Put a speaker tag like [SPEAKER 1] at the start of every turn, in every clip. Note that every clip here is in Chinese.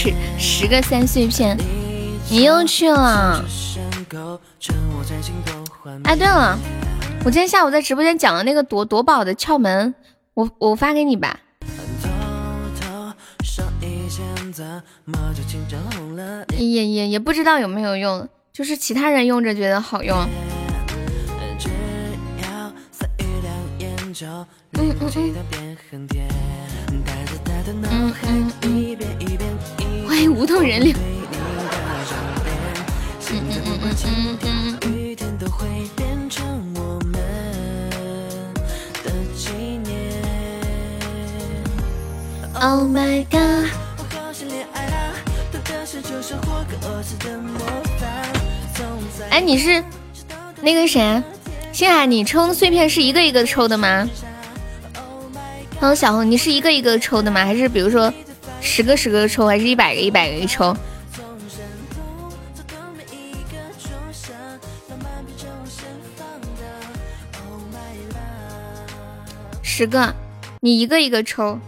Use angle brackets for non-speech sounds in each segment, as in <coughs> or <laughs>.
[SPEAKER 1] 十十个三碎片，你又去了。哎，对了，我今天下午在直播间讲的那个夺夺宝的窍门，我我发给你吧。也也也不知道有没有用，就是其他人用着觉得好用。嗯嗯嗯。欢迎无痛人流。嗯嗯嗯嗯嗯嗯。Oh my god！哎，你是那个谁？星海，你抽碎片是一个一个抽的吗？还有小红，你是一个一个抽的吗？还是比如说十个十个抽，还是一百个一百个一抽？十个，你一个一个抽。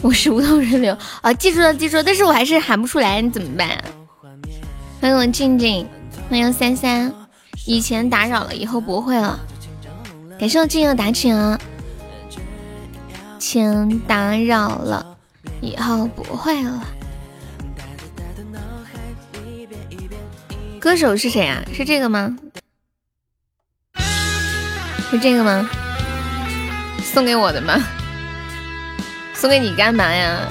[SPEAKER 1] 我是无痛人流啊，记住了，记住了，但是我还是喊不出来，你怎么办？欢迎我静静，欢迎三三，以前打扰了，以后不会了。感谢我静静的打钱，前打扰了，以后不会了。歌手是谁啊？是这个吗？是这个吗？送给我的吗？送给你干嘛呀？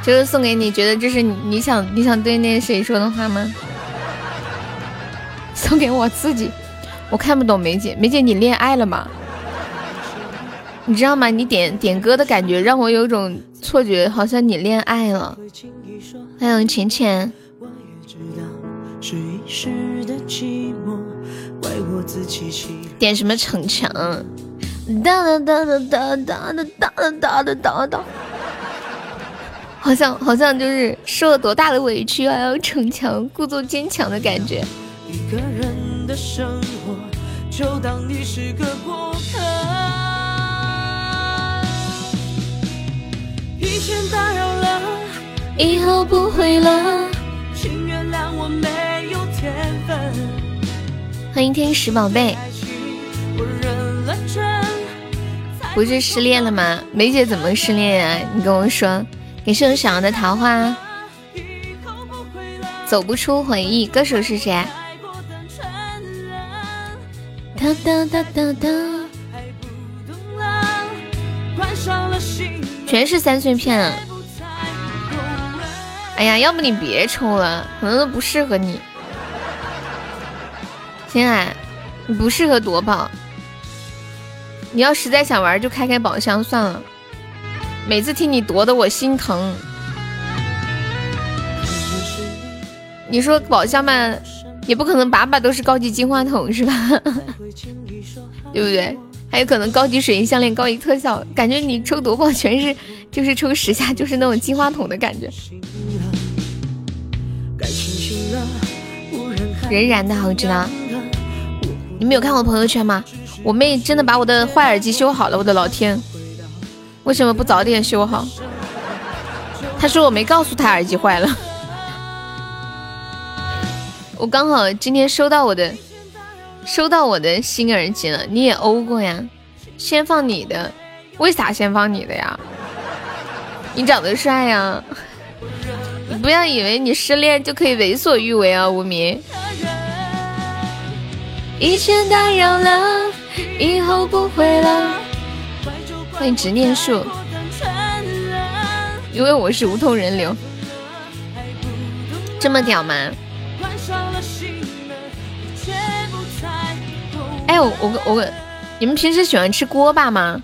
[SPEAKER 1] 就是送给你，觉得这是你想你想对那谁说的话吗？送给我自己，我看不懂梅姐，梅姐你恋爱了吗？你知道吗？你点点歌的感觉让我有种错觉，好像你恋爱了。欢迎浅浅。点什么逞强？哒哒哒哒哒哒哒哒哒哒哒哒，好像好像就是受了多大的委屈，还要逞强，故作坚强的感觉。以后不会了。欢迎天使宝贝。不是失恋了吗？梅姐怎么失恋啊？你跟我说。你是我想要的桃花。走不出回忆，歌手是谁？哒哒哒哒哒。全是三碎片。哎呀，要不你别抽了，可能都不适合你。亲爱，你不适合夺宝。你要实在想玩，就开开宝箱算了。每次听你夺的，我心疼。你说宝箱嘛，也不可能把把都是高级金话筒是吧？<laughs> 对不对？还有可能高级水银项链、高级特效，感觉你抽夺宝全是就是抽十下就是那种金话筒的感觉。人然的，我知道。你没有看我朋友圈吗？我妹真的把我的坏耳机修好了，我的老天！为什么不早点修好？她说我没告诉她耳机坏了。我刚好今天收到我的，收到我的新耳机了。你也欧过呀？先放你的，为啥先放你的呀？你长得帅呀！你不要以为你失恋就可以为所欲为啊，无名。以前打扰了。以后不会了。欢迎执念树，因为我是无痛人流，这么屌吗？哎，我我我，你们平时喜欢吃锅巴吗？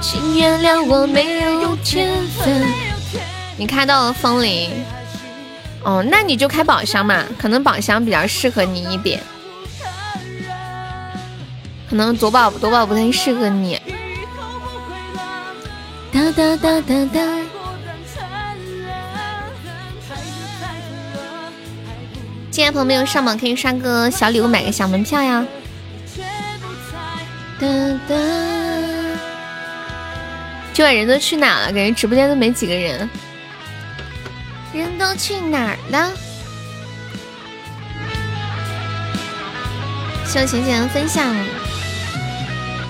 [SPEAKER 1] 请原谅我没有天分。你开到了风铃，哦，那你就开宝箱嘛，可能宝箱比较适合你一点。可能夺宝夺宝不太适合你。哒哒哒哒哒。进来朋友没有上榜，可以刷个小礼物，买个小门票呀。哒哒。今晚人都去哪了？感觉直播间都没几个人。人都去哪儿了？谢谢浅浅的分享。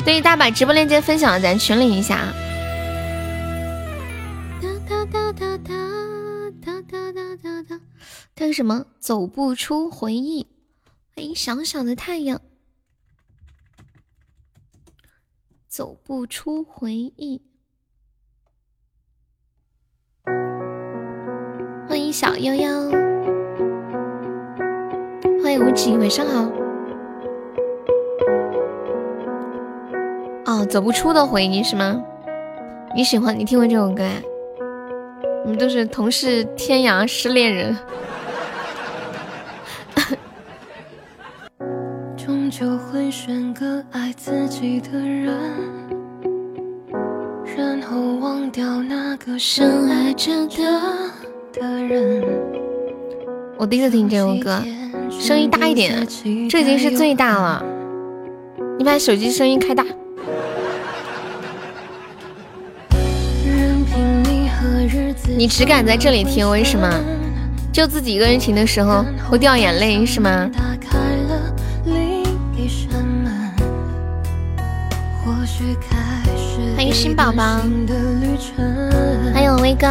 [SPEAKER 1] 对，大家把直播链接分享到咱群里一下。哒哒哒哒哒哒哒哒哒哒。这是什么？走不出回忆。欢迎小小的太阳。走不出回忆。小悠悠，欢迎无极，晚上好。哦，走不出的回忆是吗？你喜欢？你听过这首歌啊？我们都是同是天涯失恋人。<laughs> 终究会选个爱自己的人，然后忘掉那个深爱着的。我第一次听这首歌，声音大一点，这已经是最大了。你把手机声音开大。你只敢在这里听，为什么？就自己一个人听的时候会掉眼泪，是吗？欢迎新宝宝，还有威哥。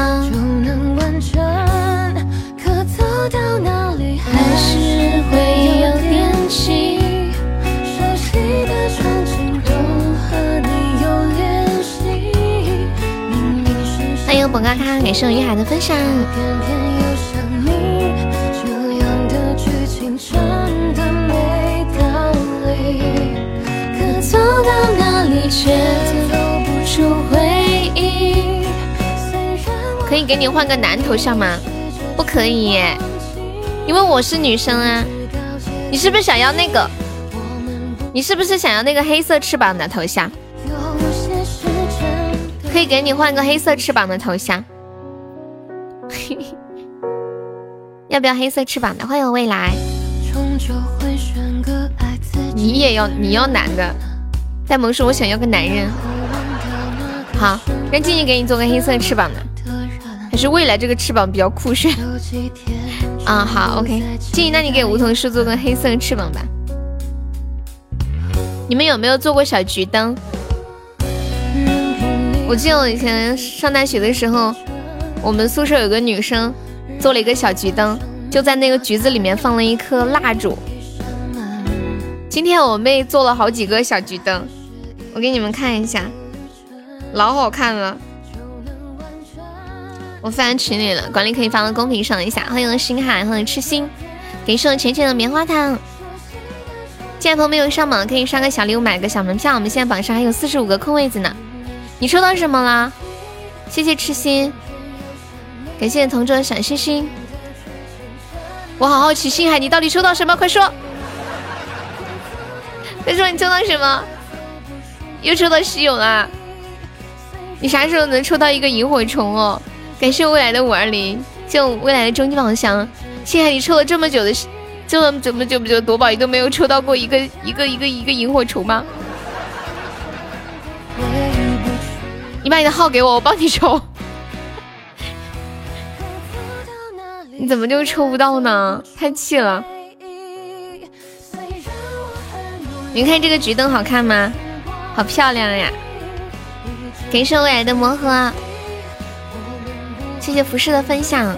[SPEAKER 1] 欢迎本嘎卡，感谢我玉海的分享。走到哪里却走不出回。可以给你换个男头像吗？不可以耶，因为我是女生啊。你是不是想要那个？你是不是想要那个黑色翅膀的头像？可以给你换个黑色翅膀的头像。<laughs> 要不要黑色翅膀的？欢迎未来。你也要，你要男的。戴萌说：“我想要个男人。”好，让静静给你做个黑色翅膀的，还是未来这个翅膀比较酷炫。啊，好，OK，静怡，那你给梧桐树做个黑色的翅膀吧。你们有没有做过小桔灯？我记得我以前上大学的时候，我们宿舍有个女生做了一个小桔灯，就在那个橘子里面放了一颗蜡烛。今天我妹做了好几个小桔灯，我给你们看一下，老好看了。我发群里了，管理可以发到公屏上一下。欢迎星海，欢迎痴心，给送浅浅的棉花糖。进来朋友没有上榜，可以刷个小礼物，买个小门票。我们现在榜上还有四十五个空位子呢。你抽到什么了？谢谢痴心，感谢同桌的小星星。我好好奇，星海，你到底抽到什么？快说！快说你抽到什么？又抽到稀有啦！你啥时候能抽到一个萤火虫哦？感谢未来的五二零，就未来的终极宝箱。谢谢你抽了这么久的，这么这么久不久夺宝你都没有抽到过一个 <laughs> 一个一个一个萤火虫吗？你把你的号给我，我帮你抽。<laughs> 你怎么就抽不到呢？太气了！你看这个桔灯好看吗？好漂亮呀！感谢未来的魔盒，谢谢服饰的分享。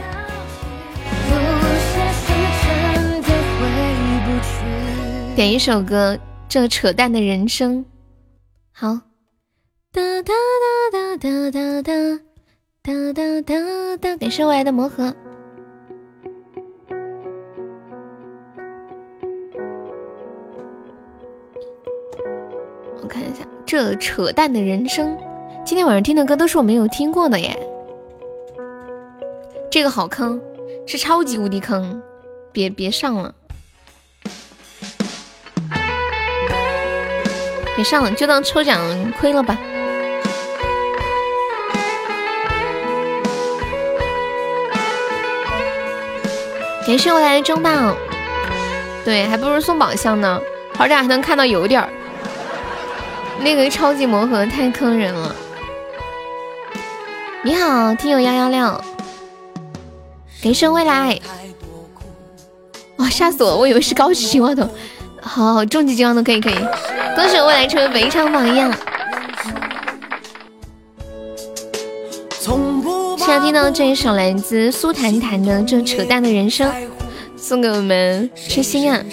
[SPEAKER 1] 点一首歌，这扯淡的人生。好，哒哒哒哒哒哒哒哒哒哒，感谢未来的魔盒。我看一下，这扯淡的人生。今天晚上听的歌都是我没有听过的耶，这个好坑，是超级无敌坑，别别上了，别上了，就当抽奖亏了吧。感谢我来争霸，对，还不如送宝箱呢，好歹还能看到有点儿。那个超级魔盒太坑人了。你好，听友幺幺六，人生未来，哇，吓死我了！我以为是高级金话筒，好好，终极金话筒可以可以，恭喜未来成为本场榜一。现在听到这一首来自苏谈谈的《这扯淡的人生》，送给我们痴心啊！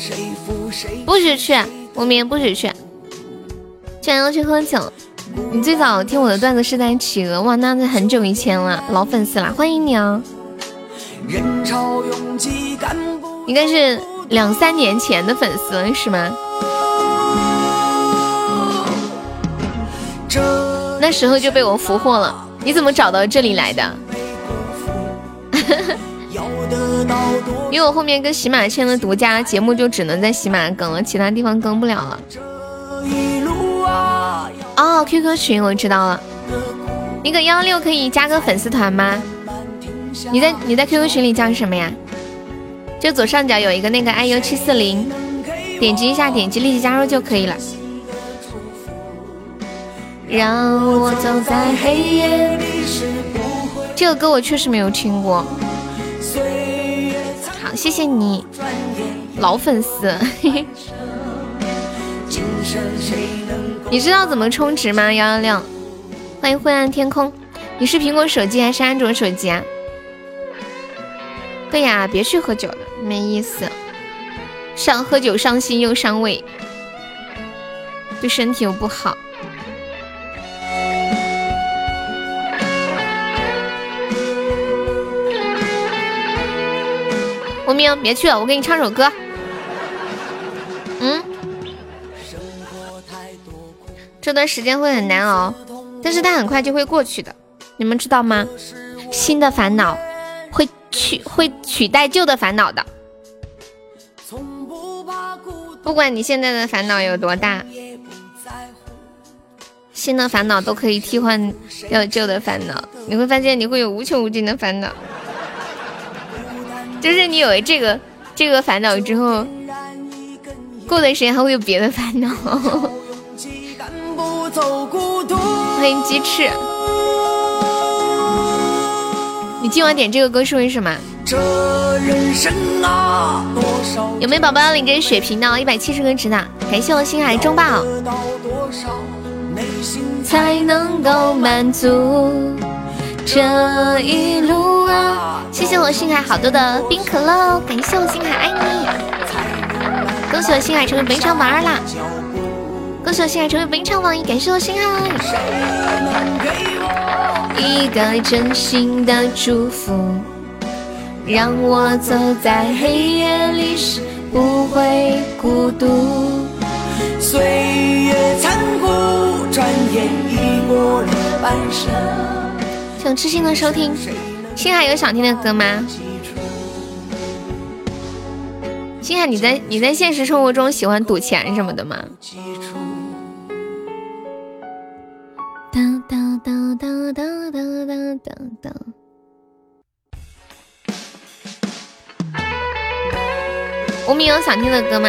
[SPEAKER 1] 不许去，无名不许去，居然要去喝酒。你最早听我的段子是在企鹅哇，那是很久以前了，老粉丝啦，欢迎你啊！应该是两三年前的粉丝了是吗？那时候就被我俘获了，你怎么找到这里来的？<laughs> 因为我后面跟喜马签了独家节目，就只能在喜马更了，其他地方更不了了。哦，QQ 群我知道了，那个幺六可以加个粉丝团吗？你在你在 QQ 群里叫什么呀？就左上角有一个那个 IU 七四零，点击一下，点击立即加入就可以了。让我走在黑夜这个歌我确实没有听过。好，谢谢你，老粉丝。<laughs> 你知道怎么充值吗？幺幺六，欢迎灰暗天空。你是苹果手机还是安卓手机啊？对呀，别去喝酒了，没意思。伤喝酒伤心又伤胃，对身体又不好。无名，别去了，我给你唱首歌。嗯。这段时间会很难熬，但是它很快就会过去的，你们知道吗？新的烦恼取会取代旧的烦恼的，不管你现在的烦恼有多大，新的烦恼都可以替换掉旧的烦恼，你会发现你会有无穷无尽的烦恼，就是你有了这个这个烦恼之后，过段时间还会有别的烦恼。<laughs> 欢迎鸡翅，你今晚点这个歌是为什么？有没有宝宝要领着血瓶的？一百七十个值的，感谢我星海中霸。才能够满足这一路啊！谢谢我星海好多的冰可乐，感谢我星海爱你，恭喜我星海成为本场榜二啦！恭喜我星海成为本场榜一，感谢我星海。一个真心的祝福，让我走在黑夜里时不会孤独。岁月残酷，转眼已过了半生。想痴心的收听，星海有想听的歌吗？星海，你在你在现实生活中喜欢赌钱什么的吗？哒哒哒哒哒哒哒哒。无名有想听的歌吗？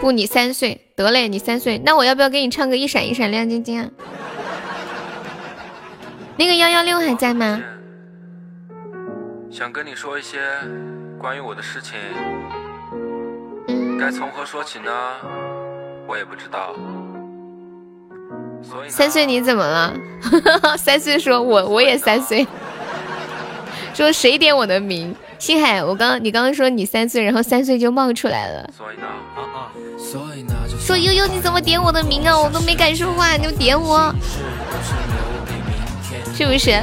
[SPEAKER 1] 不，你三岁，得嘞，你三岁，那我要不要给你唱个一闪一闪亮晶晶啊？那个幺幺六还在吗？
[SPEAKER 2] 想跟你说一些关于我的事情，该从何说起呢？我也不知道。
[SPEAKER 1] 所以三岁你怎么了？<laughs> 三岁说我我也三岁，说谁点我的名？星海，我刚你刚刚说你三岁，然后三岁就冒出来了。
[SPEAKER 2] 所以呢，
[SPEAKER 1] 说悠悠你怎么点我的名啊？我都没敢说话，你就点我，是不是？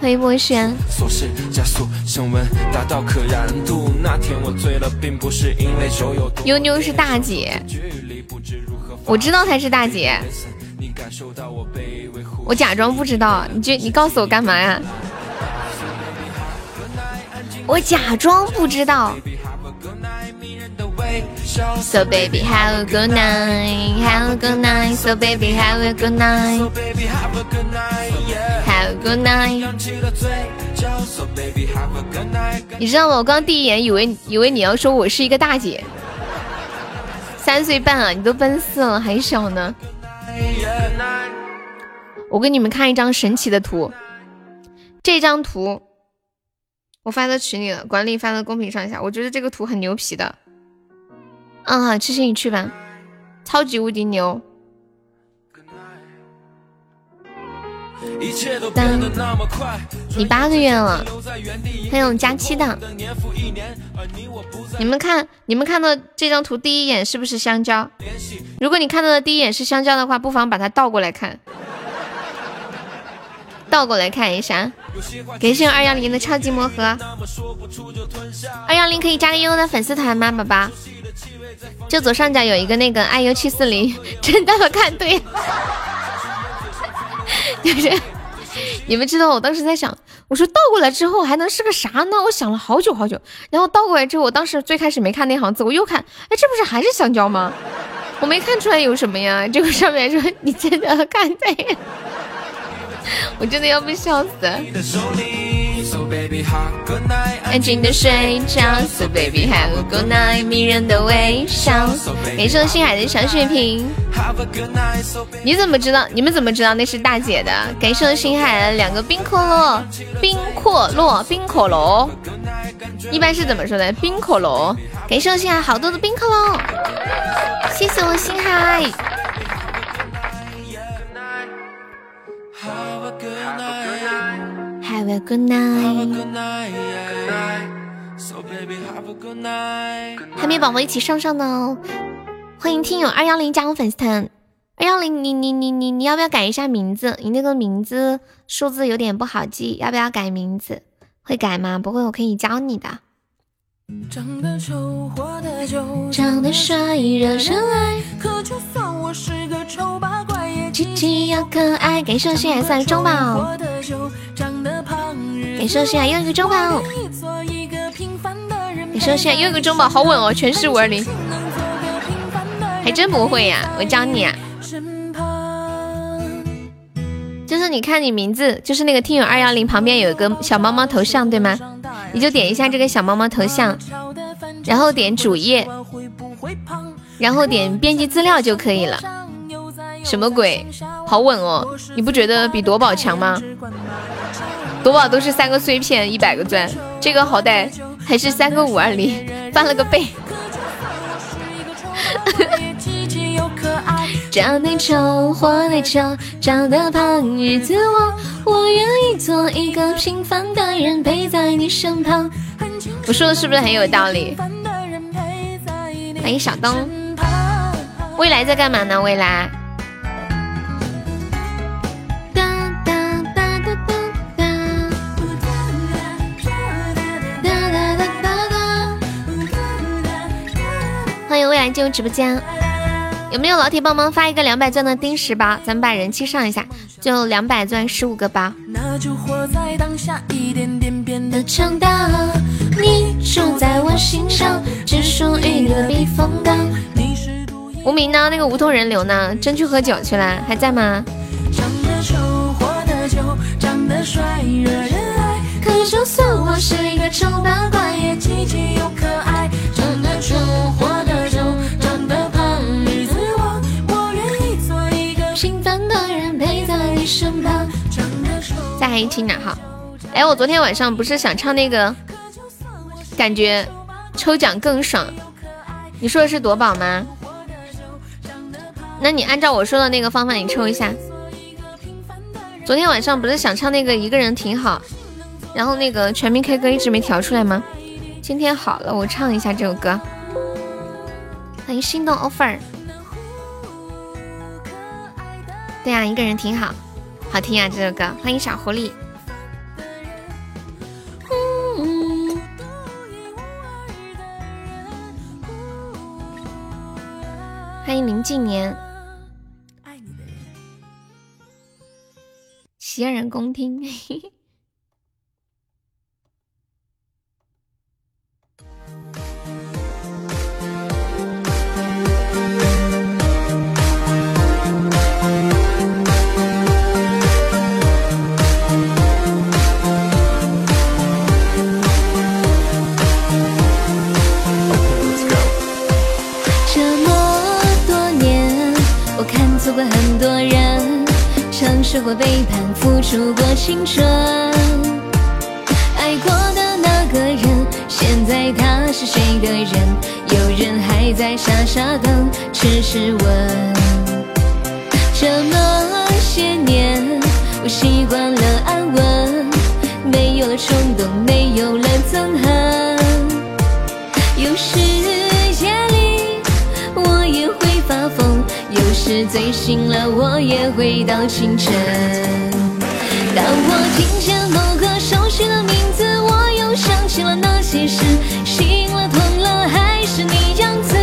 [SPEAKER 1] 欢迎波轩。妞妞是大姐，我知道她是大姐。我假装不知道，你就你告诉我干嘛呀？我假装不知道。So baby have a good night, have a good night. So baby have a good night, have a good night. 你知道吗？我刚第一眼以为以为你要说我是一个大姐，三岁半啊，你都奔四了还小呢。我给你们看一张神奇的图，这张图我发到群里了，管理发到公屏上一下。我觉得这个图很牛皮的。嗯，好，七七你去吧，超级无敌牛。你八个月了，还有加期的。你们看，你们看到这张图第一眼是不是香蕉？如果你看到的第一眼是香蕉的话，不妨把它倒过来看，倒过来看一下。感谢二幺零的超级魔盒，二幺零可以加个悠悠的粉丝团吗，宝宝？就左上角有一个那个 iu 七四零，<laughs> 真的看对，<laughs> 就是你们知道我当时在想，我说倒过来之后还能是个啥呢？我想了好久好久，然后倒过来之后，我当时最开始没看那行字，我又看，哎，这不是还是香蕉吗？我没看出来有什么呀，这个上面说你真的看对，<laughs> 我真的要被笑死了。安静的睡觉，So baby have a good night，迷人的微笑。感谢星海的小血瓶。你怎么知道？你们怎么知道那是大姐的？感谢星海的两个冰可乐，冰可乐，冰可乐。一般是怎么说的？冰可乐。感谢星海好多的冰可乐，谢谢我星海。Have a good night。还没宝宝一起上上呢，欢迎听友二幺零加入粉丝团。二幺零，你你你你你要不要改一下名字？你那个名字数字有点不好记，要不要改名字？会改吗？不会，我可以教你的。长得丑，活得久，长得帅，惹人爱。可就算我是个丑八怪，也积极又可爱。感谢心海三个中宝。感谢心海又一个中宝。感谢心海又一个中宝，好稳哦，全是五二零。还真不会呀，我教你啊。就是你看你名字，就是那个听友二幺零旁边有一个小猫猫头像，对吗？你就点一下这个小猫猫头像，然后点主页，然后点编辑资料就可以了。什么鬼？好稳哦！你不觉得比夺宝强吗？夺宝都是三个碎片一百个钻，这个好歹还是三个五二零，翻了个倍。<laughs> 长得丑，活得久，长得胖，日子我我愿意做一个平凡的人，陪在你身旁。我说的是不是很有道理？欢迎小东，未来在干嘛呢？未来。欢迎未来进入直播间。有没有老铁帮忙发一个两百钻的丁石包？咱们把人气上一下，就两百钻十五个包。无名呢？那个梧桐人流呢？真去喝酒去了？还在吗？长得丑，活得久，长得帅，惹人爱。可就算我是一个丑，活得再还一听呢哈。哎，我昨天晚上不是想唱那个，感觉抽奖更爽。你说的是夺宝吗？那你按照我说的那个方法，你抽一下。昨天晚上不是想唱那个一个人挺好，然后那个全民 K 歌一直没调出来吗？今天好了，我唱一下这首歌。欢迎心动 offer。对呀，一个人挺好，好听啊这首歌。欢迎小狐狸。欢迎林静年。洗耳恭听。错过很多人。尝试过背叛，付出过青春，爱过的那个人，现在他是谁的人？有人还在傻傻等，痴痴问。这么些年，我习惯了安稳，没有了冲动，没有了憎恨。有时夜里，我也会发疯。有时醉醒了，我也会到清晨。当我听见某个熟悉的名字，我又想起了那些事。醒了，痛了，还是你样子。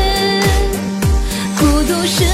[SPEAKER 1] 孤独是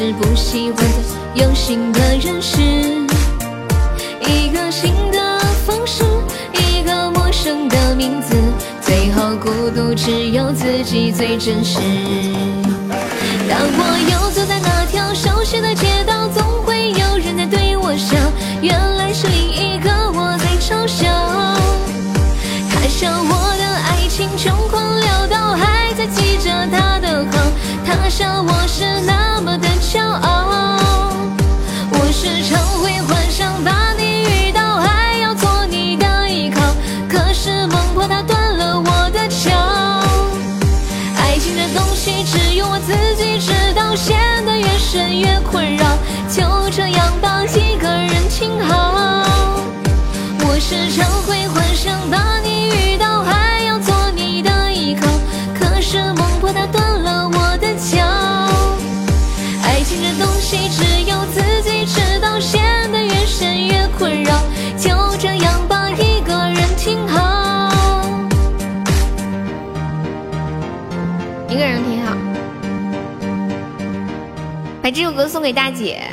[SPEAKER 1] 是不喜欢再用新的认识。一个新的方式，一个陌生的名字，最后孤独只有自己最真实。当我又走在那条熟悉的街这首歌送给大姐，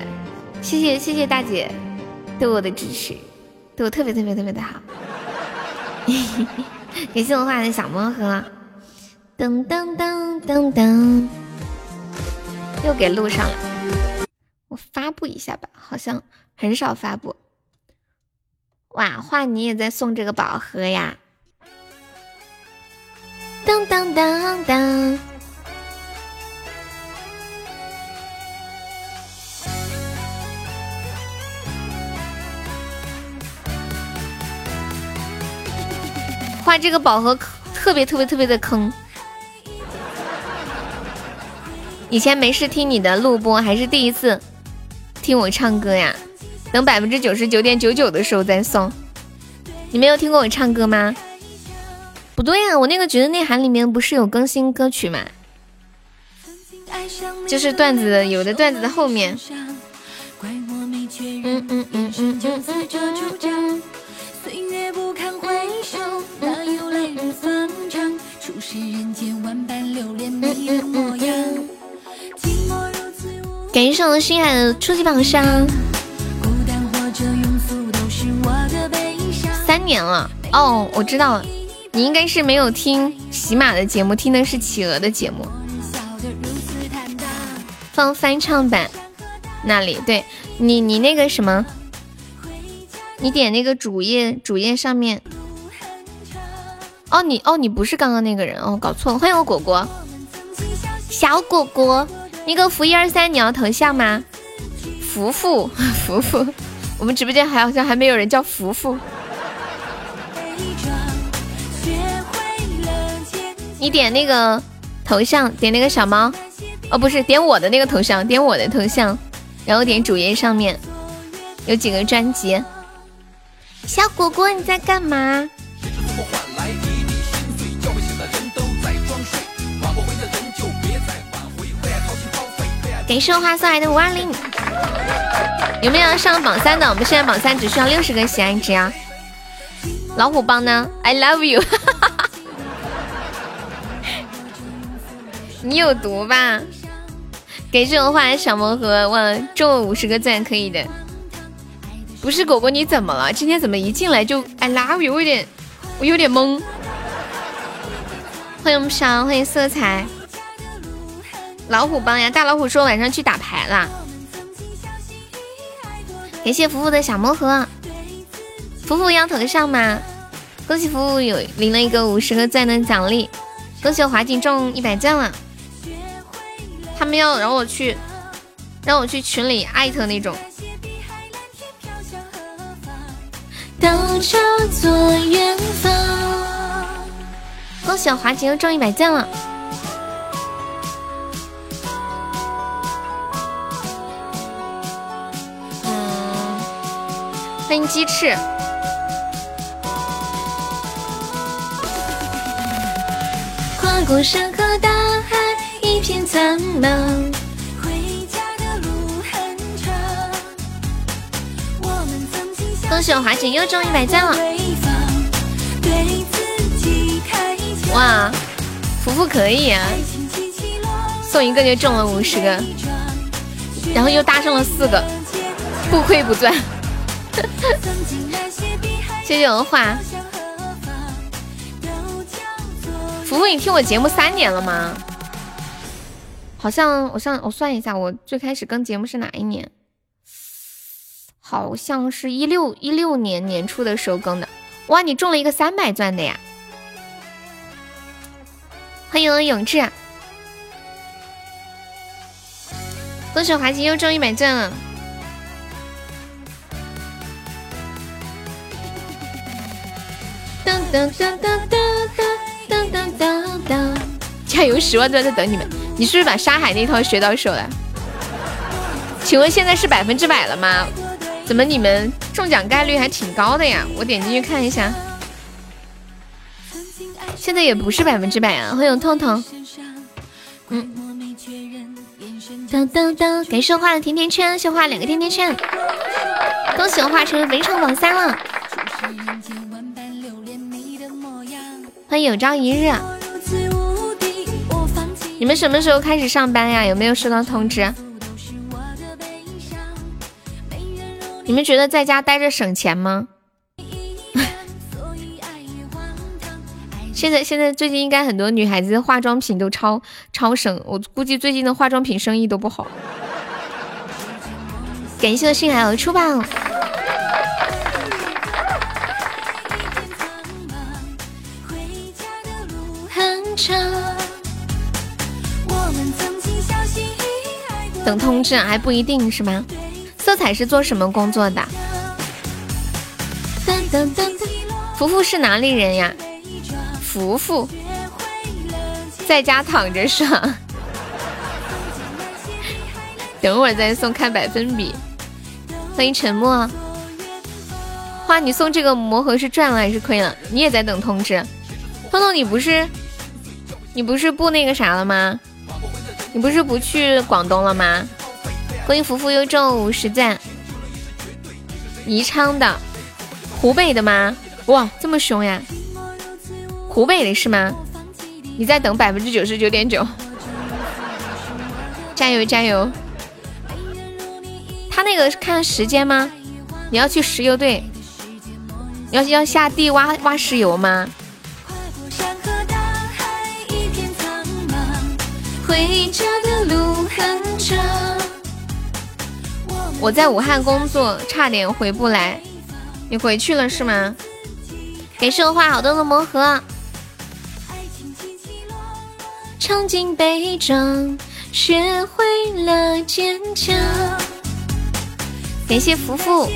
[SPEAKER 1] 谢谢谢谢大姐对我的支持，对我特别特别特别的好。感谢我画的小魔盒，噔噔噔噔噔。又给录上了，我发布一下吧，好像很少发布。哇，画你也在送这个宝盒呀！当当当当，画这个宝盒特别特别特别的坑。以前没事听你的录播，还是第一次听我唱歌呀？等百分之九十九点九九的时候再送。你没有听过我唱歌吗？不对呀，我那个觉得内涵里面不是有更新歌曲吗？就是段子，有的段子的后面。嗯嗯嗯嗯嗯嗯。
[SPEAKER 3] 回首哪有来日方长初识人间万般留恋你的模样。寂寞如此无
[SPEAKER 1] 感谢受了心海的初级榜上。
[SPEAKER 3] 孤单或者庸俗都是我的悲伤。
[SPEAKER 1] 三年了。哦我知道了。你应该是没有听喜马的节目听的是企鹅的节目。放翻唱版那里对。你你那个什么？你点那个主页主页上面。哦，你哦你不是刚刚那个人哦，搞错了。欢迎我果果，小果果，那个福一二三你要头像吗？福 <laughs> 福福福，我们直播间还好像还没有人叫福福。你点那个头像，点那个小猫。哦，不是，点我的那个头像，点我的头像，然后点主页上面有几个专辑。小果果你在干嘛？感谢花送来的五二零。有没有上榜三的？我们现在榜三只需要六十个喜爱值啊。老虎帮呢？I love you。<laughs> 你有毒吧？给这种话小魔盒，哇，中了五十个赞，可以的。不是果果，你怎么了？今天怎么一进来就 I love you？我有点，我有点懵。欢迎我们小，欢迎色彩。老虎帮呀，大老虎说晚上去打牌啦。感谢福福的小魔盒，福福要头像吗？恭喜福福有领了一个五十个赞的奖励，恭喜华锦中一百赞了。他们要让我去，让我去群里艾特那种。恭喜华锦又中一百赞了。欢迎鸡翅。跨过山河大海。一片苍茫。恭喜我华姐又中一百赞了！哇，福福可以啊，送一个就中了五十个，然后又搭上了四个，不亏不赚。<laughs> 谢谢文化。福福，你听我节目三年了吗？好像我像我算一下，我最开始更节目是哪一年？好像是一六一六年年初的时候更的。哇，你中了一个三百钻的呀！欢迎永志，恭喜华姐又中一百钻了！噔噔噔噔噔噔噔噔噔，加油，十万钻在等你们！你是不是把沙海那套学到手了？请问现在是百分之百了吗？怎么你们中奖概率还挺高的呀？我点进去看一下，现在也不是百分之百啊。欢迎痛痛，嗯，当当当，感谢我画的甜甜圈，谢画两个甜甜圈，恭喜我画成围场榜三了。欢迎有朝一日。你们什么时候开始上班呀？有没有收到通知？你们觉得在家待着省钱吗？<laughs> 现在现在最近应该很多女孩子化妆品都超超省，我估计最近的化妆品生意都不好。感谢信海的出等通知还不一定是吗？色彩是做什么工作的？福福是哪里人呀？福福在家躺着爽。等会儿再送看百分比。欢迎沉默。花，你送这个魔盒是赚了还是亏了？你也在等通知。彤彤，你不是你不是不那个啥了吗？你不是不去广东了吗？欢迎福福幽众实赞，宜昌的，湖北的吗？哇，这么凶呀！湖北的是吗？你在等百分之九十九点九，加油加油！他那个是看时间吗？你要去石油队，要要下地挖挖石油吗？我在武汉工作，差点回不来。你回去了是吗？给我画好多的魔盒。尝尽悲壮，学会了坚强。感谢福福。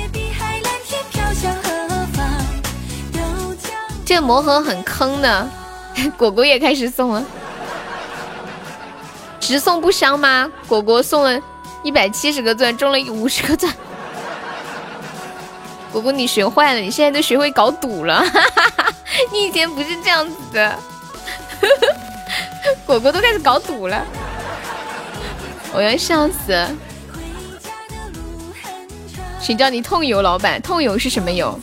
[SPEAKER 1] 这个魔盒很坑的，<laughs> 果果也开始送了。直送不香吗？果果送了一百七十个钻，中了五十个钻。<laughs> 果果你学坏了，你现在都学会搞赌了。你以前不是这样子的。<laughs> 果果都开始搞赌了，我要笑死。谁叫你痛游老板？痛游是什么游？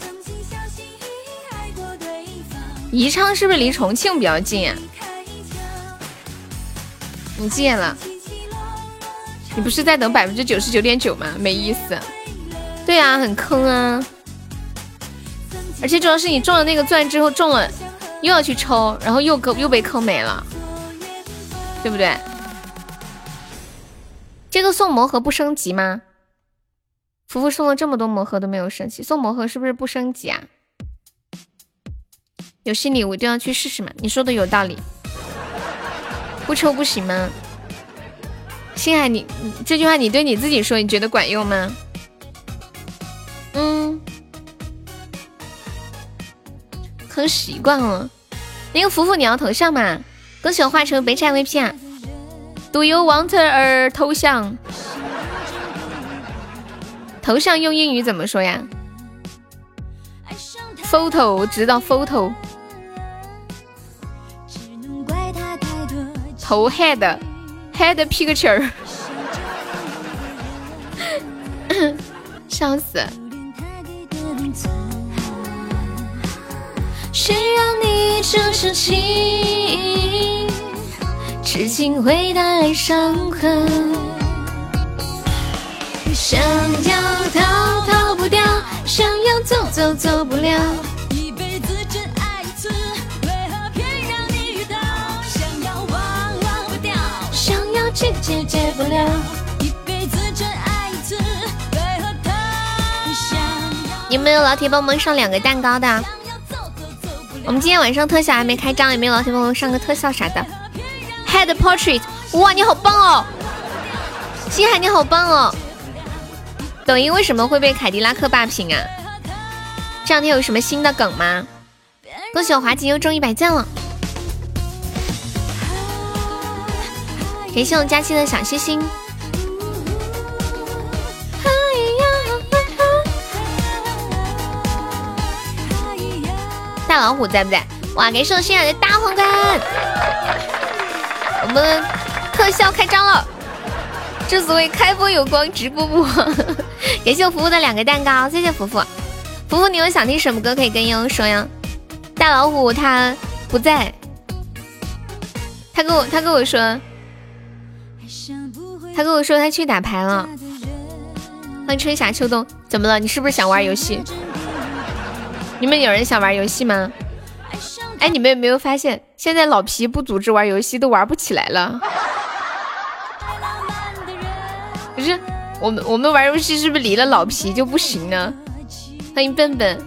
[SPEAKER 1] 宜昌是不是离重庆比较近啊？你戒了？你不是在等百分之九十九点九吗？没意思。对啊，很坑啊！而且主要是你中了那个钻之后中了，又要去抽，然后又又被坑没了，对不对？这个送魔盒不升级吗？福福送了这么多魔盒都没有升级，送魔盒是不是不升级啊？有新礼物就要去试试嘛？你说的有道理。不抽不行吗？星海，你这句话你对你自己说，你觉得管用吗？嗯，很习惯了。那个福福，你要头像吗？恭喜我化成白菜 VP 啊！Do you want a 头像？头像用英语怎么说呀？Photo，我知道 photo。头 head head picture，<laughs> 笑死！谁让你这深情，痴情会带来伤痕。想要逃逃不掉，想要走走走不了。有没有老铁帮我们上两个蛋糕的？我们今天晚上特效还没开张，有没有老铁帮我们上个特效啥的？Head portrait，哇，你好棒哦！星海你好棒哦！抖音为什么会被凯迪拉克霸屏啊？这两天有什么新的梗吗？恭喜我华锦又中一百赞了！感谢我佳期的小心心。大老虎在不在？哇！感谢我心爱的大皇冠，我们特效开张了。正所谓开播有光，直播不忘。感谢我福福的两个蛋糕，谢谢福福。福福，你有想听什么歌可以跟悠悠说呀？大老虎他不在，他跟我他跟我说。他跟我说他去打牌了。欢迎春夏秋冬，怎么了？你是不是想玩游戏？你们有人想玩游戏吗？哎，你们有没有发现，现在老皮不组织玩游戏都玩不起来了？不是，我们我们玩游戏是不是离了老皮就不行呢？欢迎笨笨、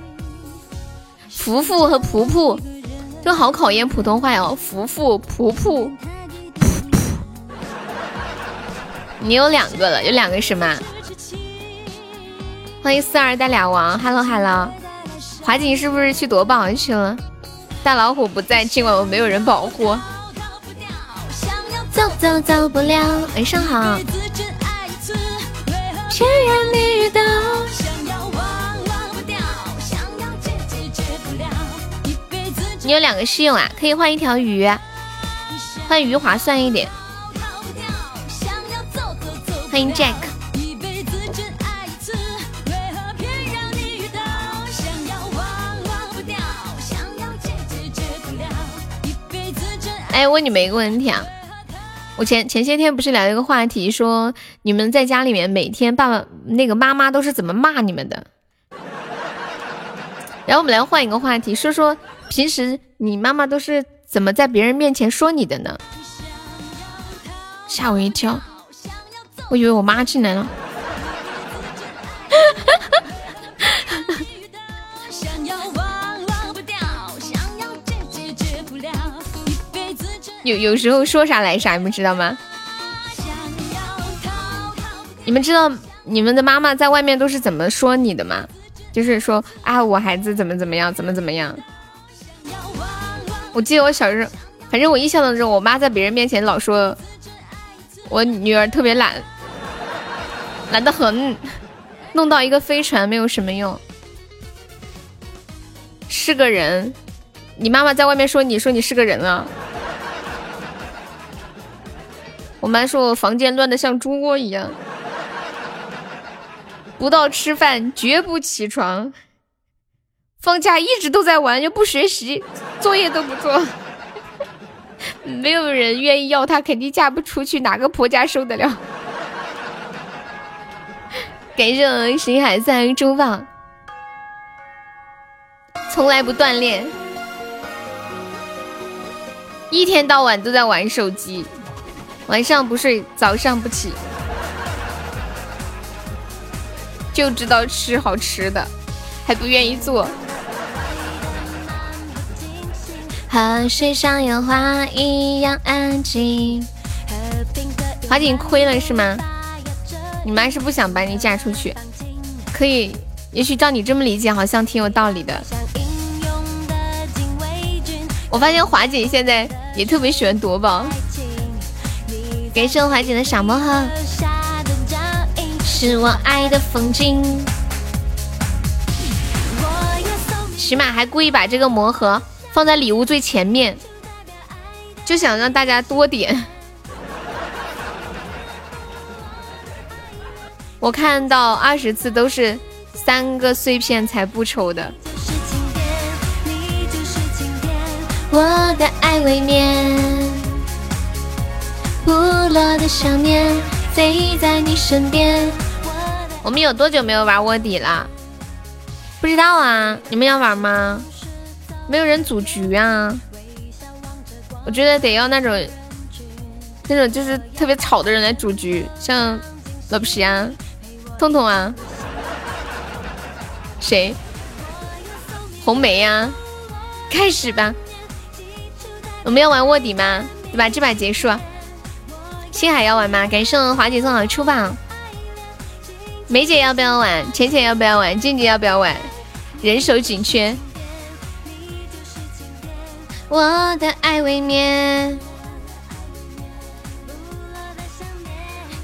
[SPEAKER 1] 福福和仆仆，就好考验普通话哦。福福、普普。你有两个了，有两个什么？欢迎四二带俩王，Hello Hello，华锦是不是去夺宝去了？大老虎不在，今晚我没有人保护。走走走不了，晚上好。你有两个室友啊，可以换一条鱼，换鱼划算一点。欢迎 Jack。哎，问你们一个问题啊，我前前些天不是聊一个话题，说你们在家里面每天爸爸那个妈妈都是怎么骂你们的？然后我们来换一个话题，说说平时你妈妈都是怎么在别人面前说你的呢？吓我一跳，我以为我妈进来了。有有时候说啥来啥，你们知道吗？你们知道你们的妈妈在外面都是怎么说你的吗？就是说啊，我孩子怎么怎么样，怎么怎么样。我记得我小时候，反正我印象当中，我妈在别人面前老说我女儿特别懒，懒得很，弄到一个飞船没有什么用，是个人。你妈妈在外面说你说你是个人啊。我妈说我房间乱的像猪窝一样，不到吃饭绝不起床，放假一直都在玩又不学习，作业都不做，没有人愿意要她，肯定嫁不出去，哪个婆家受得了？感谢我星海三中榜，从来不锻炼，一天到晚都在玩手机。晚上不睡，早上不起，就知道吃好吃的，还不愿意做。和水上烟花一样安静。华锦亏了是吗？你妈是不想把你嫁出去？可以，也许照你这么理解，好像挺有道理的。我发现华姐现在也特别喜欢夺宝。感谢我华姐的小魔盒，是我爱的风景。起码还故意把这个魔盒放在礼物最前面，就想让大家多点。我看到二十次都是三个碎片才不抽的。我的爱未眠。不落的想念，飞在你身边。我们有多久没有玩卧底了？不知道啊，你们要玩吗？没有人组局啊。我觉得得要那种，那种就是特别吵的人来组局，像老皮啊、痛痛啊，谁？红梅呀，开始吧。我们要玩卧底吗？对吧？这把结束。星海要玩吗？感谢华姐送好出棒。梅姐要不要玩？浅浅要不要玩？静静要不要玩？人手紧缺。我的爱未眠，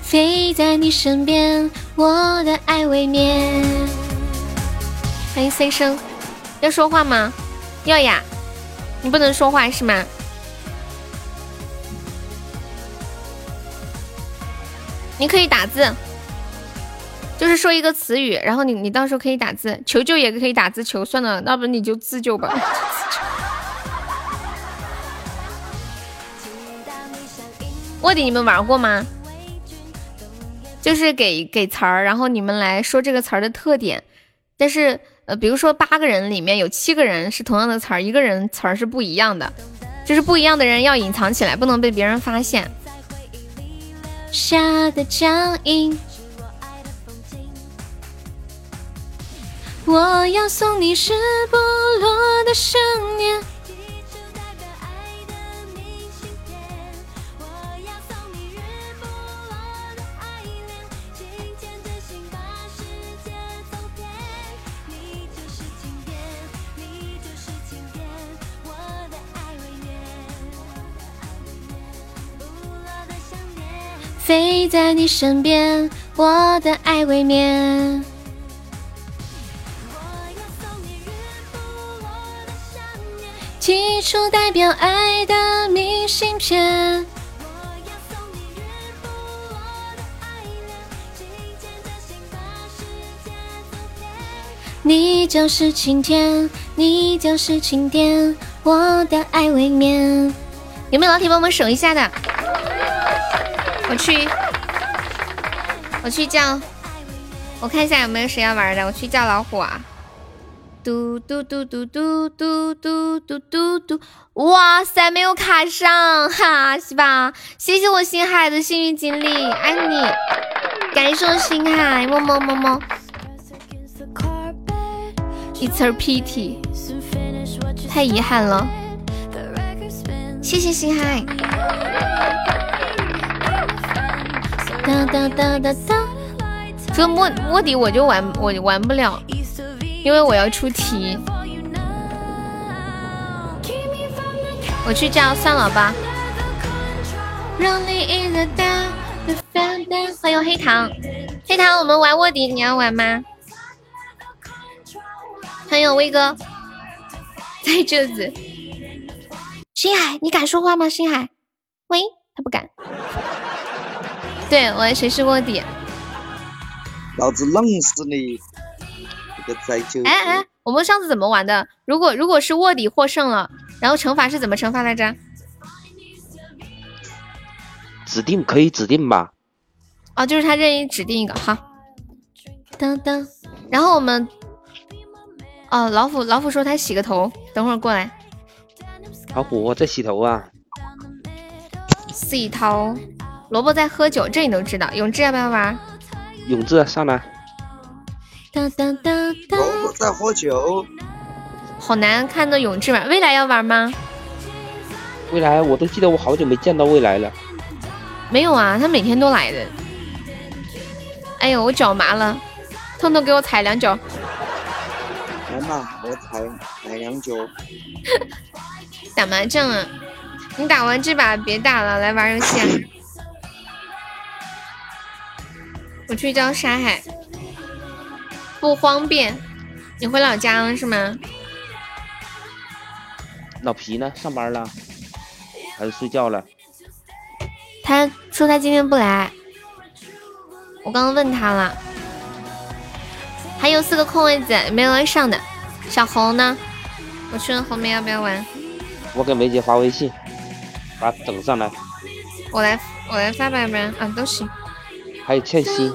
[SPEAKER 1] 飞在你身边。我的爱未眠。欢迎三生，要说话吗？要呀。你不能说话是吗？你可以打字，就是说一个词语，然后你你到时候可以打字，求救也可以打字求，算了，要不你就自救吧。<laughs> 卧底你们玩过吗？就是给给词儿，然后你们来说这个词儿的特点，但是呃，比如说八个人里面有七个人是同样的词儿，一个人词儿是不一样的，就是不一样的人要隐藏起来，不能被别人发现。下的脚印，我要送你日不落的想念。飞在你身边，我的爱未眠。寄出代表爱的明信片。你就是晴天，你就是晴天，我的爱未眠。有没有老铁帮我们守一下的？我去，我去叫，我看一下有没有谁要玩的，我去叫老虎啊！嘟嘟嘟嘟嘟嘟嘟嘟嘟嘟！哇塞，没有卡上，哈，是吧？谢谢我星海的幸运锦鲤，爱你，感谢我星海，么么么么。It's a pity，太遗憾了。谢谢星海。哒哒哒哒哒。这个卧卧底我就玩我玩不了，因为我要出题。我去叫算了吧。欢迎黑糖，黑糖，我们玩卧底，你要玩吗？欢迎威哥，在这子。星海，你敢说话吗？星海，喂，他不敢。对，我谁是卧底？
[SPEAKER 4] 老子弄死你！这个灾就。
[SPEAKER 1] 哎哎，我们上次怎么玩的？如果如果是卧底获胜了，然后惩罚是怎么惩罚来着？
[SPEAKER 5] 指定可以指定吧？
[SPEAKER 1] 哦，就是他任意指定一个，好。噔噔，然后我们。哦，老虎，老虎说他洗个头，等会儿过来。
[SPEAKER 5] 老虎我在洗头啊。
[SPEAKER 1] 洗头。萝卜在喝酒，这你都知道。永志要不要玩？
[SPEAKER 5] 永志上来。
[SPEAKER 4] 萝卜在喝酒。
[SPEAKER 1] 好难看的永志玩，未来要玩吗？
[SPEAKER 5] 未来我都记得我好久没见到未来了。
[SPEAKER 1] 没有啊，他每天都来的。哎呦，我脚麻了，痛痛给我踩两脚。
[SPEAKER 4] 来嘛，我踩踩两脚。<laughs>
[SPEAKER 1] 打麻将啊？你打完这把别打了，来玩游戏。我去叫沙海，不方便。你回老家了是吗？
[SPEAKER 5] 老皮呢？上班了还是睡觉了？
[SPEAKER 1] 他说他今天不来。我刚刚问他了。还有四个空位子，没有人上的。小红呢？我去问红梅要不要玩。
[SPEAKER 5] 我给梅姐发微信，把整上来。
[SPEAKER 1] 我来，我来发吧，要不然啊都行。
[SPEAKER 5] 还有倩心。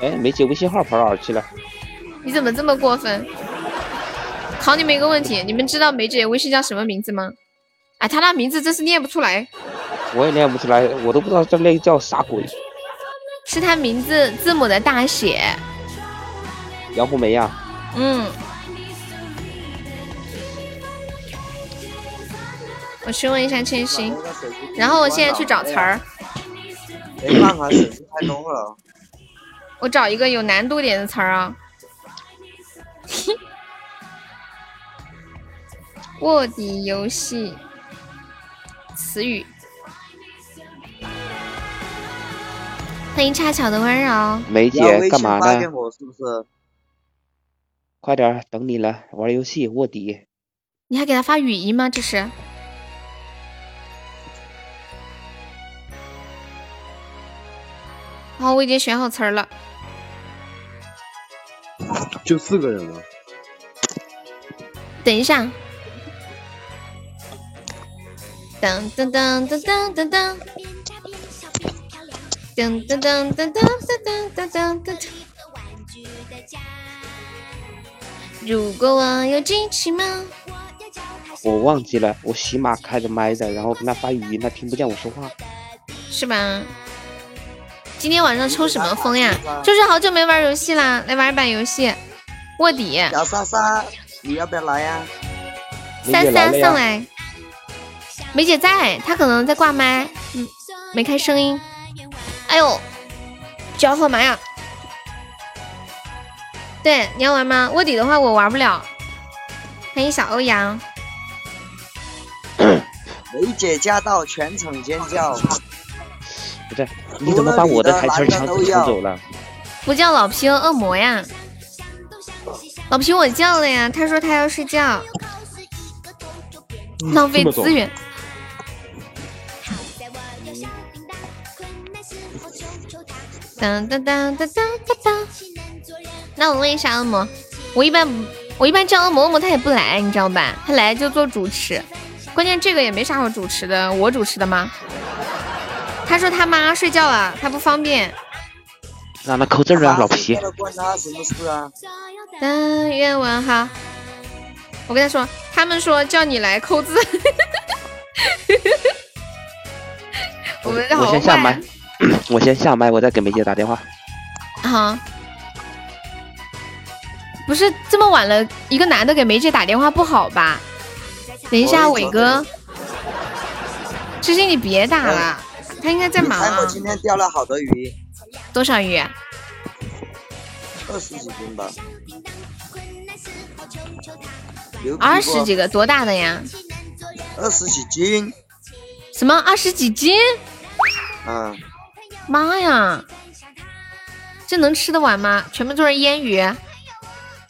[SPEAKER 5] 哎，梅姐微信号跑哪儿去了？
[SPEAKER 1] 你怎么这么过分？考你们一个问题，你们知道梅姐微信叫什么名字吗？哎，她那名字真是念不出来。
[SPEAKER 5] 我也念不出来，我都不知道这那叫啥鬼。
[SPEAKER 1] 是她名字字母的大写，
[SPEAKER 5] 杨红梅呀。
[SPEAKER 1] 嗯。我去问一下千玺，然后我现在去找词儿。
[SPEAKER 4] 没办法，手机太多了。
[SPEAKER 1] 我找一个有难度点的词儿啊。<laughs> 卧底游戏词语。欢迎恰巧的温柔，
[SPEAKER 5] 梅姐干嘛呢？
[SPEAKER 4] 是不是？
[SPEAKER 5] 快点，等你了，玩游戏卧底。
[SPEAKER 1] 你还给他发语音吗？这是。好，我已经选好词儿了。
[SPEAKER 4] 就四个人了。
[SPEAKER 1] 等一下。噔噔噔噔噔噔噔。噔噔噔噔噔噔噔噔噔。如果我有机器猫，
[SPEAKER 5] 我忘记了，我喜马开着麦的，然后跟他发语音，他听不见我说话，
[SPEAKER 1] 是吧？今天晚上抽什么风呀？<laughs> 就是好久没玩游戏啦，来玩一把游戏，卧底。
[SPEAKER 4] 小莎莎，你要不要来呀？
[SPEAKER 1] 三三上来。梅姐在，她可能在挂麦，嗯，没开声音。哎呦，脚好麻呀！对，你要玩吗？卧底的话我玩不了。欢迎小欧阳。
[SPEAKER 4] 梅姐驾到，全场尖叫！
[SPEAKER 5] 不是，你怎么把我的台词抢抢走了？
[SPEAKER 1] 不叫老皮恶魔呀！老皮我叫了呀，他说他要睡觉，
[SPEAKER 5] 嗯
[SPEAKER 1] 浪费资源。当当当当当当当。那我问一下恶魔，我一般我一般叫恶魔，恶魔他也不来，你知道吧？他来就做主持，关键这个也没啥好主持的，我主持的吗？他说他妈睡觉了，他不方便。
[SPEAKER 5] 让他扣字儿啊，老皮。
[SPEAKER 4] 关他什么事啊？
[SPEAKER 1] 愿望哈，我跟他说，他们说叫你来扣字。我们好
[SPEAKER 5] 我先下麦，<clears throat> 我先下麦，我再给梅姐打电话。
[SPEAKER 1] 好，不是这么晚了，一个男的给梅姐打电话不好吧？等一下，伟哥
[SPEAKER 4] 得，
[SPEAKER 1] 芝芝你别打了，他应该在
[SPEAKER 4] 忙啊我。今天钓了好多鱼，
[SPEAKER 1] 多少鱼？
[SPEAKER 4] 二十几斤吧。
[SPEAKER 1] 二十几个，多大的呀？
[SPEAKER 4] 二十几斤，
[SPEAKER 1] 什么二十几斤？
[SPEAKER 4] 嗯，
[SPEAKER 1] 妈呀，这能吃得完吗？全部都是腌鱼。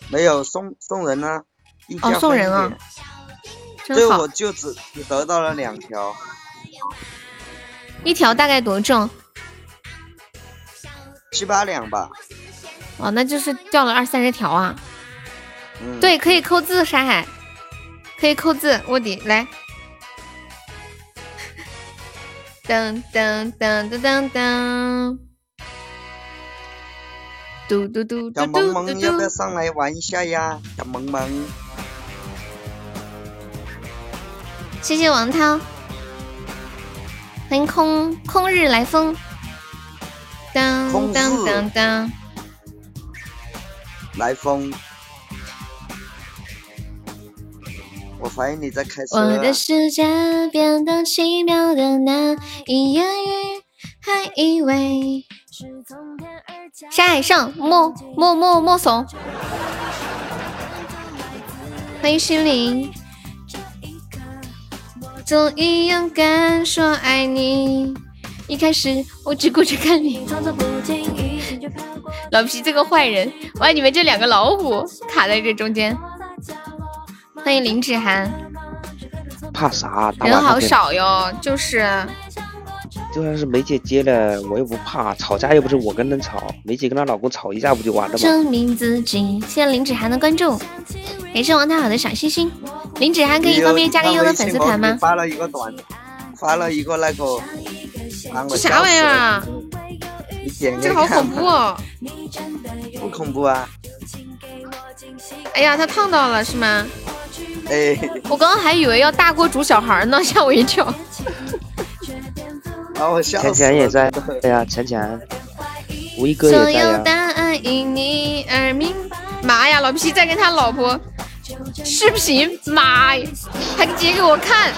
[SPEAKER 4] 没有送送人啊，一
[SPEAKER 1] 哦送人啊
[SPEAKER 4] 分一点对，
[SPEAKER 1] 真好
[SPEAKER 4] 我，就只只得到了两条，
[SPEAKER 1] 一条大概多重？
[SPEAKER 4] 七八两吧。
[SPEAKER 1] 哦，那就是掉了二三十条啊。
[SPEAKER 4] 嗯，
[SPEAKER 1] 对，可以扣字，沙海，可以扣字，卧底来。噔噔噔噔噔噔，嘟嘟嘟
[SPEAKER 4] 小
[SPEAKER 1] 嘟嘟嘟
[SPEAKER 4] 萌萌要不要。上来玩一下呀？小萌萌，
[SPEAKER 1] 谢谢王涛，欢迎空空日来风。当
[SPEAKER 4] 空
[SPEAKER 1] 当当当，
[SPEAKER 4] 来风。我怀疑你在开车、
[SPEAKER 1] 我
[SPEAKER 4] 啊。
[SPEAKER 1] 的世界变得奇妙的那一言语，还以为山海上莫莫莫莫怂，欢迎心灵，终于勇敢说爱你。一开始我只顾着看你，老皮这个坏人，哇！你们这两个老虎卡在这中间。欢迎林芷涵，
[SPEAKER 5] 怕啥？大
[SPEAKER 1] 人好少哟，就是
[SPEAKER 5] 就算是梅姐接了，我又不怕，吵架又不是我跟人吵，梅姐跟她老公吵一架不就完了吗？
[SPEAKER 1] 证明自己。谢谢林芷涵的关注，感谢王太好的小心心。林子涵可以方便加个优的粉丝团吗？
[SPEAKER 4] 发了一个短，发了一个那个，
[SPEAKER 1] 这啥玩意儿啊？
[SPEAKER 4] 你点
[SPEAKER 1] 这个好恐怖哦！
[SPEAKER 4] 不恐怖啊！
[SPEAKER 1] 哎呀，他烫到了是吗？
[SPEAKER 4] 哎，
[SPEAKER 1] 我刚刚还以为要大锅煮小孩呢，<laughs> 吓我一跳。<laughs>
[SPEAKER 4] 把我笑死
[SPEAKER 5] 浅。浅也在，哎呀，浅浅，吴一哥
[SPEAKER 1] 所有
[SPEAKER 5] 也在呀。
[SPEAKER 1] 答案因你而明。妈呀，老皮在跟他老婆视频，妈呀，还截给我看。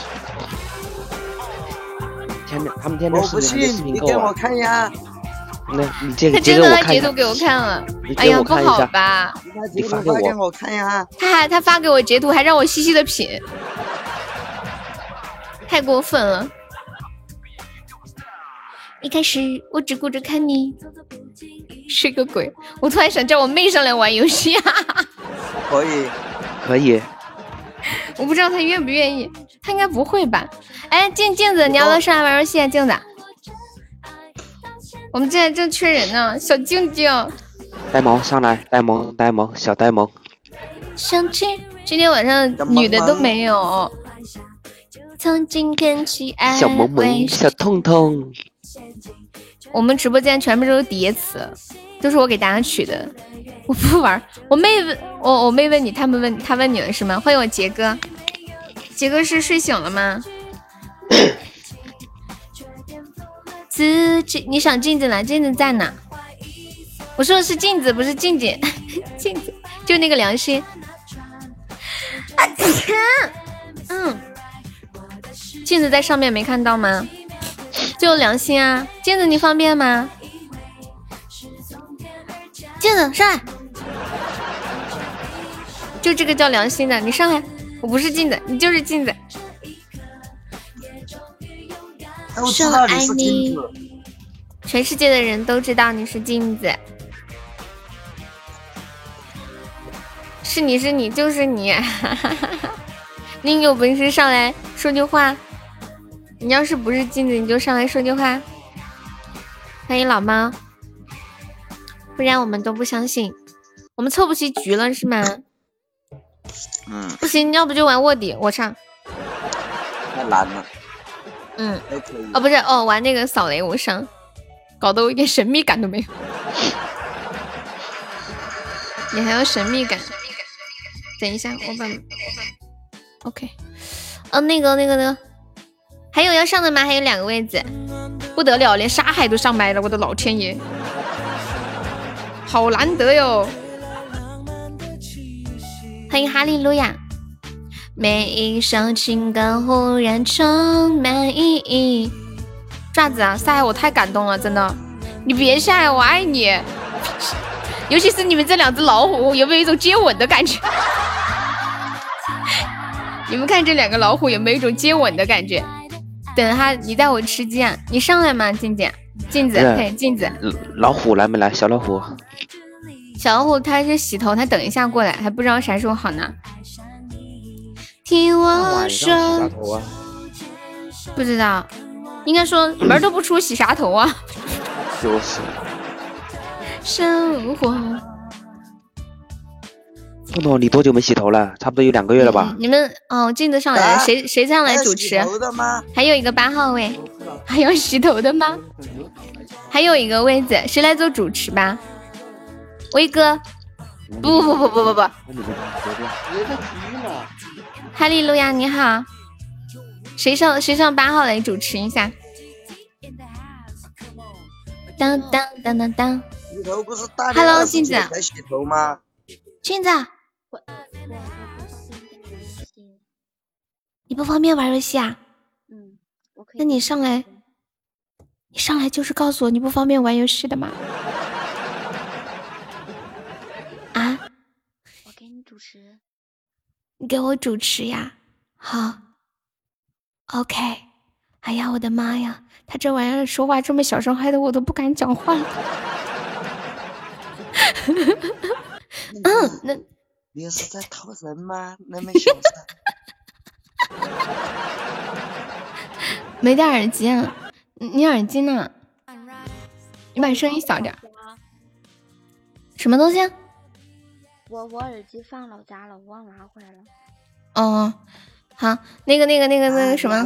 [SPEAKER 5] 天天他们天天
[SPEAKER 4] 我不
[SPEAKER 5] 视频视
[SPEAKER 4] 信，
[SPEAKER 5] 频购
[SPEAKER 4] 你给我
[SPEAKER 5] 啊。
[SPEAKER 4] 看呀！
[SPEAKER 5] 那你这
[SPEAKER 1] 他
[SPEAKER 5] 个截
[SPEAKER 1] 真的他
[SPEAKER 5] 给我看，
[SPEAKER 1] 截图给我看了。哎呀，不好。吧？
[SPEAKER 4] 你
[SPEAKER 5] 发给我
[SPEAKER 4] 发给我看呀！
[SPEAKER 1] 他还他发给我截图，还让我细细的品，太过分了。一开始我只顾着看你，是个鬼！我突然想叫我妹上来玩游戏啊！<laughs>
[SPEAKER 4] 可以，
[SPEAKER 5] 可以，<laughs>
[SPEAKER 1] 我不知道他愿不愿意，他应该不会吧？哎，镜镜子，你要不要上来玩游戏啊？镜子，我们现在正缺人呢，小静静。
[SPEAKER 5] 呆萌上来，呆萌呆萌小呆萌，
[SPEAKER 1] 今天晚上女的都没有。曾经跟起爱
[SPEAKER 5] 小萌萌小痛痛，
[SPEAKER 1] 我们直播间全部都是叠词，都是我给大家取的。我不玩，我妹问我，我妹问你，他们问他问你了是吗？欢迎我杰哥，杰哥是睡醒了吗？<coughs> 自己，你想镜子呢？镜子在哪？我说的是镜子，不是静静，<laughs> 镜子就那个良心。啊天，嗯，镜子在上面没看到吗？就良心啊，镜子你方便吗？镜子上来，就这个叫良心的，你上来。我不是镜子，你就是镜子。
[SPEAKER 4] 哎，我知道你是镜子，
[SPEAKER 1] 全世界的人都知道你是镜子。是你是你就是你，<laughs> 你有本事上来说句话。你要是不是镜子，你就上来说句话。欢迎老猫，不然我们都不相信。我们凑不齐局了是吗？
[SPEAKER 4] 嗯，
[SPEAKER 1] 不行，要不就玩卧底，我上。
[SPEAKER 4] 太难了。
[SPEAKER 1] 嗯。哦，不是哦，玩那个扫雷我上，搞得我一点神秘感都没有。你还要神秘感？等一下，我把 OK。哦，那个那个那个，还有要上的吗？还有两个位置，不得了，连沙海都上麦了，我的老天爷，好难得哟！欢迎哈利路亚。每一首情歌忽然充满意义。爪子啊，沙海我太感动了，真的，你别晒，我爱你。尤其是你们这两只老虎，有没有一种接吻的感觉？<laughs> 你们看这两个老虎有没有一种接吻的感觉？等哈，你带我吃鸡啊！你上来嘛，静静，镜子，嘿，镜子。
[SPEAKER 5] 老虎来没来？小老虎。
[SPEAKER 1] 小老虎他是洗头，他等一下过来，还不知道啥时候好呢。听我说，不知道，应该说门都不出，洗啥头啊？
[SPEAKER 5] 就是。<laughs>
[SPEAKER 1] 生活。
[SPEAKER 5] 彤彤，你多久没洗头了？差不多有两个月了吧？
[SPEAKER 1] 你们哦，镜子上来了，谁谁上来主持？还有一个八号位，还有洗头的吗？还有一个位子，谁来做主持吧？威哥，不不不不不不。哈利路亚，你好，谁上谁上八号来主持一下？当当当当当。Hello，镜子。镜子。你不方便玩游戏啊？嗯，那你上来，你上来就是告诉我你不方便玩游戏的吗？啊？
[SPEAKER 6] 我给你主持。
[SPEAKER 1] 你给我主持呀？好。OK。哎呀，我的妈呀！他这玩意儿说话这么小声，害得我都不敢讲话了。<laughs> 嗯，那
[SPEAKER 4] 你是在偷人吗？那么小声？<laughs>
[SPEAKER 1] 没戴耳机啊？你耳机呢？你把声音小点。什么东西？
[SPEAKER 6] 我我耳机放老家了，我忘拿回来了。
[SPEAKER 1] 哦，好，那个那个那个那个什么？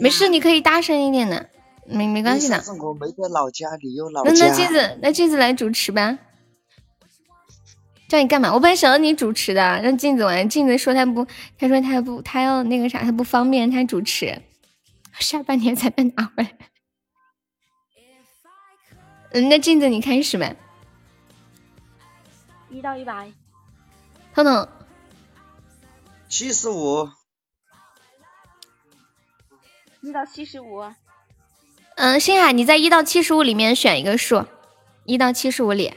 [SPEAKER 1] 没事，你可以大声一点的，没没关系的。
[SPEAKER 4] 我没在老家，你有老家。
[SPEAKER 1] 那那镜子，那镜子来主持吧。叫你干嘛？我本来想让你主持的，让镜子玩。镜子说他不，他说他不，他要那个啥，他不方便，他主持，下半年才能拿回来。嗯，那镜子你开始呗。
[SPEAKER 6] 一到一百。
[SPEAKER 1] 彤彤。
[SPEAKER 4] 七十五。
[SPEAKER 6] 一到七十五。
[SPEAKER 1] 嗯，星海，你在一到七十五里面选一个数，一到七十五里。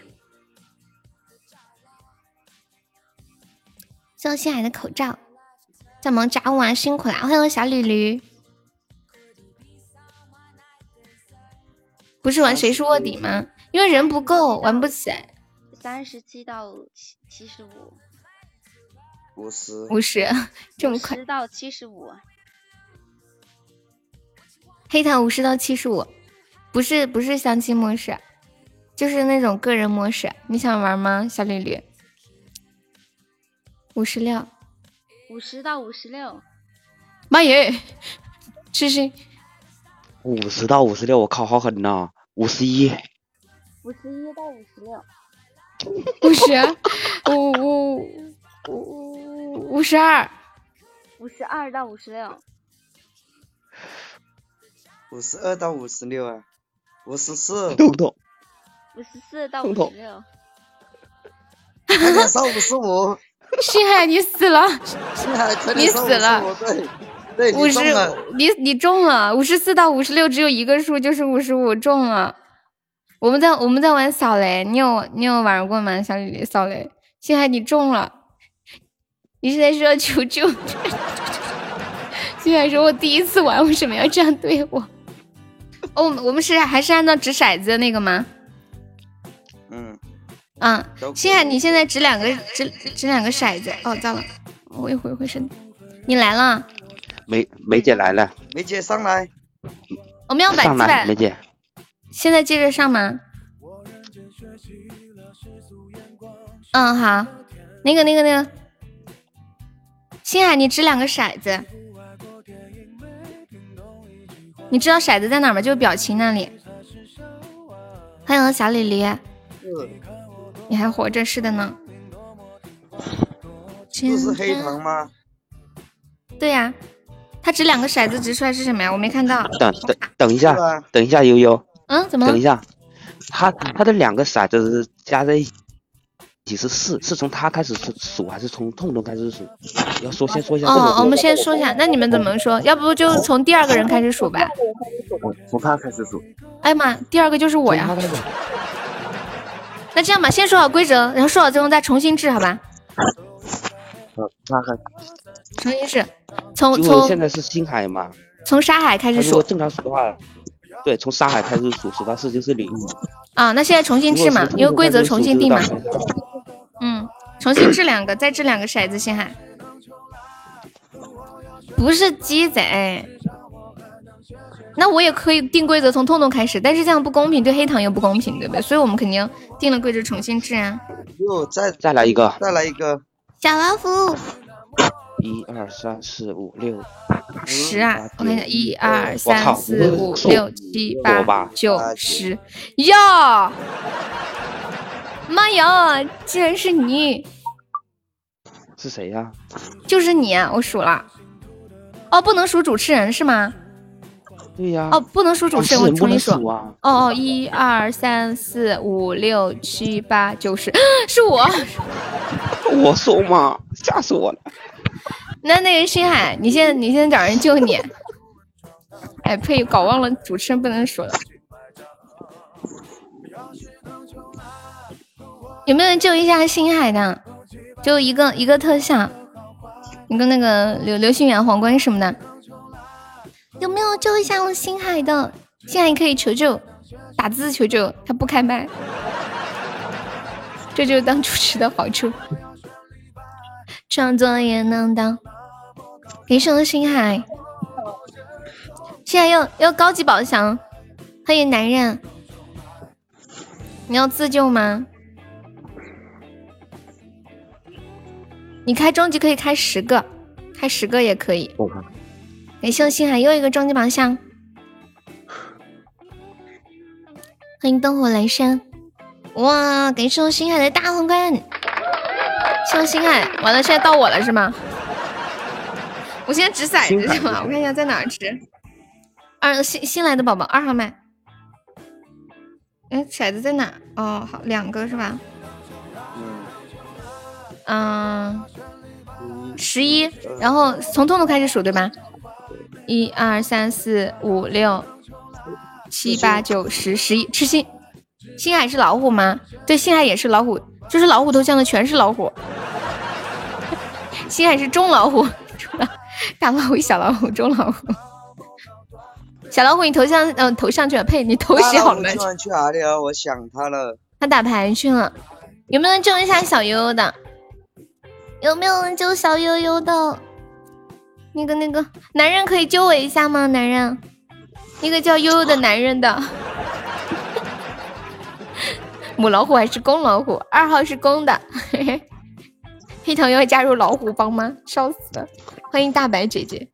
[SPEAKER 1] 谢星海的口罩，在忙家务啊，辛苦啦！欢迎小驴驴。不是玩谁是卧底吗？因为人不够，玩不起来。
[SPEAKER 6] 三十七到七七十五。
[SPEAKER 4] 五十。
[SPEAKER 1] 五十，这么快？
[SPEAKER 6] 十到七十五。
[SPEAKER 1] 黑糖五十到七十五，不是不是相亲模式，就是那种个人模式。你想玩吗，小绿绿？五十六，
[SPEAKER 6] 五十到五十六，
[SPEAKER 1] 妈耶，试试。
[SPEAKER 5] 五十到五十六，我靠，好狠呐！五十一，
[SPEAKER 6] 五十一到五十六，<laughs>
[SPEAKER 1] 五十，五五五五十二，
[SPEAKER 6] 五十二到五十六，
[SPEAKER 4] 五十二到五十六啊，五十四，
[SPEAKER 5] 动动，
[SPEAKER 6] 五十四到五十六，
[SPEAKER 4] 快点上五十五。<laughs>
[SPEAKER 1] 星海，你死了！
[SPEAKER 4] 星海，
[SPEAKER 1] 你死了！
[SPEAKER 4] 对，对，
[SPEAKER 1] 五十，你你中了，五十四到五十六只有一个数，就是五十五中了。我们在我们在玩扫雷，你有你有玩过吗？小李李扫雷，星海你中了，你是在需要求救。<laughs> 星海说：“我第一次玩，为什么要这样对我？”哦，我们是还是按照掷骰子的那个吗？
[SPEAKER 4] 嗯。
[SPEAKER 1] 嗯，星海，你现在掷两个掷掷两个骰子。哦，糟了，我一会儿会升。你来了，
[SPEAKER 5] 梅梅姐来了，
[SPEAKER 4] 梅姐上来，
[SPEAKER 1] 我们要百
[SPEAKER 5] 上
[SPEAKER 1] 几百，
[SPEAKER 5] 梅姐，
[SPEAKER 1] 现在接着上吗？嗯，好，那个那个那个，星海，你掷两个骰子。你知道骰子在哪吗？就是表情那里。欢迎小李黎，
[SPEAKER 4] 是
[SPEAKER 1] 你还活着？是的呢。
[SPEAKER 4] 这是黑糖吗？
[SPEAKER 1] 对呀、他掷两个骰子掷出来是什么呀？我没看到。
[SPEAKER 5] 等等等一下等一下，悠悠，
[SPEAKER 1] 嗯，怎么
[SPEAKER 5] 等一？下，他他的两个骰子是加在一起是四，是从他开始数数还是从痛痛开始数？要说先说一下这个。
[SPEAKER 1] 哦，我们先说一下，那你们怎么说？要不就从第二个人开始数吧？
[SPEAKER 4] 从他开始数。
[SPEAKER 1] 哎呀妈，第二个就是我呀那这样吧，先说好规则，然后说好之后再重新制，好吧？
[SPEAKER 4] 呃，他还
[SPEAKER 1] 重新制，从从
[SPEAKER 5] 现在是星海嘛，
[SPEAKER 1] 从沙海开始数
[SPEAKER 5] 他如果正常数的话，对，从沙海开始数，数到四就是零。
[SPEAKER 1] 啊。那现在重新治嘛因为规则重新定嘛。嗯，重新治两个，再治两个骰子，星海。不是鸡仔，那我也可以定规则从痛痛开始，但是这样不公平，对黑糖又不公平，对不对？所以我们肯定定了规则重新制啊。
[SPEAKER 4] 又再
[SPEAKER 5] 再来一个，
[SPEAKER 4] 再来一个，
[SPEAKER 1] 小老虎
[SPEAKER 5] 一二三四五六，
[SPEAKER 1] 十啊，我看一下，一二三四五六七八九十，哟！妈呀，竟然是你！
[SPEAKER 5] 是谁呀、
[SPEAKER 1] 就是你啊，我数了。哦，不能数主持人是吗？
[SPEAKER 5] 对呀、
[SPEAKER 1] 哦，不能数主持人，我重新数。哦哦，一二三四五六七八九十，<gasps> 是我。<laughs>
[SPEAKER 5] 我说嘛，吓死我了。
[SPEAKER 1] 那那个星海，你先你先找人救你。哎呸，搞忘了主持人不能说了。有没有人救一下星海的？就一个一个特效，一个那个流流星雨皇冠什么的。有没有救一下我星海的？星海可以求救，打字求救，他不开麦。这就是当主持的好处。创作也能当。给什么星海？星海要要高级宝箱，欢迎男人。你要自救吗？你开终极可以开十个，开十个也可以。感谢我星海又一个终极宝箱，欢迎灯火阑珊。哇，感谢我星海的大皇冠，谢我星海。完了，现在到我了是吗？我现在掷骰子是吗？我看一下在哪儿掷。二新新来的宝宝二号麦。哎，骰子在哪？哦，好，两个是吧？嗯，十一，然后从痛痛开始数对吧？一二三四五六七八九十十一，吃星星海是老虎吗？对，星海也是老虎，就是老虎头像的全是老虎。<laughs> 心海是中老虎，<laughs> 大老虎、小老虎、中老虎。小老虎，你头像嗯、头上去了，呸，你头小了
[SPEAKER 4] 大老虎。今晚去哪里了？我想他了。
[SPEAKER 1] 他打牌去了。有没有人救一下小悠悠的？有没有人救小悠悠的？那个那个男人可以救我一下吗？男人，那个叫悠悠的男人的，母老虎还是公老虎？二号是公的。嘿嘿，黑糖要加入老虎帮吗？笑死了！欢迎大白姐姐，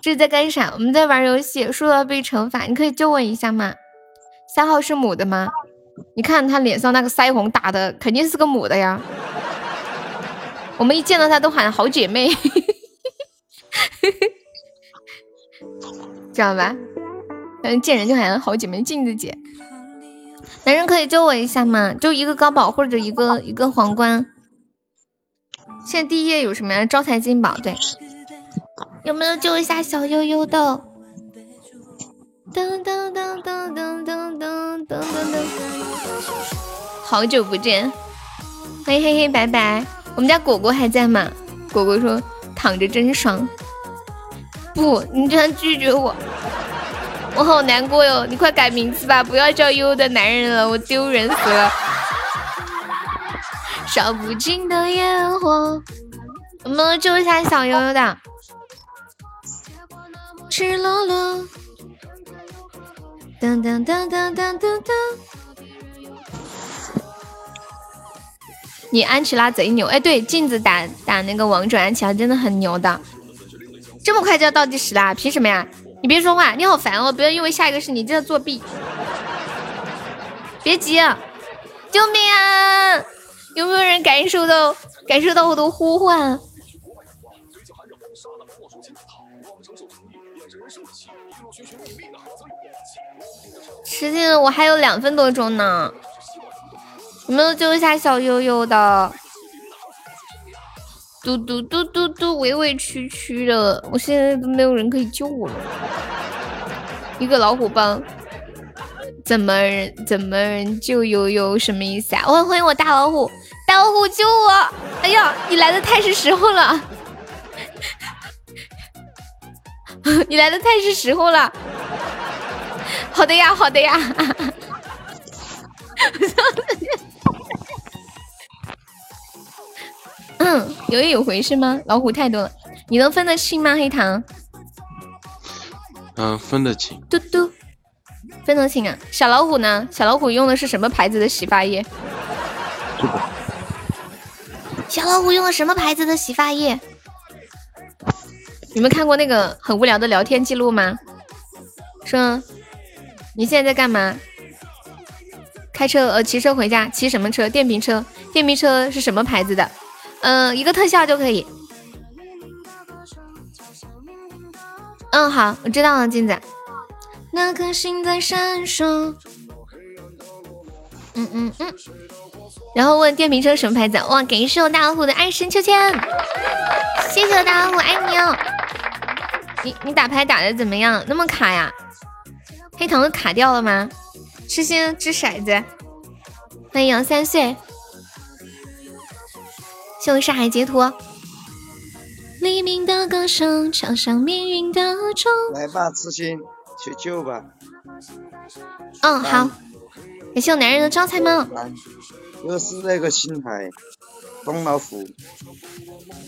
[SPEAKER 1] 这是在干啥？我们在玩游戏，输了被惩罚，你可以救我一下吗？三号是母的吗？你看他脸上那个腮红打的，肯定是个母的呀。我们一见到他都喊好姐妹，<laughs> 知道吧？嗯，见人就喊好姐妹镜子姐。男人可以救我一下吗？就一个高宝或者一个一个皇冠。现在第一页有什么呀？招财进宝，对。有没有救一下小悠悠的？噔噔噔噔噔噔噔噔噔噔。好久不见，欢迎嘿嘿白白。我们家果果还在吗？果果说躺着真爽。不，你居然拒绝我，我好难过哟！你快改名字吧，不要叫悠悠的男人了，我丢人死了。烧不尽的烟火。我们救一下小悠悠的，赤裸裸。噔噔噔噔噔噔噔。你安琪拉贼牛，哎，对，镜子打打那个王者安琪拉真的很牛的。这么快就要倒计时啦？凭什么呀？你别说话，你好烦哦！不要因为下一个是你就要作弊。别急，救命啊！有没有人感受到感受到我的呼唤？时间我还有两分多钟呢，有没有救一下小悠悠的？嘟嘟嘟嘟嘟，委委屈屈的，我现在都没有人可以救我了。一个老虎帮，怎么人怎么人救悠悠？什么意思啊？我欢迎我大老虎，大老虎救我！哎呀，你来的太是时候了，<laughs> 你来的太是时候了。好的呀，好的呀。<laughs> 嗯，有一有回是吗？老虎太多了，你能分得清吗？黑糖？
[SPEAKER 7] 嗯，分得清。
[SPEAKER 1] 嘟嘟，分得清啊。小老虎呢？小老虎用的是什么牌子的洗发液？小老虎用的什么牌子的洗发液？你们看过那个很无聊的聊天记录吗？说，你现在在干嘛？开车呃，骑车回家，骑什么车？电瓶车。电瓶车是什么牌子的？嗯，一个特效就可以。嗯，好，我知道了，镜子。那颗星在闪烁。嗯嗯嗯。然后问电瓶车什么牌子？哇，感谢我大老虎的爱神秋千，谢谢我大老虎，爱你哦。你你打牌打的怎么样？那么卡呀？黑糖都卡掉了吗？痴心掷骰子。欢迎杨三岁。谢我上海截图。黎明的歌声，敲响命运的钟。
[SPEAKER 4] 来吧，痴心，去救吧。
[SPEAKER 1] 嗯，好。感谢我男人的招财猫。
[SPEAKER 4] 又是那个星海，东老虎。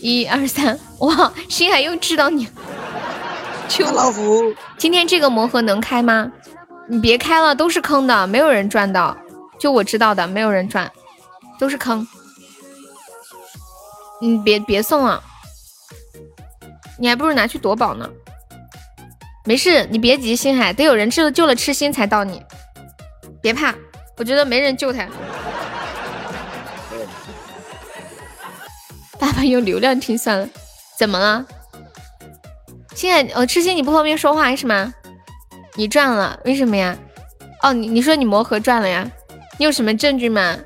[SPEAKER 1] 一二三，哇，星海又知道你。
[SPEAKER 4] 秋老虎，
[SPEAKER 1] 今天这个魔盒能开吗？你别开了，都是坑的，没有人赚到。就我知道的，没有人赚，都是坑。你别别送了，你还不如拿去夺宝呢。没事，你别急，星海，得有人救救了痴心才到你。别怕，我觉得没人救他。爸爸用流量听算了，怎么了？星海，哦，痴心你不方便说话是吗？你赚了，为什么呀？哦，你你说你魔盒赚了呀？你有什么证据吗？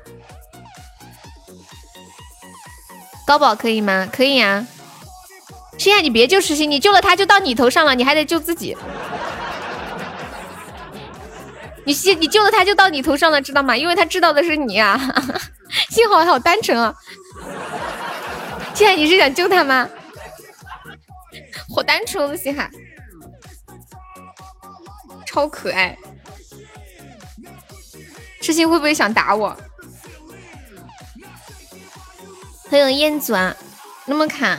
[SPEAKER 1] 高宝可以吗？可以呀。心爱，你别救痴心，你救了他就到你头上了，你还得救自己。<laughs> 你心，你救了他就到你头上了，知道吗？因为他知道的是你呀。<laughs> 幸好好单纯啊。心爱，你是想救他吗？好单纯的心海，超可爱。痴心会不会想打我？欢迎彦祖啊，那么卡，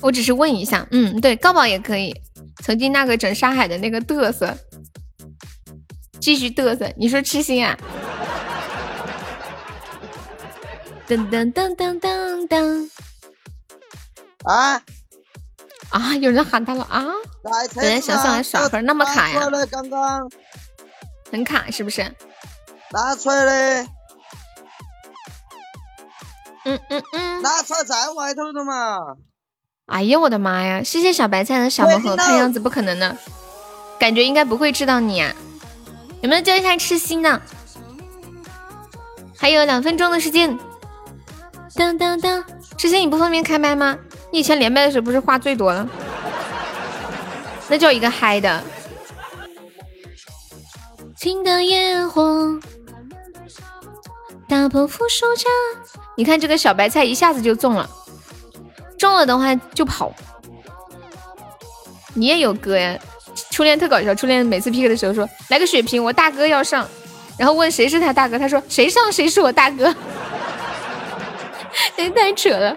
[SPEAKER 1] 我只是问一下，嗯，对，高宝也可以。曾经那个整沙海的那个嘚瑟，继续嘚瑟。你说痴心啊？噔噔噔噔噔噔！
[SPEAKER 4] 啊
[SPEAKER 1] 啊！有人喊他了啊！本来想上来耍会儿，那么卡呀？
[SPEAKER 4] 刚刚
[SPEAKER 1] 很卡是不是？
[SPEAKER 4] 拿出来嘞！
[SPEAKER 1] 嗯嗯嗯，
[SPEAKER 4] 拿出来在外头的嘛！
[SPEAKER 1] 哎呀，我的妈呀！谢谢小白菜的小魔盒，看样子不可能的，感觉应该不会知道你啊。有没有救一下痴心呢？还有两分钟的时间。当当当，痴心你不方便开麦吗？你以前连麦的时候不是话最多了？那叫一个嗨的。情的烟火。打破复数家，你看这个小白菜一下子就中了，中了的话就跑。你也有歌呀？初恋特搞笑，初恋每次 PK 的时候说来个血瓶，我大哥要上。然后问谁是他大哥，他说谁上谁是我大哥，这 <laughs> 太扯了。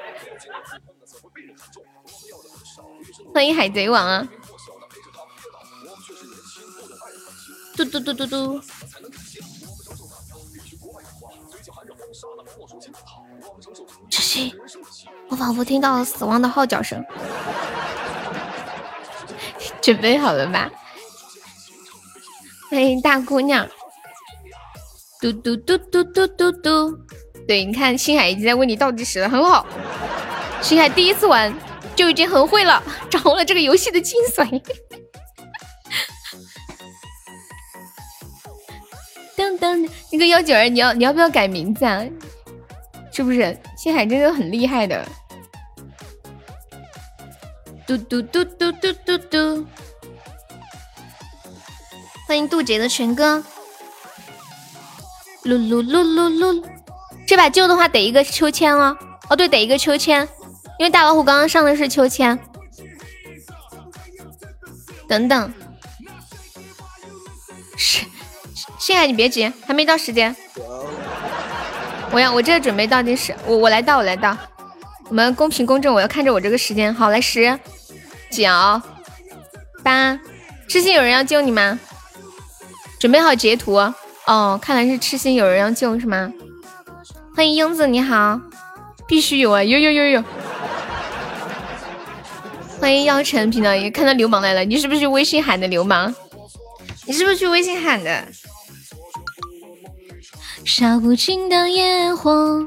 [SPEAKER 1] 欢迎海贼王啊！嘟嘟嘟嘟嘟。我仿佛听到了死亡的号角声。准备好了吧？欢迎大姑娘。嘟嘟嘟嘟嘟嘟嘟。对，你看星海已经在为你倒计时了，很好。星海第一次玩就已经很会了，掌握了这个游戏的精髓。噔噔，那个幺九儿，你要你要不要改名字啊？是不是？星海真的很厉害的。嘟嘟嘟嘟嘟嘟嘟，欢迎渡劫的全哥。噜噜噜噜噜，这把救的话得一个秋千哦。哦，对，得一个秋千，因为大老虎刚刚上的是秋千。等等，是。星海，你别急，还没到时间。我要，我这准备倒计时，我我来倒，我来倒。我们公平公正，我要看着我这个时间。好，来十、九、八。痴心有人要救你吗？准备好截图。哦，看来是痴心有人要救是吗？欢迎英子，你好。必须有啊，有有有有。欢迎妖晨频道，也看到流氓来了。你是不是去微信喊的流氓？你是不是去微信喊的？烧不尽的野火，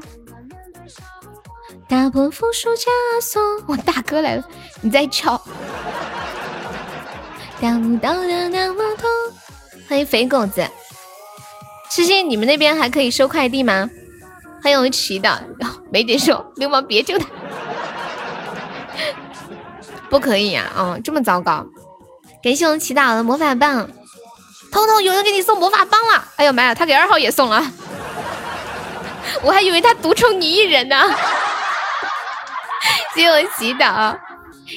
[SPEAKER 1] 打破缚束枷锁。我大哥来了，你在敲。<laughs> 得不到的那么多。欢迎肥狗子，痴心，你们那边还可以收快递吗？欢迎祈祷，<laughs> 没得收，流氓别救他。<laughs> 不可以呀，哦，这么糟糕。感谢我们祈祷的魔法棒，彤彤有人给你送魔法棒了。哎呦妈呀，他给二号也送了。我还以为他独宠你一人呢，<laughs> 谢谢我祈祷，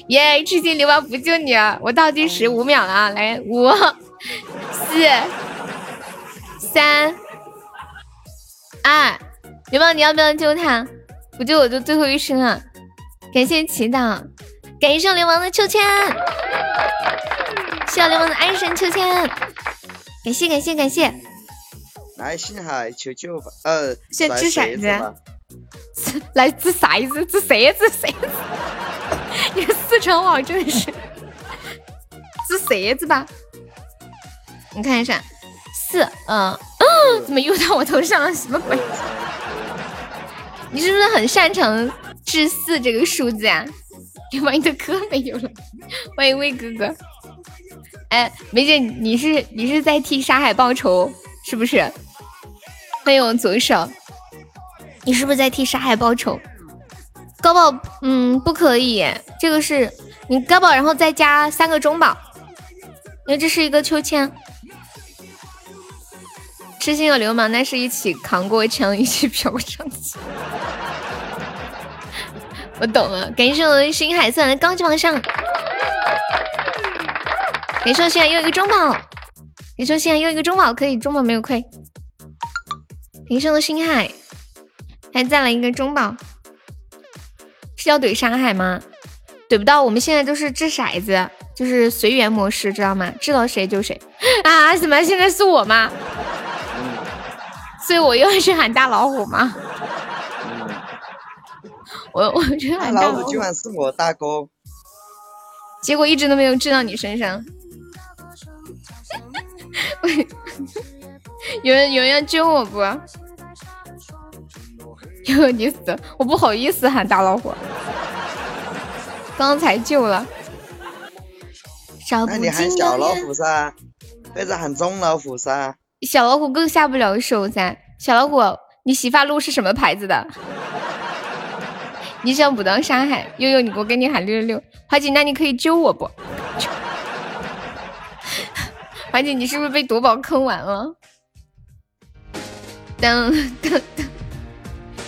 [SPEAKER 1] 耶！痴心流氓不救你啊，我倒计时五秒了啊，来五、四、三、二，流氓你要不要救他？不救我就最后一声了。感谢祈祷，感谢流氓的秋千，谢流氓的爱神秋千，感谢感谢感谢。
[SPEAKER 4] 来，星海求救吧！呃，
[SPEAKER 1] 先掷骰子，来 <laughs> 掷骰子，掷骰子，骰子。<laughs> 你四川话真的是 <laughs> 掷骰子吧？你看一下，四，嗯嗯，怎么又到我头上了？什么鬼？你是不是很擅长掷四这个数字啊？你把你的歌没有了，欢迎魏哥哥。哎，梅姐，你是你是在替沙海报仇是不是？欢迎左手，你是不是在替沙海报仇？高宝，嗯，不可以，这个是你高宝，然后再加三个中宝，因为这是一个秋千。痴心有流氓，那是一起扛过枪，一起飘上去。<laughs> 我懂了，感谢我的星海送来的高级榜上，感谢星海又一个中宝，感谢星海又一个中宝，可以中宝没有亏。林生的星海，还再来一个中宝，是要怼沙海吗？怼不到，我们现在都是掷骰子，就是随缘模式，知道吗？掷到谁就谁啊？什么？现在是我吗？所以我又要去喊大老虎吗？我我去喊大
[SPEAKER 4] 老虎，今晚是我大哥，
[SPEAKER 1] 结果一直都没有掷到你身上。<laughs> 有人有人要救我不？<laughs> 有你死，我不好意思喊大老虎，刚才救了。
[SPEAKER 4] 那你喊小老虎噻，或者喊中老虎噻。
[SPEAKER 1] 小老虎更下不了手噻。小老虎，你洗发露是什么牌子的？<laughs> 你想不当伤害？悠悠，你我给你喊六六六。华姐，那你可以救我不？<laughs> 华姐，你是不是被夺宝坑完了？等等等，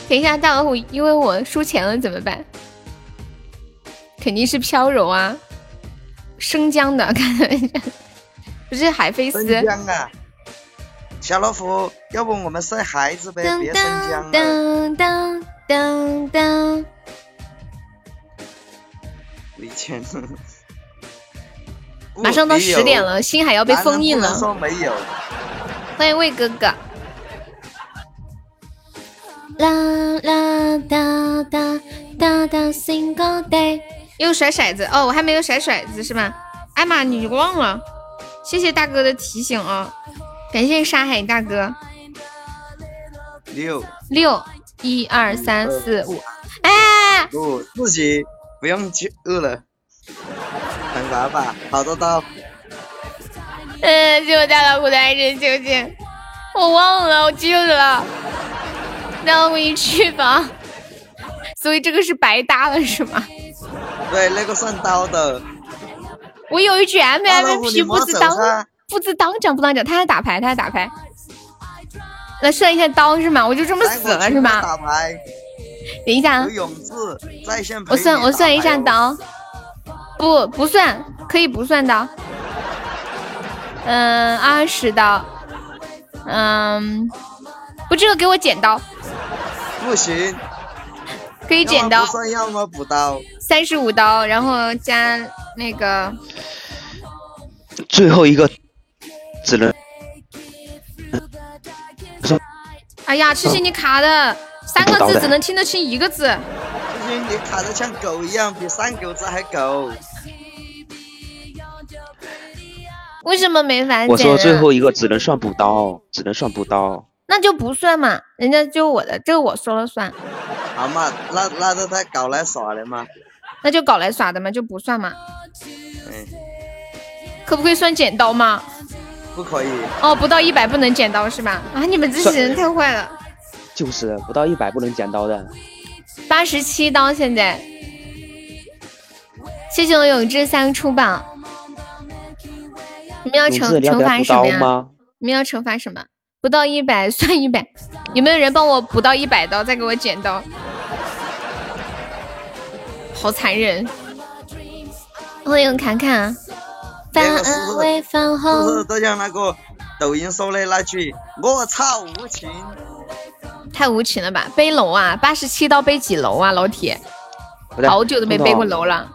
[SPEAKER 1] 等一下，大老虎，因为我输钱了怎么办？肯定是飘柔啊，生姜的，看 <laughs> 不是海飞丝。
[SPEAKER 4] 生姜啊！小老虎，要不我们生孩子呗，别生姜了。
[SPEAKER 1] 当当当当，
[SPEAKER 4] 没钱。
[SPEAKER 1] 马上到十点了，星海要被封印了。
[SPEAKER 4] 说没有。
[SPEAKER 1] 欢迎魏哥哥。啦啦哒哒哒哒，single day。又甩骰子哦，我还没有甩骰子是吧？艾玛，你忘了？谢谢大哥的提醒啊！感谢沙海大哥。
[SPEAKER 4] 六
[SPEAKER 1] 六一二三四五，哎，
[SPEAKER 4] 不，自己不用去饿了。惩罚吧，好多刀。
[SPEAKER 1] 嗯，谢我家老虎的爱人星星，我忘了，我记住了。那我一去吧。所以这个是白搭了是吗？
[SPEAKER 4] 对，那个算刀的。
[SPEAKER 1] 我有一局 M M P，不知当不知当讲不当讲，他在打牌，他在打牌。来算一下刀是吗？我就这么死了是吗？
[SPEAKER 4] 打牌。
[SPEAKER 1] 等一下啊。
[SPEAKER 4] 在线。
[SPEAKER 1] 我算我算一下刀。不不算，可以不算刀。嗯，二十刀。嗯，不，这个给我剪刀。
[SPEAKER 4] 不行。
[SPEAKER 1] 可以剪刀。
[SPEAKER 4] 不算要么补刀。
[SPEAKER 1] 三十五刀，然后加那个。
[SPEAKER 5] 最后一个只能。
[SPEAKER 1] 哎呀，痴心你卡的，三个字只能听得清一个字。
[SPEAKER 4] 痴心你卡的像狗一样，比三狗子还狗。
[SPEAKER 1] 为什么没反剪？
[SPEAKER 5] 我说最后一个只能算补刀，只能算补刀。
[SPEAKER 1] 那就不算嘛，人家就我的，这个我说了算。
[SPEAKER 4] 好嘛，那那是他搞来耍的嘛？
[SPEAKER 1] 那就搞来耍的嘛，就不算嘛。
[SPEAKER 4] 嗯。
[SPEAKER 1] 可不可以算剪刀吗？
[SPEAKER 4] 不可以
[SPEAKER 1] 哦，不到一百不能剪刀是吧？啊，你们这些人太坏了。
[SPEAKER 5] 就是不到一百不能剪刀的。
[SPEAKER 1] 八十七刀现在。谢谢我永志三出榜。你们要惩惩罚什么呀？你们要惩罚什么？不到一百 <laughs> 算一百。有没有人帮我补到一百刀再给我剪刀？好残忍。欢迎侃侃。
[SPEAKER 4] 那个是不是是不是都像那个抖音说的那句“我操无情”？
[SPEAKER 1] 太无情了吧！背楼啊，八十七刀背几楼啊，老铁？好久都没背过楼了。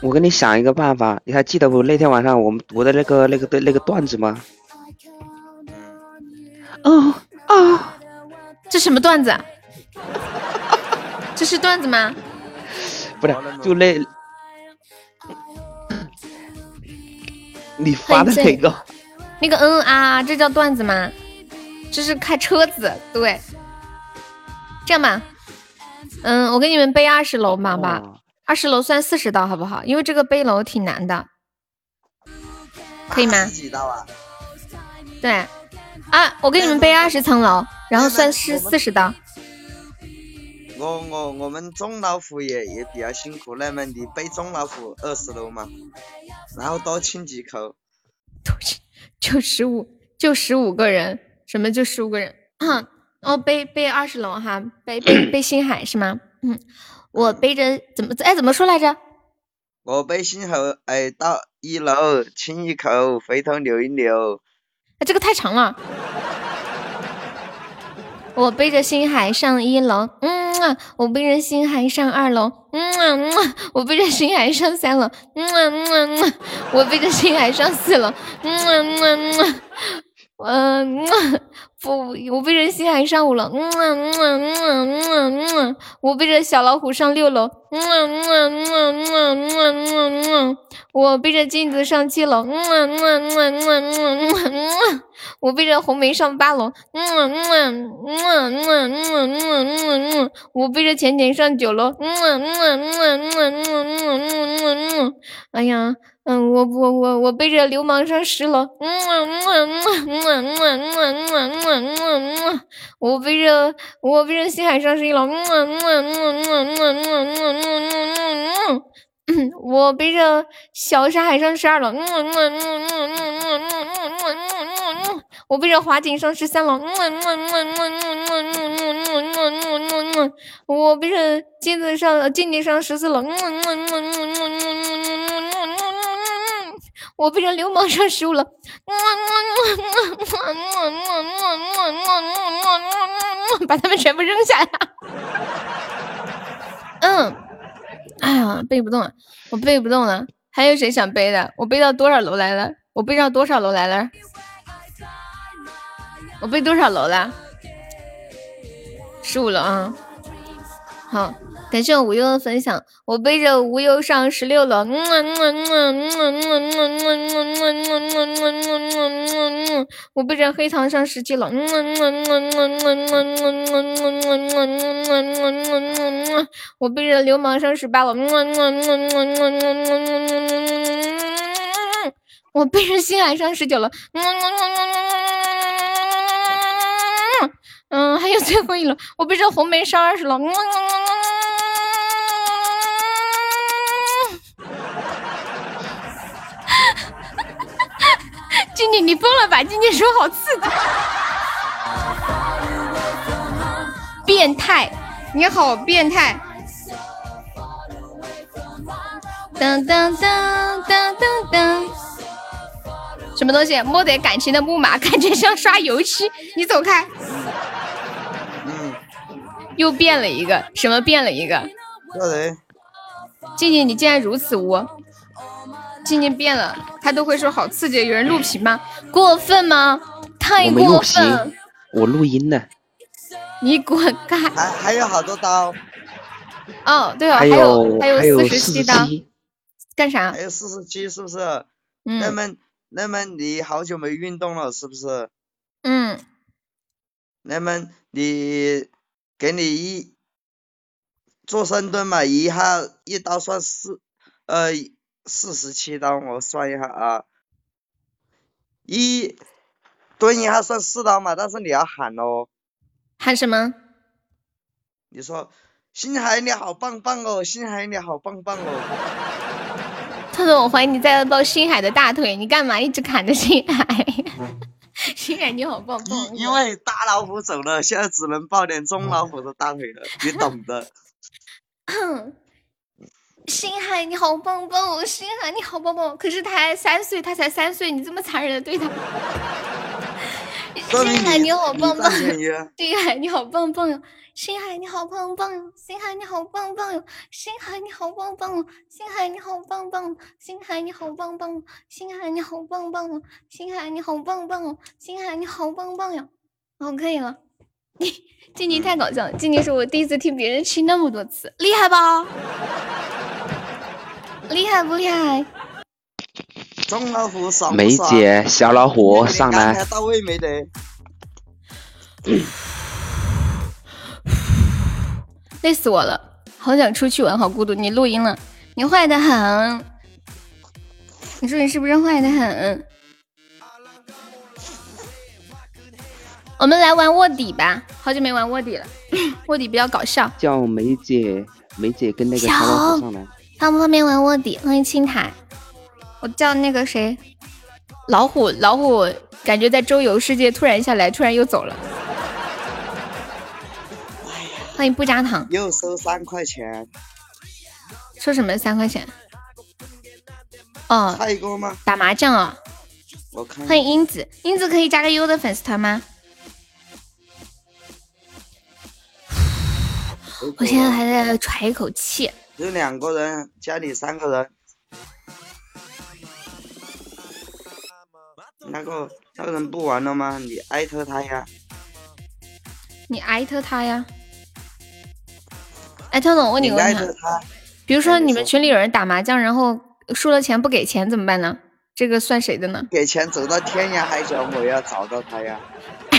[SPEAKER 5] 我给你想一个办法，你还记得不？那天晚上我们读的那个那个的那个段子吗？
[SPEAKER 1] 哦哦，这什么段子？<laughs> 这是段子吗？
[SPEAKER 5] 不是，就那。你发的哪个？
[SPEAKER 1] 那个嗯啊，这叫段子吗？这是开车子，对。这样吧，嗯，我给你们背二十楼嘛吧，二十楼算四十道好不好？因为这个背楼挺难的，可以吗？
[SPEAKER 4] 啊？
[SPEAKER 1] 对，啊，我给你们背二十层楼，然后算是四十刀。
[SPEAKER 4] 我我我们中老虎也也比较辛苦，那么你背中老虎二十楼嘛，然后多亲几口，
[SPEAKER 1] 多亲就十五就十五个人，什么就十五个人，<clears throat> 哦背背二十楼哈，背背 <clears throat> 背星海是吗？嗯，我背着怎么哎怎么说来着？
[SPEAKER 4] 我背星海哎到一楼亲一口，回头扭一留，
[SPEAKER 1] 哎这个太长了。<laughs> 我背着星海上一楼，嗯，我背着星海上二楼，嗯，我背着星海上三楼，嗯，我背着星海上四楼，嗯，嗯，不，我背着星海上五楼，嗯嗯嗯嗯嗯，我背着小老虎上六楼，嗯嗯嗯嗯嗯嗯，我背着镜子上七楼，嗯嗯嗯嗯嗯嗯嗯，我背着红梅上八楼，嗯嗯嗯嗯嗯嗯嗯，我背着浅浅上九楼，嗯嗯嗯嗯嗯嗯嗯嗯，哎呀。嗯，我我我我背着流氓上十楼，嗯嗯嗯嗯嗯嗯嗯嗯嗯，我背着我背着星海上十一楼，嗯嗯嗯嗯嗯嗯嗯嗯，我背着小沙海上十二楼，嗯嗯嗯嗯嗯嗯嗯嗯嗯，我背着华锦上十三楼，嗯嗯嗯嗯嗯嗯嗯嗯嗯，我背着金子上静静上十四楼，嗯嗯嗯嗯嗯嗯嗯嗯嗯。我背着流氓上十五了，把他们全部扔下来。嗯，哎呀，背不动了，我背不动了。还有谁想背的？我背到多少楼来了？我背到多少楼来了？我背多少楼了？十五楼啊！好。感谢我无忧的分享，我背着无忧上十六楼。我背着黑糖上十七楼。我背着流氓上十八楼。我背着星海上十九楼。嗯，还有最后一楼，我背着红梅上二十楼。静静，你疯了吧？静静说好刺激，变态，你好变态！噔噔噔噔噔噔，什么东西？摸得感情的木马，感觉像刷油漆。你走开。
[SPEAKER 4] 嗯。
[SPEAKER 1] 又变了一个，什么变了一个？
[SPEAKER 4] 叫谁？
[SPEAKER 1] 静静，你竟然如此污！静静变了，他都会说好刺激。有人录屏吗？过分吗？太过分！
[SPEAKER 5] 我录音呢。
[SPEAKER 1] 你滚开！
[SPEAKER 4] 还还有好多刀。
[SPEAKER 1] 哦，对哦，
[SPEAKER 5] 还
[SPEAKER 1] 有还
[SPEAKER 5] 有
[SPEAKER 1] 四十七刀。干啥？
[SPEAKER 4] 还有四十七，是不是？嗯。那么那么你好久没运动了，是不是？
[SPEAKER 1] 嗯。
[SPEAKER 4] 那么你给你一做深蹲嘛，一下一刀算四，呃。四十七刀，我算一下啊，一蹲一下算四刀嘛，但是你要喊哦。
[SPEAKER 1] 喊什么？
[SPEAKER 4] 你说星海你好棒棒哦，星海你好棒棒
[SPEAKER 1] 哦。特特，我怀疑你在抱星海的大腿，你干嘛一直砍着星海？<laughs> 星海你好棒棒。
[SPEAKER 4] 因为大老虎走了，现在只能抱点中老虎的大腿了，你懂的。
[SPEAKER 1] 星海你好棒棒哦，星海你好棒棒。可是他才三岁，他才三岁，你这么残忍的对他。星海你好棒棒，星海你好棒棒。哟，星海你好棒棒。哟，星海你好棒棒。哟，星海你好棒棒。哦，星海你好棒棒，星海你好棒棒，星海你好棒棒。哦，星海你好棒棒。哦，星海你好棒棒。哟。好，可以了。<laughs> 静静太搞笑了，静静是我第一次听别人亲那么多次，厉害吧？厉害不厉害？
[SPEAKER 4] 中老虎爽
[SPEAKER 5] 梅姐，小老虎上来。
[SPEAKER 4] 到位没得？
[SPEAKER 1] 累死我了，好想出去玩，好孤独。你录音了，你坏的很。你说你是不是坏的很？我们来玩卧底吧，好久没玩卧底了，<coughs> 卧底比较搞笑。
[SPEAKER 5] 叫梅姐，梅姐跟那个小老虎上来。
[SPEAKER 1] 方不方便玩卧底？欢迎青苔，我叫那个谁，老虎，老虎感觉在周游世界突然下来，突然又走了。欢迎不加糖，
[SPEAKER 4] 又收三块钱。
[SPEAKER 1] 收什么三块钱？哦，
[SPEAKER 4] 泰国吗？
[SPEAKER 1] 打麻将啊。
[SPEAKER 4] 我看。
[SPEAKER 1] 欢迎英子，英子可以加个优的粉丝团吗？我现在还在喘一口气。
[SPEAKER 4] 有两个人，家里三个人。那个那个人不玩了吗？你艾特他呀。
[SPEAKER 1] 你艾特他呀。哎，特总，我问你个问题。比如说你们群里有人打麻将，然后输了钱不给钱怎么办呢？这个算谁的呢？
[SPEAKER 4] 给钱走到天涯海角，我要找到他呀。<laughs>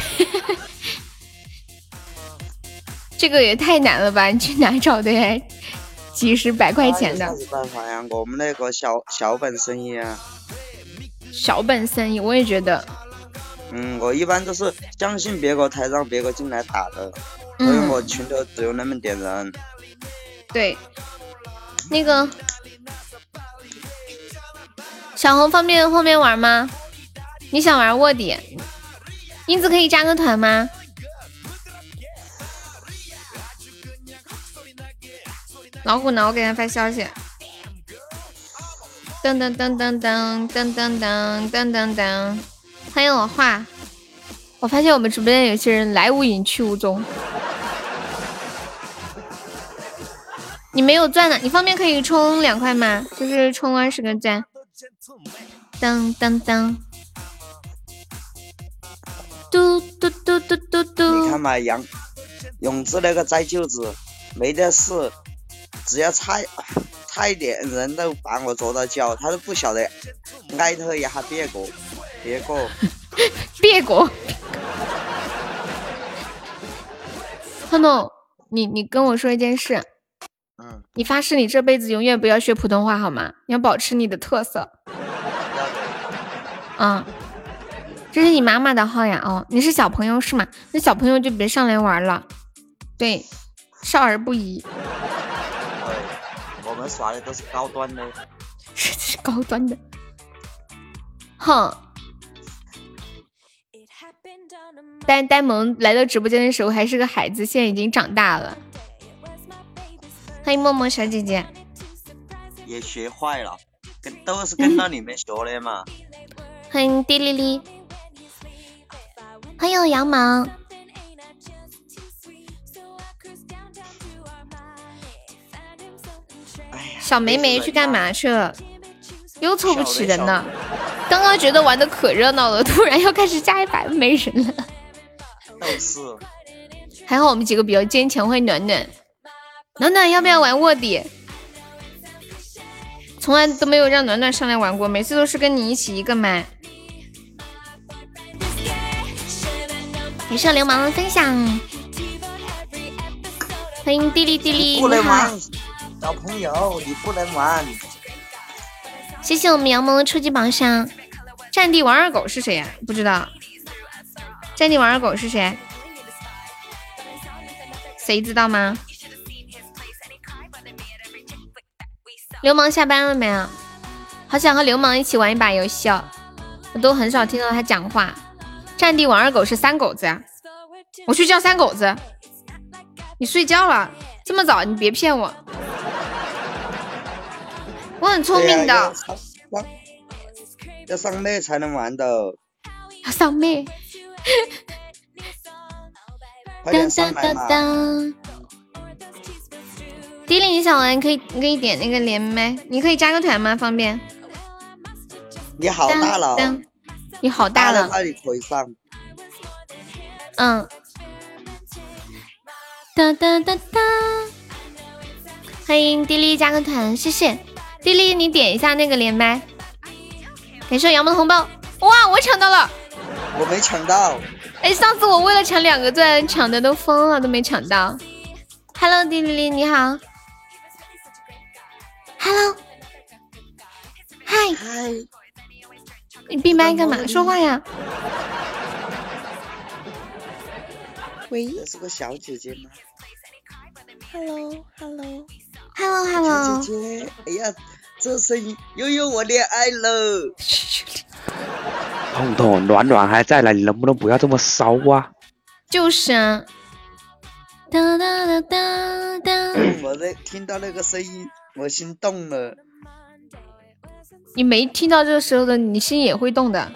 [SPEAKER 1] 这个也太难了吧？你去哪找的呀？几十百块钱的，没
[SPEAKER 4] 办法呀？我们那个小小本生意啊，
[SPEAKER 1] 小本生意，我也觉得。
[SPEAKER 4] 嗯，我一般都是相信别个才让别个进来打的，所以我群头只有那么点人。
[SPEAKER 1] 对，那个小红方便后面玩吗？你想玩卧底？英子可以加个团吗？老虎呢？我给他发消息。噔噔噔噔噔噔噔噔噔噔，欢迎我画。我发现我们直播间有些人来无影去无踪。你没有钻的，你方便可以充两块吗？就是充二十个钻。噔噔噔，嘟嘟嘟嘟嘟嘟。
[SPEAKER 4] 你看嘛，杨永志那个栽舅子没得事，只要差差一点人都把我捉到脚，他都不晓得艾特一下别个，别个，
[SPEAKER 1] 别个。彤彤，你你跟我说一件事。
[SPEAKER 4] 嗯。
[SPEAKER 1] 你发誓你这辈子永远不要学普通话好吗？你要保持你的特色。嗯，这是你妈妈的号呀。哦，你是小朋友是吗？那小朋友就别上来玩了。对，少儿不宜。
[SPEAKER 4] 耍的都是高端的。
[SPEAKER 1] 是高端的。哼。呆呆萌来到直播间的时候还是个孩子，现在已经长大了。欢迎默默小姐姐。
[SPEAKER 4] 也学坏了，跟都是跟到你们学的嘛。<laughs>
[SPEAKER 1] 欢迎滴哩哩。欢迎羊毛。小梅梅去干嘛去了？又凑不齐人呢。刚刚觉得玩的可热闹了，突然要开始加一百没人了。
[SPEAKER 4] 都是。
[SPEAKER 1] 还好我们几个比较坚强。欢迎暖暖，暖暖要不要玩卧底？从来都没有让暖暖上来玩过，每次都是跟你一起一个麦。感谢流氓的分享，欢迎滴哩滴哩，
[SPEAKER 4] 小朋友你不能玩。
[SPEAKER 1] 谢谢我们杨萌的初级榜上，战地王二狗是谁呀？不知道。战地王二狗是谁？谁知道吗？流氓下班了没有？好想和流氓一起玩一把游戏哦，我都很少听到他讲话。战地王二狗是三狗子呀，我去叫三狗子。你睡觉了？这么早？你别骗我，我很聪明的。
[SPEAKER 4] 要上麦才能玩的。
[SPEAKER 1] 要上麦。
[SPEAKER 4] 当当当当。
[SPEAKER 1] 迪丽，你想玩可以，你可以点那个连麦，你可以加个团吗？方便。
[SPEAKER 4] 你好大了。
[SPEAKER 1] 你好大了。
[SPEAKER 4] 那你可以上。
[SPEAKER 1] 嗯。哒哒哒哒。欢迎迪丽加个团，谢谢。迪丽，你点一下那个连麦。感谢杨萌的红包。哇，我抢到了。
[SPEAKER 4] 我没抢到。
[SPEAKER 1] 哎，上次我为了抢两个钻，抢的都疯了，都没抢到。Hello，迪丽丽，你好。Hello。嗨。
[SPEAKER 4] 嗨。
[SPEAKER 1] 你闭麦干嘛？说话呀！
[SPEAKER 4] 喂，这是个小姐姐吗
[SPEAKER 1] ？Hello，Hello，Hello，Hello。
[SPEAKER 4] 小姐姐，哎呀，这声音悠悠，我恋爱了。
[SPEAKER 5] 彤彤，暖暖还在呢，你能不能不要这么骚啊？
[SPEAKER 1] 就是啊。哒哒哒哒哒。
[SPEAKER 4] 我在听到那个声音，我心动了。
[SPEAKER 1] 你没听到这个时候的，你心也会动的，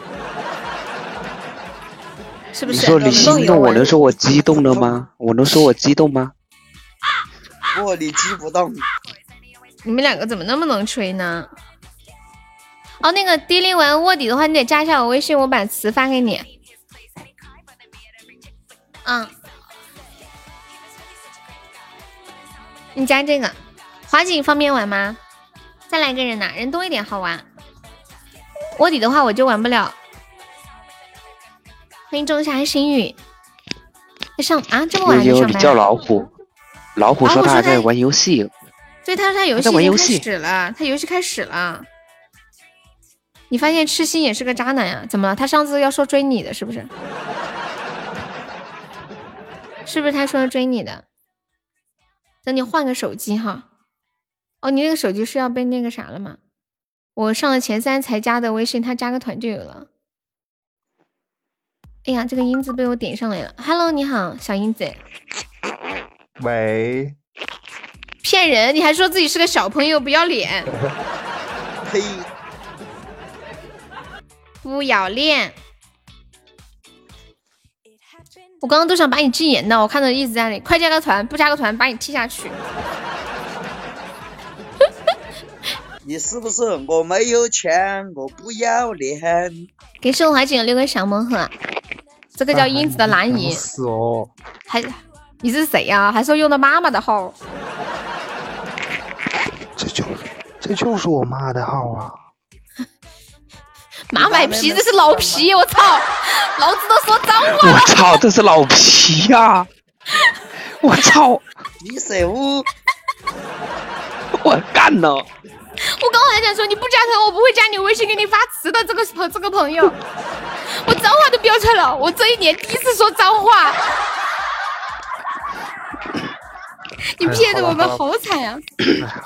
[SPEAKER 1] 是不是？
[SPEAKER 5] 你说你心动，我能说我激动了吗？我能说我激动吗？
[SPEAKER 4] 不，你激不动。
[SPEAKER 1] 你们两个怎么那么能吹呢？哦，那个迪丽玩卧底的话，你得加一下我微信，我把词发给你。嗯，你加这个。华锦方便玩吗？再来个人呐，人多一点好玩。卧底的话我就玩不了。欢迎仲夏星宇。上啊，这么晚就上班？
[SPEAKER 5] 你叫老虎，老虎说他还在玩游戏。
[SPEAKER 1] 对，他说他游戏
[SPEAKER 5] 已经
[SPEAKER 1] 开始了，他游戏开始了。你发现痴心也是个渣男呀？怎么了？他上次要说追你的是不是？<laughs> 是不是他说要追你的？等你换个手机哈。哦，你那个手机是要被那个啥了吗？我上了前三才加的微信，他加个团就有了。哎呀，这个英子被我点上来了。Hello，你好，小英子。
[SPEAKER 7] 喂。
[SPEAKER 1] 骗人！你还说自己是个小朋友，不要脸。<laughs>
[SPEAKER 4] 呸！
[SPEAKER 1] 不要脸！我刚刚都想把你禁言的，我看到一直在那里，快加个团，不加个团把你踢下去。<laughs>
[SPEAKER 4] 你是不是我没有钱，我不要脸？
[SPEAKER 1] 给盛怀景留个小魔盒，这个叫英子的蓝银。
[SPEAKER 7] 是哦，
[SPEAKER 1] 还你是谁呀、还说用的妈妈的号？
[SPEAKER 7] 这就这就是我妈的号啊！
[SPEAKER 1] 妈买皮，这是老皮！我操，老子都说脏话了。
[SPEAKER 5] 我操，这是老皮呀、我操，
[SPEAKER 4] 你谁屋？
[SPEAKER 5] 我干了！
[SPEAKER 1] 我刚还想说你不加他，我不会加你微信给你发词的。这个朋这个朋友，我脏话都飙出来了。我这一年第一次说脏话，你骗的我们好惨呀、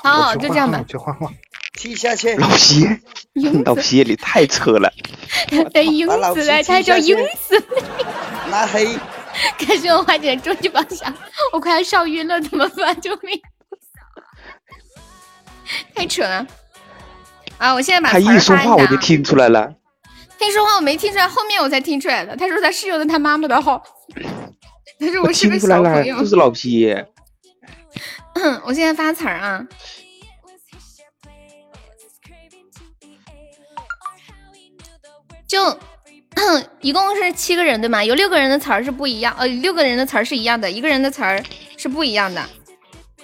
[SPEAKER 1] 好好，就这样吧。
[SPEAKER 7] 去换换，
[SPEAKER 4] 踢下去。
[SPEAKER 5] 老皮，<laughs>
[SPEAKER 1] 英
[SPEAKER 5] 老皮你太扯了！<laughs>
[SPEAKER 1] 哎，英子来，他叫英子。<laughs>
[SPEAKER 4] 拉黑。
[SPEAKER 1] 感谢我花姐终极宝箱，我快要笑晕了，怎么办？救命！太扯了啊！我现在把
[SPEAKER 5] 他一说。话我就听出来了。
[SPEAKER 1] 他一说话我没听出来，后面我才听出来的。他说他是用的他妈妈的号，他说
[SPEAKER 5] 我
[SPEAKER 1] 我是个
[SPEAKER 5] 听出来了，
[SPEAKER 1] 小朋友
[SPEAKER 5] 就。是老皮。
[SPEAKER 1] 我现在发词儿啊。就 <clears throat> 一共是七个人对吗？有六个人的词儿是不一样，呃，六个人的词儿是一样的，一个人的词儿是不一样的。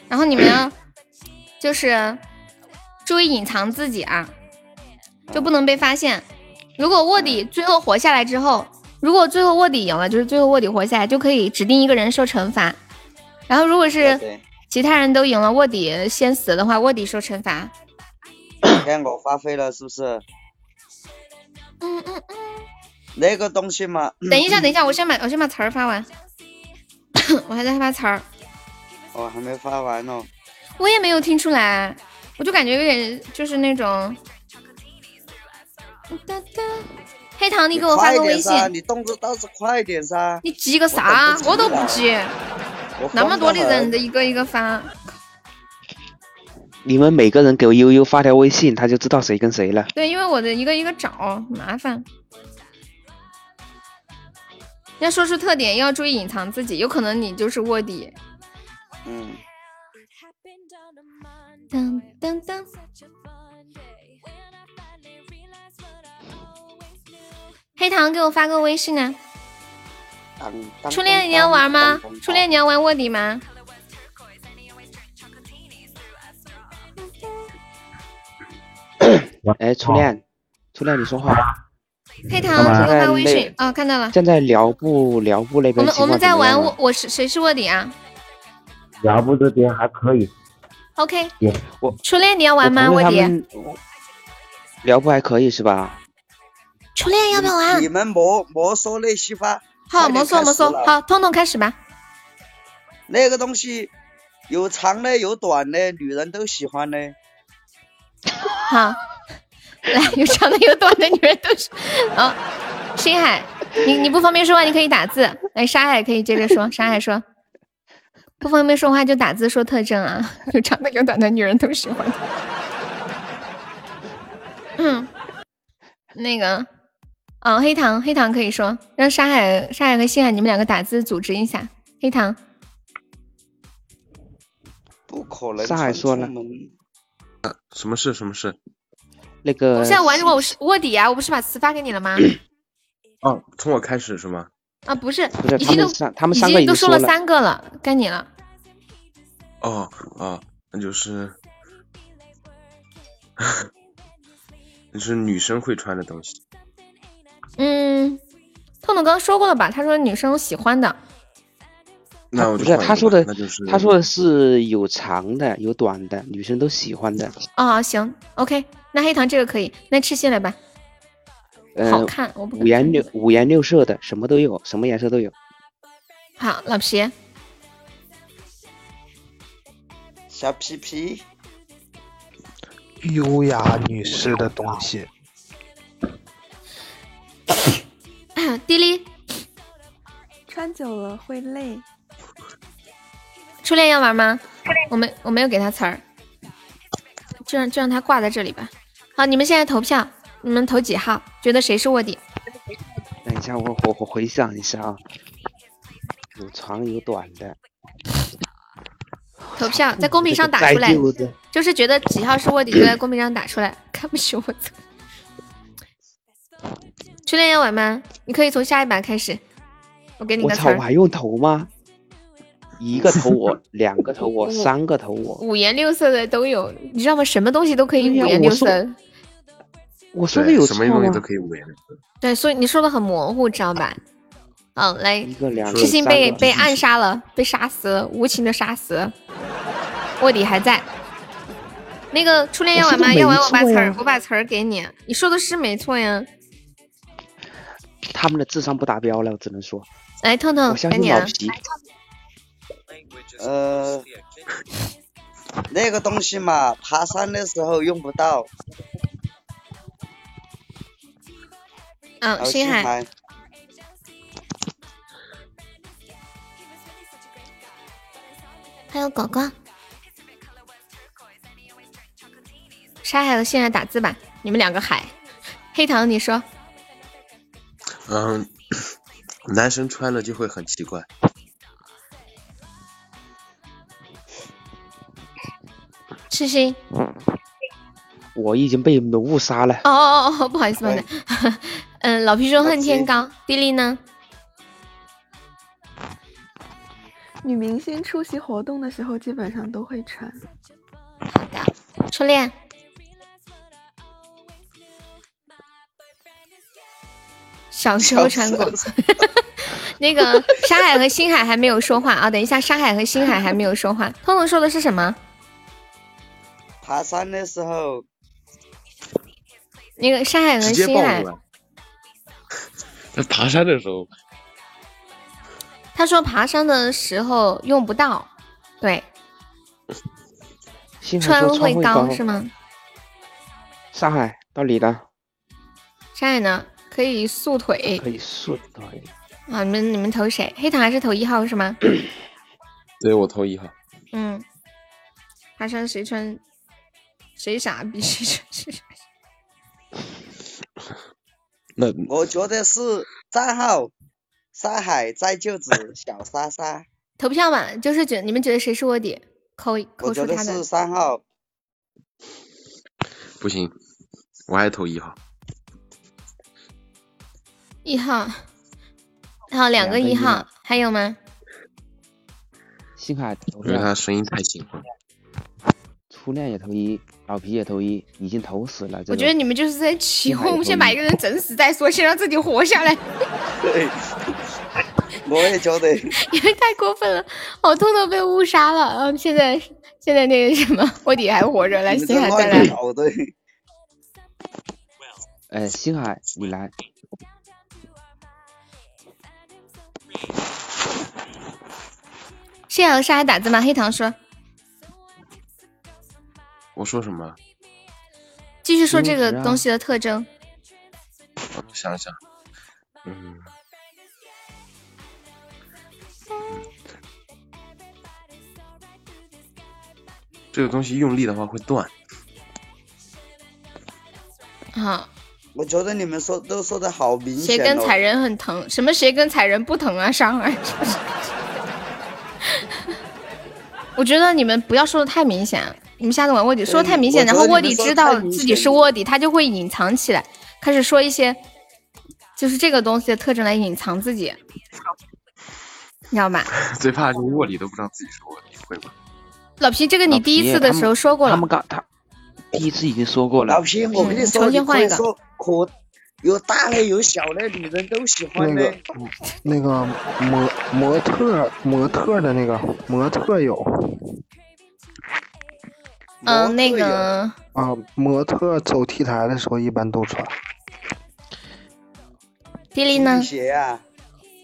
[SPEAKER 1] 然后你们要就是注意隐藏自己啊，就不能被发现。如果卧底最后活下来之后，如果最后卧底赢了，就是最后卧底活下来，就可以指定一个人受惩罚。然后如果是其他人都赢了，卧底先死的话，卧底受惩罚。
[SPEAKER 4] 看我发挥了是不是？
[SPEAKER 1] 嗯嗯嗯。
[SPEAKER 4] 那个东西嘛，
[SPEAKER 1] 等一下，<clears throat> 等一下，我先把我先把词儿发完，<coughs> 我还在发词儿，
[SPEAKER 4] 我还没发完呢。
[SPEAKER 1] 我也没有听出来，我就感觉有点就是那种。哒哒黑糖，你给我发个微信
[SPEAKER 4] 你动作倒是快点噻。
[SPEAKER 1] 你急个啥？我都不急，
[SPEAKER 4] 我
[SPEAKER 1] 那么多的人的一个一个发。
[SPEAKER 5] 你们每个人给我悠悠发条微信，他就知道谁跟谁了。
[SPEAKER 1] 对，因为我的一个一个找麻烦。要说出特点，要注意隐藏自己，有可能你就是卧底。
[SPEAKER 4] 嗯，
[SPEAKER 1] 噔噔噔。黑糖，给我发个微信啊！初恋你要玩吗？初恋你要玩卧底吗？<coughs>
[SPEAKER 5] 哎，初恋，初恋，你说话。
[SPEAKER 1] 黑糖，给我发微信啊！看到了。
[SPEAKER 5] 现在辽部辽部那
[SPEAKER 1] 我
[SPEAKER 5] 边我
[SPEAKER 1] 们我们在玩卧，我是谁是卧底啊
[SPEAKER 8] 聊部这边还可以
[SPEAKER 1] ，？OK，
[SPEAKER 5] 我
[SPEAKER 1] 初恋你要玩吗？卧底？
[SPEAKER 5] 我朋友他们辽部还可以是吧？
[SPEAKER 1] 初恋要不要玩
[SPEAKER 4] 你？们莫莫说那些话。
[SPEAKER 1] 好，没说没说好，彤彤开始吧。
[SPEAKER 4] 那个东西有长的有短的，女人都喜欢的。<laughs>
[SPEAKER 1] 好，来，<laughs> 有长的有短的女人都是。哦，星海，你你不方便说话，你可以打字。来，沙海可以接着说，沙海说，不方便说话就打字说特征啊，有长的有短的女人都喜欢。嗯，那个，哦，黑糖，黑糖可以说，让沙海、沙海和星海你们两个打字组织一下。黑糖，
[SPEAKER 4] 不可能。
[SPEAKER 5] 上海说了，
[SPEAKER 2] 什么事？什么事？
[SPEAKER 5] 那个
[SPEAKER 1] 我现在玩我是卧底啊，我不是把词发给你了吗？
[SPEAKER 2] 哦，从我开始是吗？
[SPEAKER 1] 啊，不是，
[SPEAKER 5] 不是他
[SPEAKER 1] 已经都
[SPEAKER 5] 们三他们
[SPEAKER 1] 已
[SPEAKER 5] 三个已经
[SPEAKER 1] 经都说了三个了，该你了。
[SPEAKER 2] 哦哦，那就是，<laughs> 就是女生会穿的东西。
[SPEAKER 1] 嗯，痛痛刚刚说过了吧？他说女生喜欢的。
[SPEAKER 2] 那我
[SPEAKER 5] 不是
[SPEAKER 2] 就换一个
[SPEAKER 5] 他说的
[SPEAKER 2] 就是，
[SPEAKER 5] 他说的是有长的有短的，女生都喜欢的。
[SPEAKER 1] 哦，行，OK，那黑糖这个可以，那吃蟹来吧。
[SPEAKER 5] 呃，
[SPEAKER 1] 好看我不
[SPEAKER 5] 五颜六五颜六色的，什么都有，什么颜色都有。
[SPEAKER 1] 好，老皮，
[SPEAKER 4] 小皮皮，
[SPEAKER 7] 优雅女士的东西。<coughs>
[SPEAKER 1] 滴哩，
[SPEAKER 9] 穿久了会累。
[SPEAKER 1] 初恋要玩吗？我没我没有给他词儿，就让就让他挂在这里吧。好，你们现在投票，你们投几号？觉得谁是卧底？
[SPEAKER 5] 等一下，我我我回想一下啊，有长有短的。
[SPEAKER 1] 投票在公屏上打出来，就是觉得几号是卧底，就在公屏上打出来。看不起我操！初恋要玩吗？你可以从下一把开始，我给你个词
[SPEAKER 5] 我操，我还用投吗？一个投我，<laughs> 两个投我，三个投我，
[SPEAKER 1] 五颜六色的都有，你知道吗？什么东西都可以五颜六色。
[SPEAKER 5] 我说的有
[SPEAKER 2] 什么东西都可以五颜六色。
[SPEAKER 1] 对，所以你说的很模糊，知道吧？嗯，来，
[SPEAKER 5] 痴
[SPEAKER 1] 心被被暗杀了，被杀死了，无情的杀死。卧底还在。那个初恋要玩吗？要玩我把词儿，我把词儿给你。你说的是没错呀。
[SPEAKER 5] 他们的智商不达标了，我只能说。
[SPEAKER 1] 来，痛痛，
[SPEAKER 5] 赶紧啊！
[SPEAKER 4] 呃，那个东西嘛，爬山的时候用不到。
[SPEAKER 1] 嗯，星海。还有狗狗。沙海和星海打字吧，你们两个海。黑糖，你说。
[SPEAKER 2] 嗯，男生穿了就会很奇怪。
[SPEAKER 1] 痴心，
[SPEAKER 5] 我已经被你们误杀了。
[SPEAKER 1] 哦哦哦，不好意思，不好意思。<laughs> 嗯，老皮说恨天高，地利呢？
[SPEAKER 9] 女明星出席活动的时候基本上都会穿。
[SPEAKER 1] 好的，初恋。小时候穿过，<laughs> 那个沙海和星海还没有说话啊！等一下，沙海和星海还没有说话。通通说的是什么？
[SPEAKER 4] 爬山的时候。
[SPEAKER 1] 那个沙海和星海。<laughs>
[SPEAKER 2] 在爬山的时候。
[SPEAKER 1] 他说爬山的时候用不到，对。<laughs>
[SPEAKER 5] 穿
[SPEAKER 1] 会
[SPEAKER 5] 高
[SPEAKER 1] 是吗？
[SPEAKER 5] 沙海到你了。
[SPEAKER 1] 沙海呢？可以速腿，
[SPEAKER 5] 可以速腿
[SPEAKER 1] 啊！你们你们投谁？黑糖还是投一号是吗？<coughs>
[SPEAKER 2] 对，我投一号。
[SPEAKER 1] 嗯，爬山谁穿谁傻逼谁穿谁傻
[SPEAKER 2] 那
[SPEAKER 4] 我觉得是账号沙海在就子小莎莎。
[SPEAKER 1] 投票嘛，就是觉你们觉得谁是卧底？扣扣出他
[SPEAKER 4] 的。是三号。
[SPEAKER 2] 不行，我还投一号。
[SPEAKER 1] 一号，好，两个一号，还有吗？
[SPEAKER 5] 星海，
[SPEAKER 2] 我觉得他声音太轻了。
[SPEAKER 5] 初恋也投一，老皮也投一，已经投死了。
[SPEAKER 1] 我觉得你们就是在起哄，先把一个人整死再说，先让自己活下来。<laughs>
[SPEAKER 4] 对，<laughs> 我也觉得。
[SPEAKER 1] 因为太过分了，我偷偷被误杀了。嗯，现在现在那个什么卧底还活着，来，星海再来。
[SPEAKER 5] 哎，星海，你来。
[SPEAKER 1] 谢尔沙还打字吗？黑糖说：“
[SPEAKER 2] 我说什么？
[SPEAKER 1] 继续说这个东西的特征。
[SPEAKER 2] 我想想，嗯，这个东西用力的话会断。
[SPEAKER 1] 好。”
[SPEAKER 4] 我觉得你们说都说的好明
[SPEAKER 1] 显。谁跟踩人很疼，什么谁跟踩人不疼啊？伤害。我觉得你们不要说的太明显，你们下次玩卧底说的太明显，然后卧底知道自己是卧底，他就会隐藏起来，开始说一些就是这个东西的特征来隐藏自己，你知道吧？<laughs>
[SPEAKER 2] 最怕就是卧底都不知道自己是卧底，会吗？
[SPEAKER 1] 老皮，这个你第一次的时候说过了。
[SPEAKER 5] 他们刚他。第一次已经说过了。
[SPEAKER 4] 老皮，我跟你说，
[SPEAKER 1] 重新换一个。
[SPEAKER 4] 可有大的有小的，女人都喜欢
[SPEAKER 7] 的。那个，那个模模特模特的那个模特有。
[SPEAKER 1] 嗯，那个。
[SPEAKER 7] 啊，模特走 T 台的时候一般都穿。
[SPEAKER 1] 迪丽呢？
[SPEAKER 4] 鞋呀。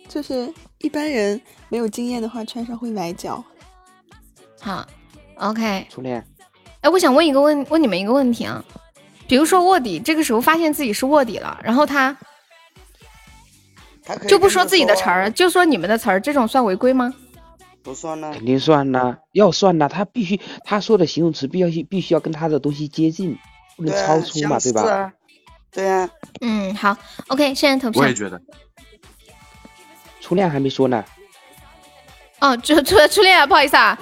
[SPEAKER 9] 就是一般人没有经验的话，穿上会崴脚。
[SPEAKER 1] 好，OK。
[SPEAKER 5] 初恋。
[SPEAKER 1] 哎，我想问一个问问你们一个问题啊，比如说卧底，这个时候发现自己是卧底了，然后他就不说自己的词儿，就说你们的词儿，这种算违规吗？
[SPEAKER 4] 不算呢，
[SPEAKER 5] 肯定算呢，要算呢，他必须他说的形容词必须必须要跟他的东西接近，不能超出嘛，对吧？
[SPEAKER 4] 对啊，
[SPEAKER 1] 嗯，好，OK，现在投票
[SPEAKER 2] 我也。觉得，
[SPEAKER 5] 初恋还没说呢，
[SPEAKER 1] 哦，初初初恋啊，不好意思啊，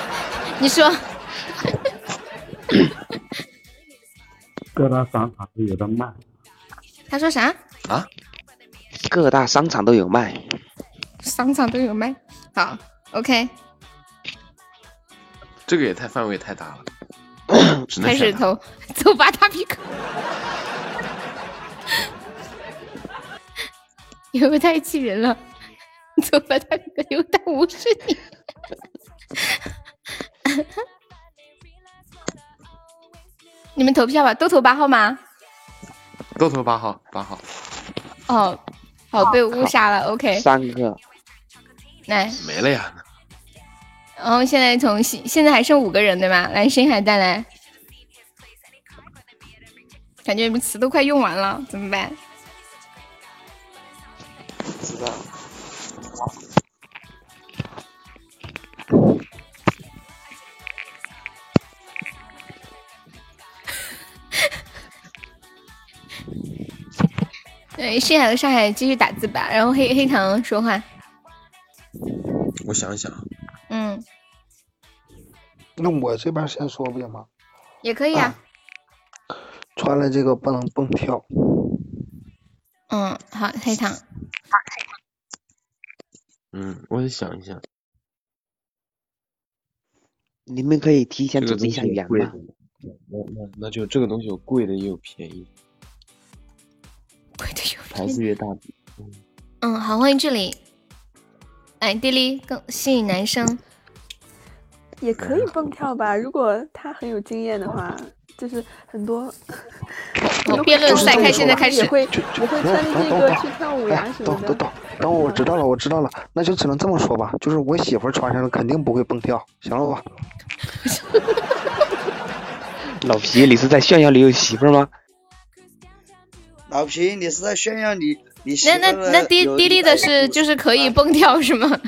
[SPEAKER 1] <laughs> 你说 <coughs>
[SPEAKER 8] 各大商场都有的卖。
[SPEAKER 1] 他说啥？
[SPEAKER 5] 啊各大商场都有卖。
[SPEAKER 1] 商场都有卖。好，OK，
[SPEAKER 2] 这个也太范围太大了，<coughs>
[SPEAKER 1] 开始投，<laughs> 走吧，大皮克。有没有太气人了？<laughs> 走吧，大皮哥，有但无视你。你们投票吧，都投八号吗？
[SPEAKER 2] 都投八号，八号
[SPEAKER 1] 哦，好，被误杀了。OK，
[SPEAKER 5] 三个，
[SPEAKER 1] 来，
[SPEAKER 2] 没了呀。
[SPEAKER 1] 然后现在从现现在还剩五个人对吧？来，深海带来，感觉你们词都快用完了，怎么办？
[SPEAKER 4] 知道。
[SPEAKER 1] 对，深海和上海继续打字吧，然后黑黑糖说话。
[SPEAKER 2] 我想想，
[SPEAKER 1] 嗯，
[SPEAKER 7] 那我这边先说不行吗？
[SPEAKER 1] 也可以啊。
[SPEAKER 7] 穿了这个不能蹦跳。
[SPEAKER 1] 嗯，好，黑糖。
[SPEAKER 2] 嗯，我得想一想。
[SPEAKER 5] 你们可以提前准备一下语言吗？，
[SPEAKER 2] 那那那就这个东西有贵的也有便宜，
[SPEAKER 1] 贵的有
[SPEAKER 2] 牌子越大，
[SPEAKER 1] 嗯，好，欢迎这里。哎，迪丽更吸引男生。
[SPEAKER 9] 也可以蹦跳吧，如果他很有经验的话，就是很多。
[SPEAKER 1] 好，辩论赛开，现在开始
[SPEAKER 9] 也。会也会穿着这个去跳舞呀
[SPEAKER 7] 哎，
[SPEAKER 9] 什么的。
[SPEAKER 7] 等等等，等我知道了，我知道了，那就只能这么说吧，就是我媳妇儿穿上了肯定不会蹦跳，行了吧？<laughs>
[SPEAKER 5] 老皮，你是在炫耀你有媳妇儿吗？
[SPEAKER 4] 老皮，你是在炫耀你你
[SPEAKER 1] 那那那滴
[SPEAKER 4] 有
[SPEAKER 1] 滴滴的是就是可以蹦跳是吗？<laughs>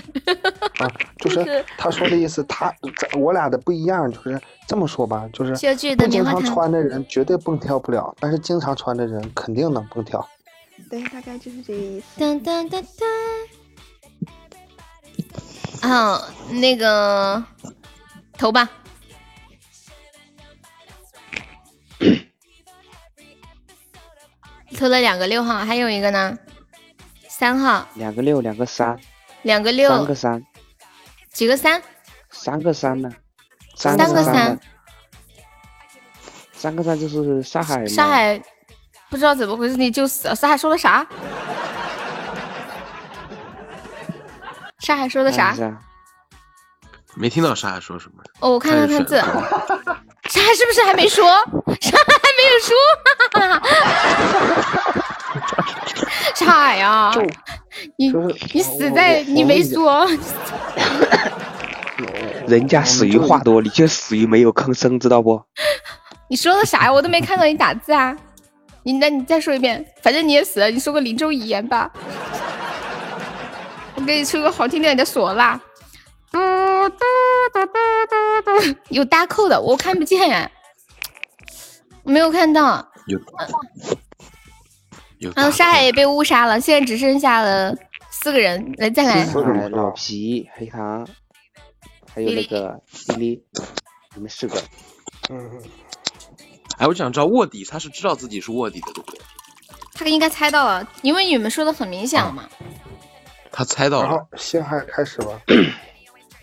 [SPEAKER 7] 啊，就是他说的意思，他我俩的不一样，就是这么说吧，就是
[SPEAKER 1] 小剧的
[SPEAKER 7] 不经常穿的人绝对蹦跳不了，但是经常穿的人肯定能蹦跳。
[SPEAKER 9] 对，大概就是这个意思。
[SPEAKER 1] 噔噔噔噔。好，那个投吧。投了两个六号，还有一个呢，三号，
[SPEAKER 5] 两个六，两个三，
[SPEAKER 1] 两个六，
[SPEAKER 5] 三个三，
[SPEAKER 1] 几个三？
[SPEAKER 5] 三个三呢？
[SPEAKER 1] 三
[SPEAKER 5] 个三
[SPEAKER 1] 个三，
[SPEAKER 5] 三个三就是上海嘛。
[SPEAKER 1] 上海不知道怎么回事，你就死了。上海说的啥？上海说的啥？
[SPEAKER 2] 没听到沙海说什么。
[SPEAKER 1] 哦，我看看他字，<laughs> 上海是不是还没说？上海说，哈哈哈上海呀，你你死在你没说，<coughs>
[SPEAKER 5] 人家死于话多，你却死于没有吭声，知道不？
[SPEAKER 1] 你说的啥呀？我都没看到你打字啊！你那你再说一遍，反正你也死了，你说个林州遗言吧。我给你出个好听点的唢呐，嘟嘟嘟嘟嘟嘟，有搭扣的，我看不见，没有看到。
[SPEAKER 2] 有有
[SPEAKER 1] 然后沙海也被误杀了，现在只剩下了四个人，来再来。
[SPEAKER 5] 四个人老皮、黑糖，还有那个滴滴，你们四个。
[SPEAKER 7] 嗯，
[SPEAKER 2] 哎，我想知道卧底他是知道自己是卧底的，对不对？
[SPEAKER 1] 他应该猜到了，因为你们说的很明显了嘛。
[SPEAKER 2] 他猜到了，
[SPEAKER 7] 然后星海开始吧。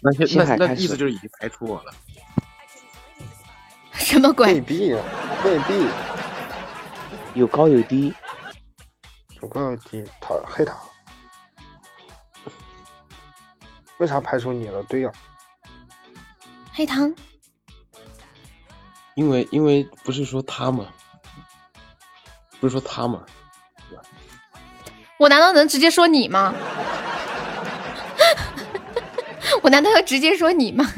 [SPEAKER 2] 那些那那意思就是已经排除我了。<laughs>
[SPEAKER 1] 什么鬼？
[SPEAKER 7] 未必，未必，
[SPEAKER 5] 有高有低，
[SPEAKER 7] 有高有低，他黑糖。为啥排除你了？对呀、
[SPEAKER 1] 黑糖，
[SPEAKER 2] 因为因为不是说他吗？不是说他吗？
[SPEAKER 1] 我难道能直接说你吗？<laughs> 我难道要直接说你吗？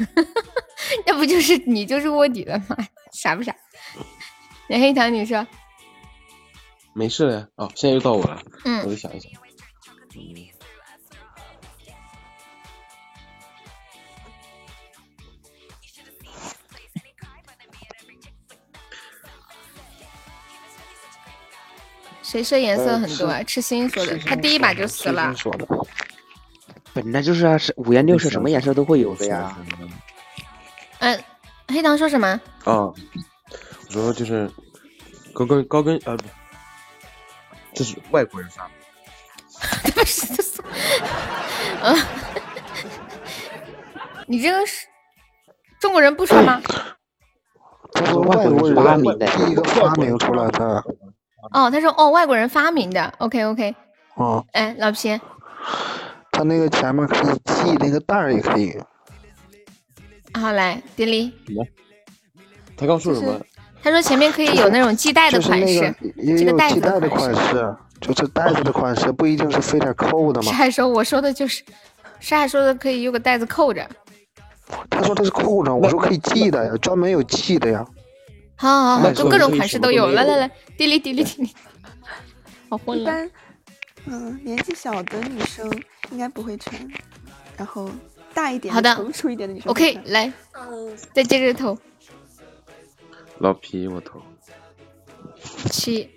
[SPEAKER 1] <laughs> 那不就是你就是卧底了吗？傻不傻？那黑糖，你说，
[SPEAKER 2] 没事的呀。哦，现在又到我了。
[SPEAKER 1] 嗯
[SPEAKER 2] 我就想一想。
[SPEAKER 1] 谁说颜色
[SPEAKER 7] 呃
[SPEAKER 1] 很多啊？
[SPEAKER 7] 是
[SPEAKER 1] 痴心说的，他第一把就死了。
[SPEAKER 7] 说的，
[SPEAKER 5] 本来就是啊，是五颜六色，什么颜色都会有的呀。
[SPEAKER 1] 嗯，黑糖说什么？
[SPEAKER 2] 啊，我说就是高跟高跟呃，不，这是外国人发明 <laughs>
[SPEAKER 1] 你这个是中国人不穿吗？
[SPEAKER 7] 他说
[SPEAKER 5] 外
[SPEAKER 7] 外国
[SPEAKER 5] 国人发明的
[SPEAKER 7] 第一个发明出来的。
[SPEAKER 1] 哦，他说哦，外国人发明的。OK OK，
[SPEAKER 7] 哦，
[SPEAKER 1] 哎，老皮，
[SPEAKER 7] 他那个前面可以系那个带儿，也可以。
[SPEAKER 1] 好来，迪丽，
[SPEAKER 2] 他刚说什么？
[SPEAKER 1] 他说前面可以有那种系带的
[SPEAKER 7] 就是
[SPEAKER 1] 款式
[SPEAKER 7] 那个，也
[SPEAKER 1] 这个
[SPEAKER 7] 有
[SPEAKER 1] 带子的
[SPEAKER 7] 系带的
[SPEAKER 1] 款式。
[SPEAKER 7] 就是带子的款式，不一定是非得扣的嘛
[SPEAKER 1] 是。<laughs> 还说我说的就是，是还说的可以有个带子扣着。
[SPEAKER 7] 他说他是扣着，我说可以系的呀，专门有系的呀。
[SPEAKER 1] 好好好，就各种款式都有。来来来，迪丽迪丽迪丽，好混乱。
[SPEAKER 9] 一般，嗯，年纪小的女生应该不会穿，然后大一点、
[SPEAKER 1] 好的。
[SPEAKER 9] 成熟一点的女生
[SPEAKER 1] OK，
[SPEAKER 9] 穿
[SPEAKER 1] 来，再接着投
[SPEAKER 2] 老皮，我投。
[SPEAKER 1] 七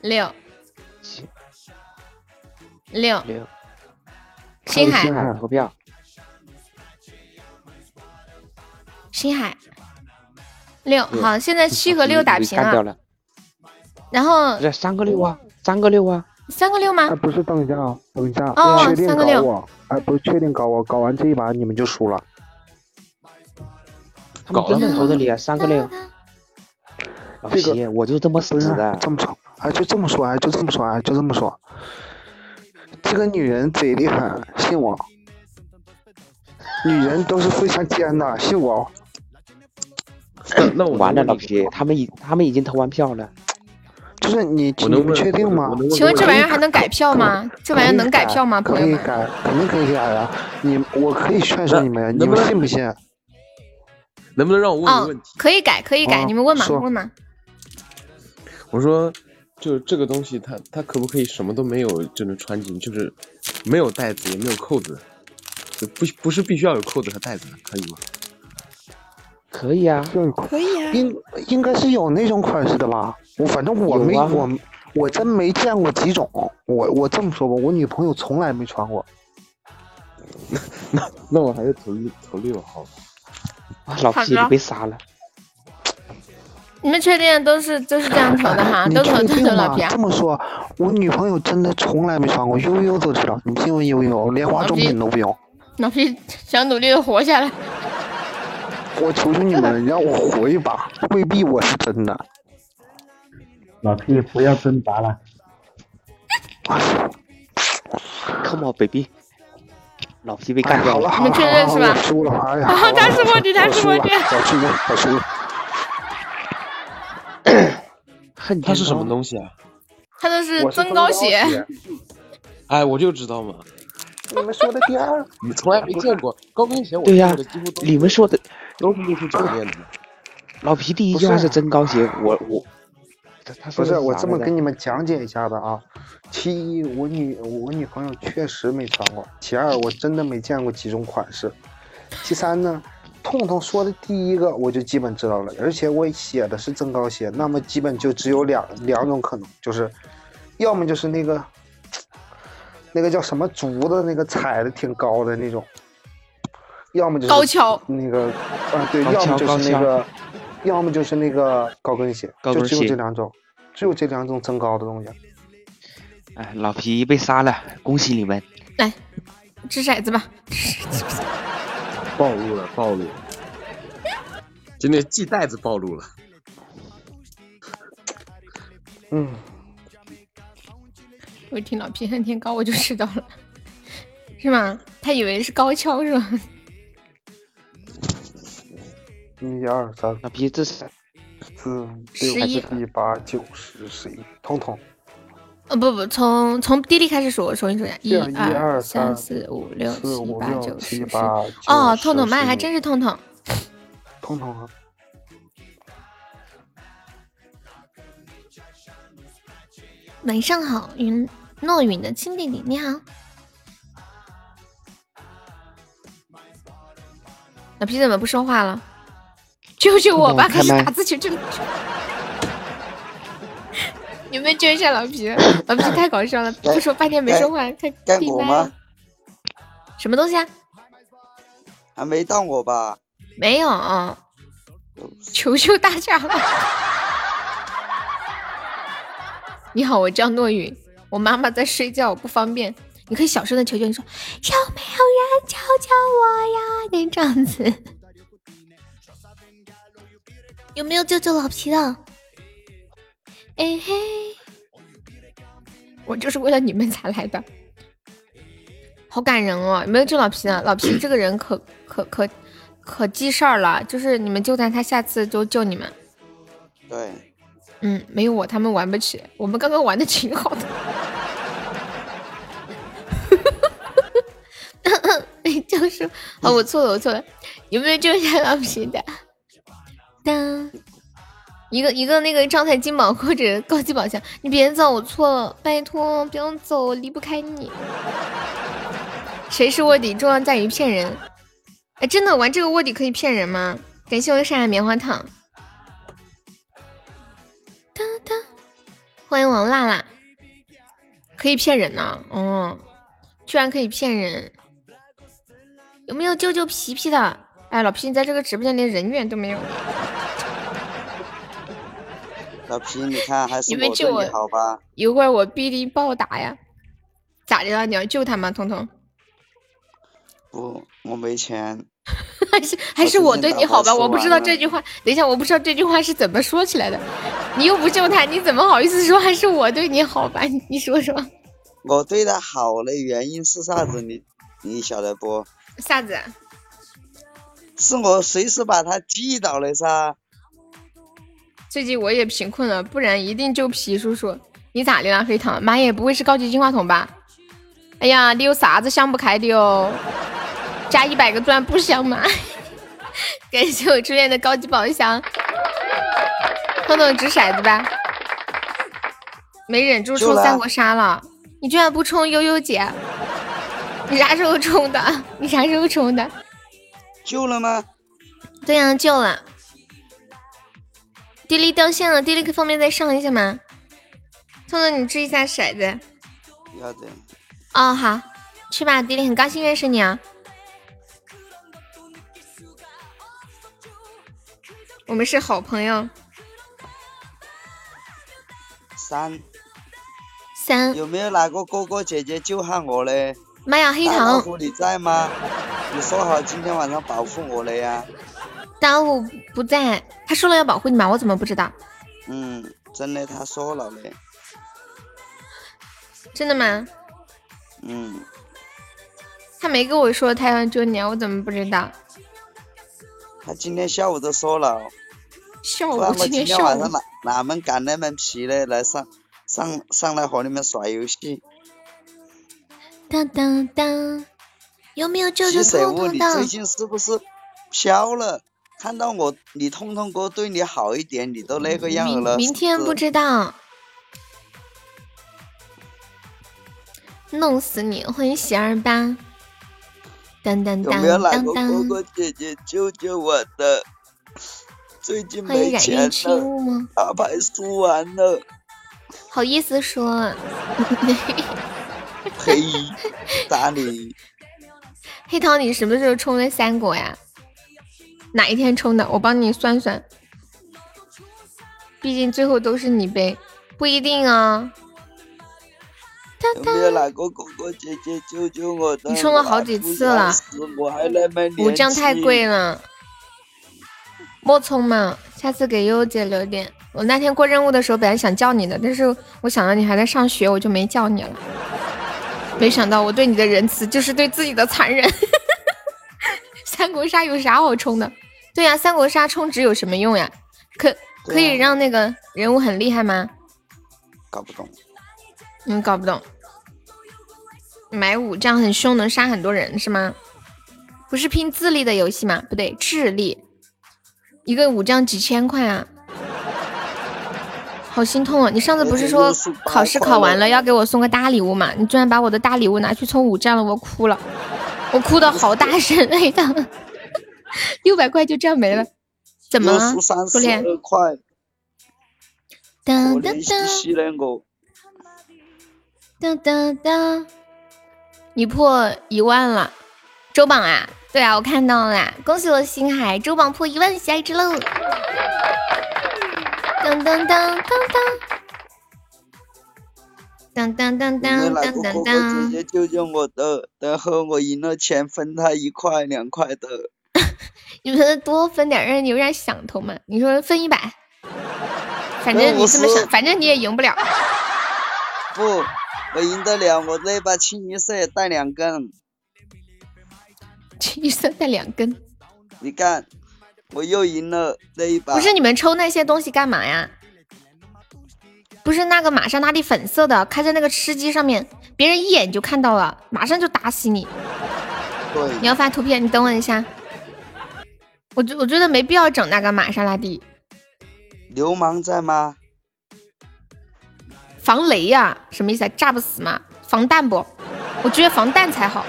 [SPEAKER 1] 六。七六。
[SPEAKER 5] 六，
[SPEAKER 1] 星海。
[SPEAKER 5] 星海投票，
[SPEAKER 1] 星海。六好，现在七和六打平了，
[SPEAKER 5] 干掉了，
[SPEAKER 1] 然后
[SPEAKER 5] 这三个六啊，三个六啊，
[SPEAKER 1] 三个六吗
[SPEAKER 7] 哎，？不是，等一下啊，等一下，
[SPEAKER 1] 哦
[SPEAKER 7] 确定
[SPEAKER 1] 三个六
[SPEAKER 7] 搞我，哎，不是确定搞我，搞完这一把你们就输了。
[SPEAKER 5] 他们真的投的你啊，三个六。老
[SPEAKER 7] 这个
[SPEAKER 5] 皮，我就这么死的。
[SPEAKER 7] 这么说，哎，就这么说，哎，就这么说，哎，就这么说。这个女人贼厉害，信我。女人都是非常尖的，信我。
[SPEAKER 2] 那那我
[SPEAKER 5] 完了，老皮，他们已他们已经投完票了。
[SPEAKER 7] 就是你，你们
[SPEAKER 2] 我能问
[SPEAKER 7] 确定吗？
[SPEAKER 1] 请问这玩意儿还能改票吗？这玩意儿能改票吗，朋友们？
[SPEAKER 7] 可以改，肯定可以改啊！你，我可以劝说你们，你们信不信？
[SPEAKER 2] 能不能让我问个
[SPEAKER 1] 哦
[SPEAKER 2] 问题？，
[SPEAKER 1] 可以改，可以改，
[SPEAKER 7] 哦
[SPEAKER 1] 你们问嘛，
[SPEAKER 7] 说
[SPEAKER 1] 问嘛。
[SPEAKER 2] 我说，就这个东西它，它可不可以什么都没有就能穿进？就是没有带子，也没有扣子，就不不是必须要有扣子和带子，可以吗？
[SPEAKER 5] 可以啊，
[SPEAKER 9] 可以啊。
[SPEAKER 7] 应应该是有那种款式的吧？我反正我没、
[SPEAKER 5] 啊
[SPEAKER 7] 我我真没见过几种。我我这么说吧，我女朋友从来没穿过。<laughs>
[SPEAKER 2] 那那我还是投一投六好了。
[SPEAKER 5] 啊老皮被杀了。
[SPEAKER 1] 你们确定都是都是这样投的哈？都投投老皮？啊
[SPEAKER 7] 这？么说，我女朋友真的从来没穿过，悠悠都知道。你信问悠悠，连化妆品都不用。
[SPEAKER 1] 老皮想努力的活下来。
[SPEAKER 7] 我求求你们，让我活一把，未必我是真的。
[SPEAKER 8] 老皮不要挣扎了
[SPEAKER 5] ，Come on baby，老皮被干掉
[SPEAKER 7] 好了，
[SPEAKER 5] 了。
[SPEAKER 7] 好了，
[SPEAKER 1] 你们确认
[SPEAKER 7] 好
[SPEAKER 1] 是吧
[SPEAKER 7] 了我输了，哎呀，
[SPEAKER 1] 啊他是卧底他
[SPEAKER 7] 我输了
[SPEAKER 1] 是默剧
[SPEAKER 7] 我输了，我输了。<clears throat>
[SPEAKER 5] 恨
[SPEAKER 2] 它是什么
[SPEAKER 5] 西？
[SPEAKER 2] 东西啊？
[SPEAKER 1] 他都是增高鞋，
[SPEAKER 2] 哎，我就知道嘛，
[SPEAKER 7] 你们说的第二，<laughs>
[SPEAKER 2] 你从来没见过高跟鞋，我
[SPEAKER 5] 对呀你们说的
[SPEAKER 2] 都是艺术教练的嘛。
[SPEAKER 5] 老皮第一句话是增高鞋，我我，
[SPEAKER 7] 不是我这么跟你们讲解一下的啊。其一，我女我女朋友确实没穿过；其二，我真的没见过几种款式；其三呢，痛痛说的第一个我就基本知道了，而且我写的是增高鞋，那么基本就只有两两种可能，就是要么就是那个那个叫什么竹的那个踩的挺高的那种，要么就是
[SPEAKER 1] 高跷
[SPEAKER 7] 那个啊对，要么就是那个，要么就是那个高跟鞋，就只有
[SPEAKER 5] 高跟鞋
[SPEAKER 7] 这两种，只有这两种增高的东西。
[SPEAKER 5] 哎，老皮被杀了，恭喜你们！
[SPEAKER 1] 来掷骰子吧。<laughs>
[SPEAKER 2] 暴露了，暴露了！今天系带子暴露了。<laughs>
[SPEAKER 7] 嗯，
[SPEAKER 1] 我一听老皮恨天高，我就知道了，是吗？他以为是高跷是吧？
[SPEAKER 7] 一二三
[SPEAKER 5] 那皮子是
[SPEAKER 7] 四
[SPEAKER 1] 十一
[SPEAKER 7] 六七八九十十一，通通。
[SPEAKER 1] 呃，不不，从从滴滴开始数，我重新数一下，一
[SPEAKER 7] 这样一二
[SPEAKER 1] 三
[SPEAKER 7] 三
[SPEAKER 1] 四五六七八九十十。
[SPEAKER 7] 七八
[SPEAKER 1] 哦，
[SPEAKER 7] 九
[SPEAKER 1] 痛痛
[SPEAKER 7] 十
[SPEAKER 1] 麦还真是痛痛。
[SPEAKER 7] 通通啊！
[SPEAKER 1] 晚上好，云诺云的亲弟弟，你好。老皮怎么不说话了？救救我吧！开始打字求救你。有没有救一下老皮？老皮太搞笑了，不说半天没说话，太
[SPEAKER 4] 该
[SPEAKER 1] 闭麦
[SPEAKER 4] 我吗？
[SPEAKER 1] 什么东西啊？
[SPEAKER 4] 还没到我吧？
[SPEAKER 1] 没有，<laughs> 求求大家了！你好，我叫诺云，我妈妈在睡觉，我不方便。你可以小声的求求你说，有没有人救救我呀？那这样子，有没有救救老皮的？哎嘿，我就是为了你们才来的，好感人哦！有没有救老皮的？<coughs> 老皮这个人可可可可记事儿了，就是你们救他，他下次就救你们。
[SPEAKER 4] 对，
[SPEAKER 1] 嗯，没有我他们玩不起，我们刚刚玩的挺好的。<laughs> 就是哦，我错了，我错了，有没有救一下老皮的？当一个一个那个状态金宝或者 <laughs> 高级宝箱，你别走，我错了，拜托不要走，我离不开你。谁是卧底？重要在于骗人。哎，真的玩这个卧底可以骗人吗？感谢我的上海棉花糖。哒哒，欢迎王辣辣，可以骗人呢、哦，居然可以骗人。有没有救救皮皮的？哎，老皮，你在这个直播间连人缘都没有。<laughs>
[SPEAKER 4] 老皮，你看还是
[SPEAKER 1] 我
[SPEAKER 4] 我对你好吧？
[SPEAKER 1] 一会儿我必定暴打呀。咋的了？你要救他吗？彤彤？
[SPEAKER 4] 不，我没钱。
[SPEAKER 1] 还是还是我对你好吧？
[SPEAKER 4] 我
[SPEAKER 1] 不知道这句话，等一下，我不知道这句话是怎么说起来的。你又不救他，你怎么好意思说还是我对你好吧？你 <laughs> 你说说，
[SPEAKER 4] 我对他好的原因是啥子？你你晓得不？
[SPEAKER 1] 啥子？
[SPEAKER 4] 是我随时把他击倒的噻。
[SPEAKER 1] 最近我也贫困了，不然一定救皮叔叔。你咋的了，黑糖？妈耶，不会是高级金话筒吧？哎呀，你有啥子想不开的哟？加一百个钻不香吗？<laughs> 感谢我初恋的高级宝箱。彤彤掷骰子吧，没忍住冲三国杀了。你居然不冲悠悠姐？你啥时候冲的？你啥时候冲的？
[SPEAKER 4] 救了吗？
[SPEAKER 1] 对呀、救了。迪丽掉线了，迪丽可方便再上一下吗？聪聪，你掷一下骰子。
[SPEAKER 4] 要得。
[SPEAKER 1] 哦，好，去吧，迪丽，很高兴认识你啊。我们是好朋友。
[SPEAKER 4] 三
[SPEAKER 1] 三，
[SPEAKER 4] 有没有哪个哥哥姐姐救下我嘞？
[SPEAKER 1] 妈呀，黑糖，
[SPEAKER 4] 虎你在吗？你说好今天晚上保护我了呀？
[SPEAKER 1] 大老虎不在，他说了要保护你吗？我怎么不知道？
[SPEAKER 4] 嗯，真的，他说了嘞。
[SPEAKER 1] 真的吗？
[SPEAKER 4] 嗯，
[SPEAKER 1] 他没跟我说他要救你啊，我怎么不知道？
[SPEAKER 4] 他今天下午都说了。
[SPEAKER 1] 下午
[SPEAKER 4] 我
[SPEAKER 1] 今天下午
[SPEAKER 4] 晚上哪哪门赶那门皮嘞？来上上上来和你们耍游戏。
[SPEAKER 1] 当当当，有没有救救
[SPEAKER 4] 七水雾，
[SPEAKER 1] 彤彤的？
[SPEAKER 4] 你最近是不是飘了？看到我，你通通哥对你好一点，你都那个样了。
[SPEAKER 1] 明天不知道，弄死你！欢迎喜二八，当当
[SPEAKER 4] 当
[SPEAKER 1] 当
[SPEAKER 4] 没有哪个哥
[SPEAKER 1] 当当，
[SPEAKER 4] 哥姐姐救救我的？最近没钱了，
[SPEAKER 1] 吗？
[SPEAKER 4] 大牌输完了。
[SPEAKER 1] 好意思说，
[SPEAKER 4] 嘿，<laughs> 打你！
[SPEAKER 1] 黑桃，你什么时候充的三国呀？哪一天充的？我帮你算算。毕竟最后都是你背，不一定啊。
[SPEAKER 4] 有没有哪个哥哥姐姐救救我的？
[SPEAKER 1] 你充了好几次了
[SPEAKER 4] 我还那么
[SPEAKER 1] 五张太贵了，莫充嘛，下次给悠悠姐留点。我那天过任务的时候本来想叫你的，但是我想到你还在上学，我就没叫你了。没想到我对你的仁慈就是对自己的残忍。<laughs> 三国杀有啥好充的？对呀、三国杀充值有什么用呀？可可以让那个人物很厉害吗？
[SPEAKER 4] 搞不懂。
[SPEAKER 1] 嗯，搞不懂。买五这样很凶，能杀很多人是吗？不是拼智力的游戏吗？不对，智力，一个武将几千块啊，好心痛啊！你上次不是说考试考完了要给我送个大礼物嘛？你居然把我的大礼物拿去充五战了，我哭了，我哭的好大声，哎呀，六百块就这样没了，怎么了初恋？
[SPEAKER 4] 二块。
[SPEAKER 1] 当当
[SPEAKER 4] 可怜兮兮的我。
[SPEAKER 1] 当当当，你破一万了，周榜啊？对啊，我看到了，恭喜我星海周榜破一万喜爱值喽！当当当当当，当当当当
[SPEAKER 4] 有哪个哥哥
[SPEAKER 1] 当当当
[SPEAKER 4] 姐，姐救救我的？然后我赢了钱分他一块两块的。
[SPEAKER 1] 你们多分点，让你有点想头嘛。你说分一百，反正你这么想，反正你也赢不了。
[SPEAKER 4] 不，我赢得了，我那把清一色带两根。
[SPEAKER 1] 清一色带两根。
[SPEAKER 4] 你看，我又赢了那一把。
[SPEAKER 1] 不是你们抽那些东西干嘛呀？不是那个玛莎拉蒂粉色的，开在那个吃鸡上面，别人一眼就看到了，马上就打死你。
[SPEAKER 4] 对。
[SPEAKER 1] 你要发图片，你等我一下。我觉我觉得没必要整那个玛莎拉蒂，
[SPEAKER 4] 流氓在吗？
[SPEAKER 1] 防雷呀、什么意思啊？炸不死吗？防弹不？我觉得防弹才好。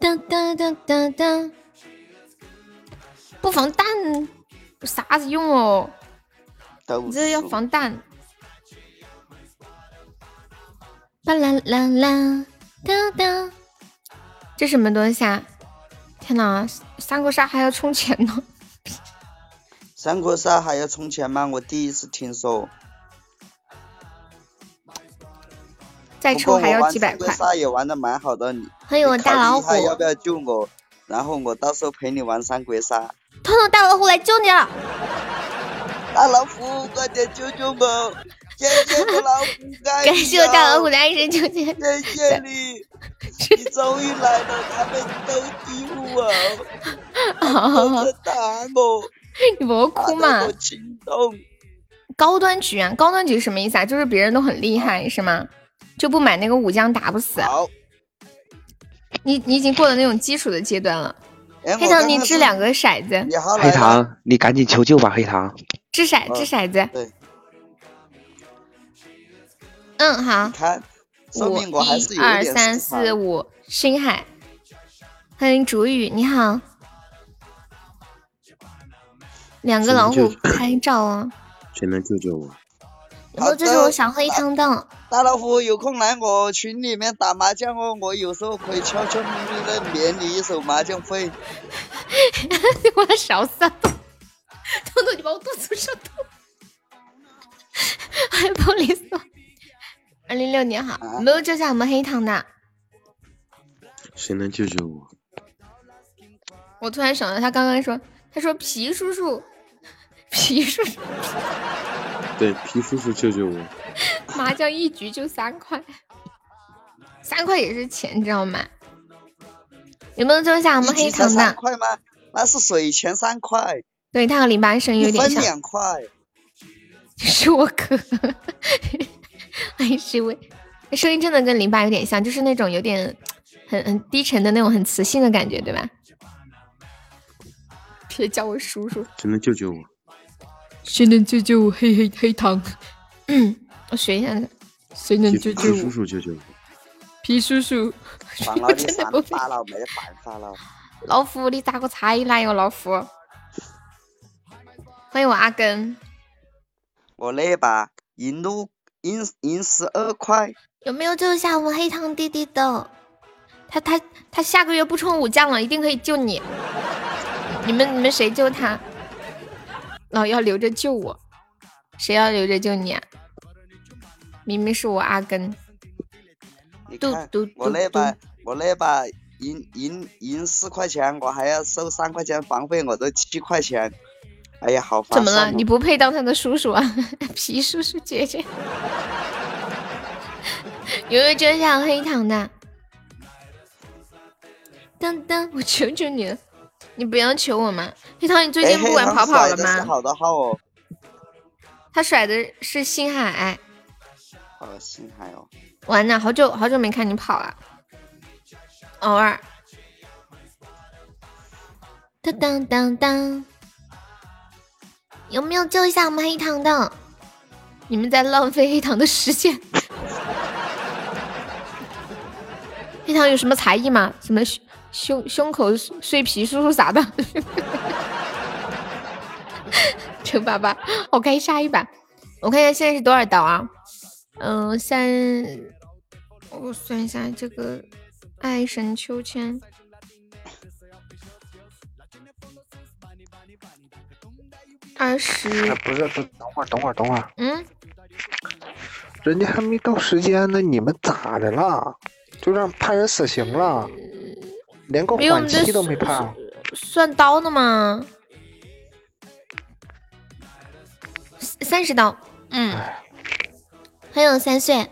[SPEAKER 1] 当当当当当，不防弹有啥子用哦？你这要防弹。巴啦啦啦，哒哒，这什么东西啊？天哪，三国杀还要充钱呢！<laughs>
[SPEAKER 4] 三国杀还要充钱吗？我第一次听说。
[SPEAKER 1] 再抽还要几百块
[SPEAKER 4] 三国。杀也玩的蛮好的，你
[SPEAKER 1] 欢迎我大老虎
[SPEAKER 4] 要不要救我？然后我到时候陪你玩三国杀。
[SPEAKER 1] 彤彤大老虎来救你了！
[SPEAKER 4] 大老虎，快点救救我！谢谢我老虎，感
[SPEAKER 1] 感谢我大老虎的爱神救荐，
[SPEAKER 4] 谢谢你，你终于来了，他们都欺负我，我打我，
[SPEAKER 1] 你不哭嘛
[SPEAKER 4] 我？心动。
[SPEAKER 1] 高端局啊，高端局什么意思啊？就是别人都很厉害是吗？就不买那个武将打不死。
[SPEAKER 4] 好，
[SPEAKER 1] 你你已经过了那种基础的阶段了。
[SPEAKER 4] 哎
[SPEAKER 1] 黑糖，你掷两个骰子，
[SPEAKER 5] 黑糖，你赶紧求救吧，黑糖。
[SPEAKER 1] 掷骰掷骰子。
[SPEAKER 4] 对。
[SPEAKER 1] 嗯，好。
[SPEAKER 4] 看，说
[SPEAKER 1] 五一
[SPEAKER 4] 有
[SPEAKER 1] 二三四五，星海，欢迎竹雨，你好。两个老虎拍照啊！
[SPEAKER 2] 谁能救救我？
[SPEAKER 1] 然后这是我小黑糖的，
[SPEAKER 4] 大老虎有空来我群里面打麻将哦，我有时候可以悄悄咪咪的免你一手麻将费。<laughs>
[SPEAKER 1] 我要笑死了！彤彤，你把我肚子上痛。欢迎玻璃索，二零六你好，没有救下我们黑糖的。
[SPEAKER 2] 谁能救救我？
[SPEAKER 1] 我突然想到，他刚刚说，他说皮叔叔，皮叔叔，
[SPEAKER 2] 对，皮叔叔救救我！
[SPEAKER 1] 麻将一局就三块，三块也是钱，你知道吗？有没有救下我们黑糖
[SPEAKER 4] 一局才三？块吗？那是水钱三块，
[SPEAKER 1] 对他和零八声有点像，
[SPEAKER 4] 两块。
[SPEAKER 1] 是我哥，还是喂，声音真的跟零八有点像，就是那种有点很很低沉的那种很磁性的感觉，对吧？别叫我叔叔，
[SPEAKER 2] 只能救救我？
[SPEAKER 1] 谁能救救我黑黑黑糖？嗯，我学一下，谁能救救我？
[SPEAKER 2] 皮叔叔救救我！
[SPEAKER 1] 皮叔叔，
[SPEAKER 4] 完了，<laughs> 你三八了，没得办法了。
[SPEAKER 1] 老虎，你咋个才来哟？老虎，欢迎我阿根，
[SPEAKER 4] 我那把赢路赢赢十二块，
[SPEAKER 1] 有没有救下我们黑糖弟弟的？他他他下个月不充武将了，一定可以救你。你们你们谁救他？老要留着救我，谁要留着救你啊？明明是我阿根。
[SPEAKER 4] 嘟嘟我那把我那把赢赢赢四块钱，我还要收三块钱房费，我都七块钱。哎呀，好烦
[SPEAKER 1] 怎么了？你不配当他的叔叔啊？<laughs> 皮叔叔姐姐，有没有救下黑糖的？当当，我求求你了，你不要求我嘛！黑糖，你最近不管跑跑了
[SPEAKER 4] 甩的是
[SPEAKER 1] 吗？
[SPEAKER 4] 好的号哦，
[SPEAKER 1] 他甩的是星海，
[SPEAKER 4] 好心海哦。
[SPEAKER 1] 完了，好久好久没看你跑了，偶尔。当当当当，有没有救一下我们黑糖的？你们在浪费黑糖的时间。黑糖有什么才艺吗？什么胸胸胸口碎皮叔叔啥的？九八八，我开下一把，我看一下现在是多少刀啊？嗯、三，我算一下这个爱神秋千，二十，
[SPEAKER 7] 哎，不是，不，等会儿，等会儿，等会儿，
[SPEAKER 1] 嗯，
[SPEAKER 7] 人家还没到时间呢，你们咋的了？就让判人死刑了，连个缓期都没判。
[SPEAKER 1] 算刀的吗？三十刀，嗯，还有三岁。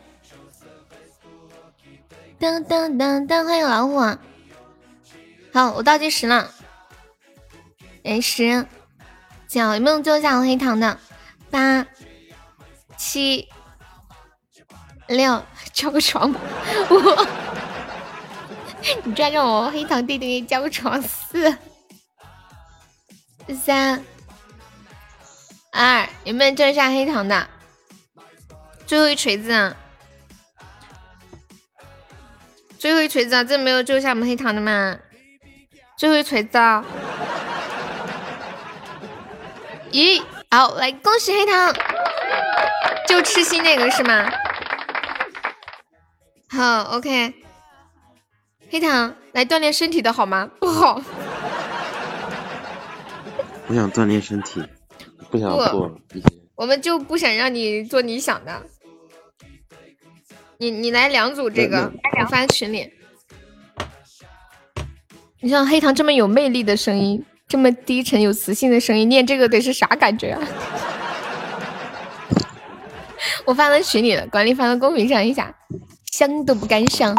[SPEAKER 1] 噔噔噔噔，欢迎老虎。好，我倒计时了。哎，十、九，有没有救一下我黑糖的？八、七、六，敲个床。五，<laughs> 你居然让我黑糖弟弟给你叫个床。四、三、二，有没有最后下黑糖的？最后一锤子！最后一锤子啊！这没有最后下我们黑糖的吗？最后一锤子啊！咦，好，来恭喜黑糖，就吃心那个是吗？好，OK，黑糖来锻炼身体的好吗？不好，<laughs>
[SPEAKER 2] 我想锻炼身体，不想做一些。
[SPEAKER 1] 我们就不想让你做你想的。你你来两组这个，我发群里。你像黑糖这么有魅力的声音，这么低沉有磁性的声音，念这个得是啥感觉啊？<laughs> 我发到群里了，管理发到公屏上一下，想都不敢想。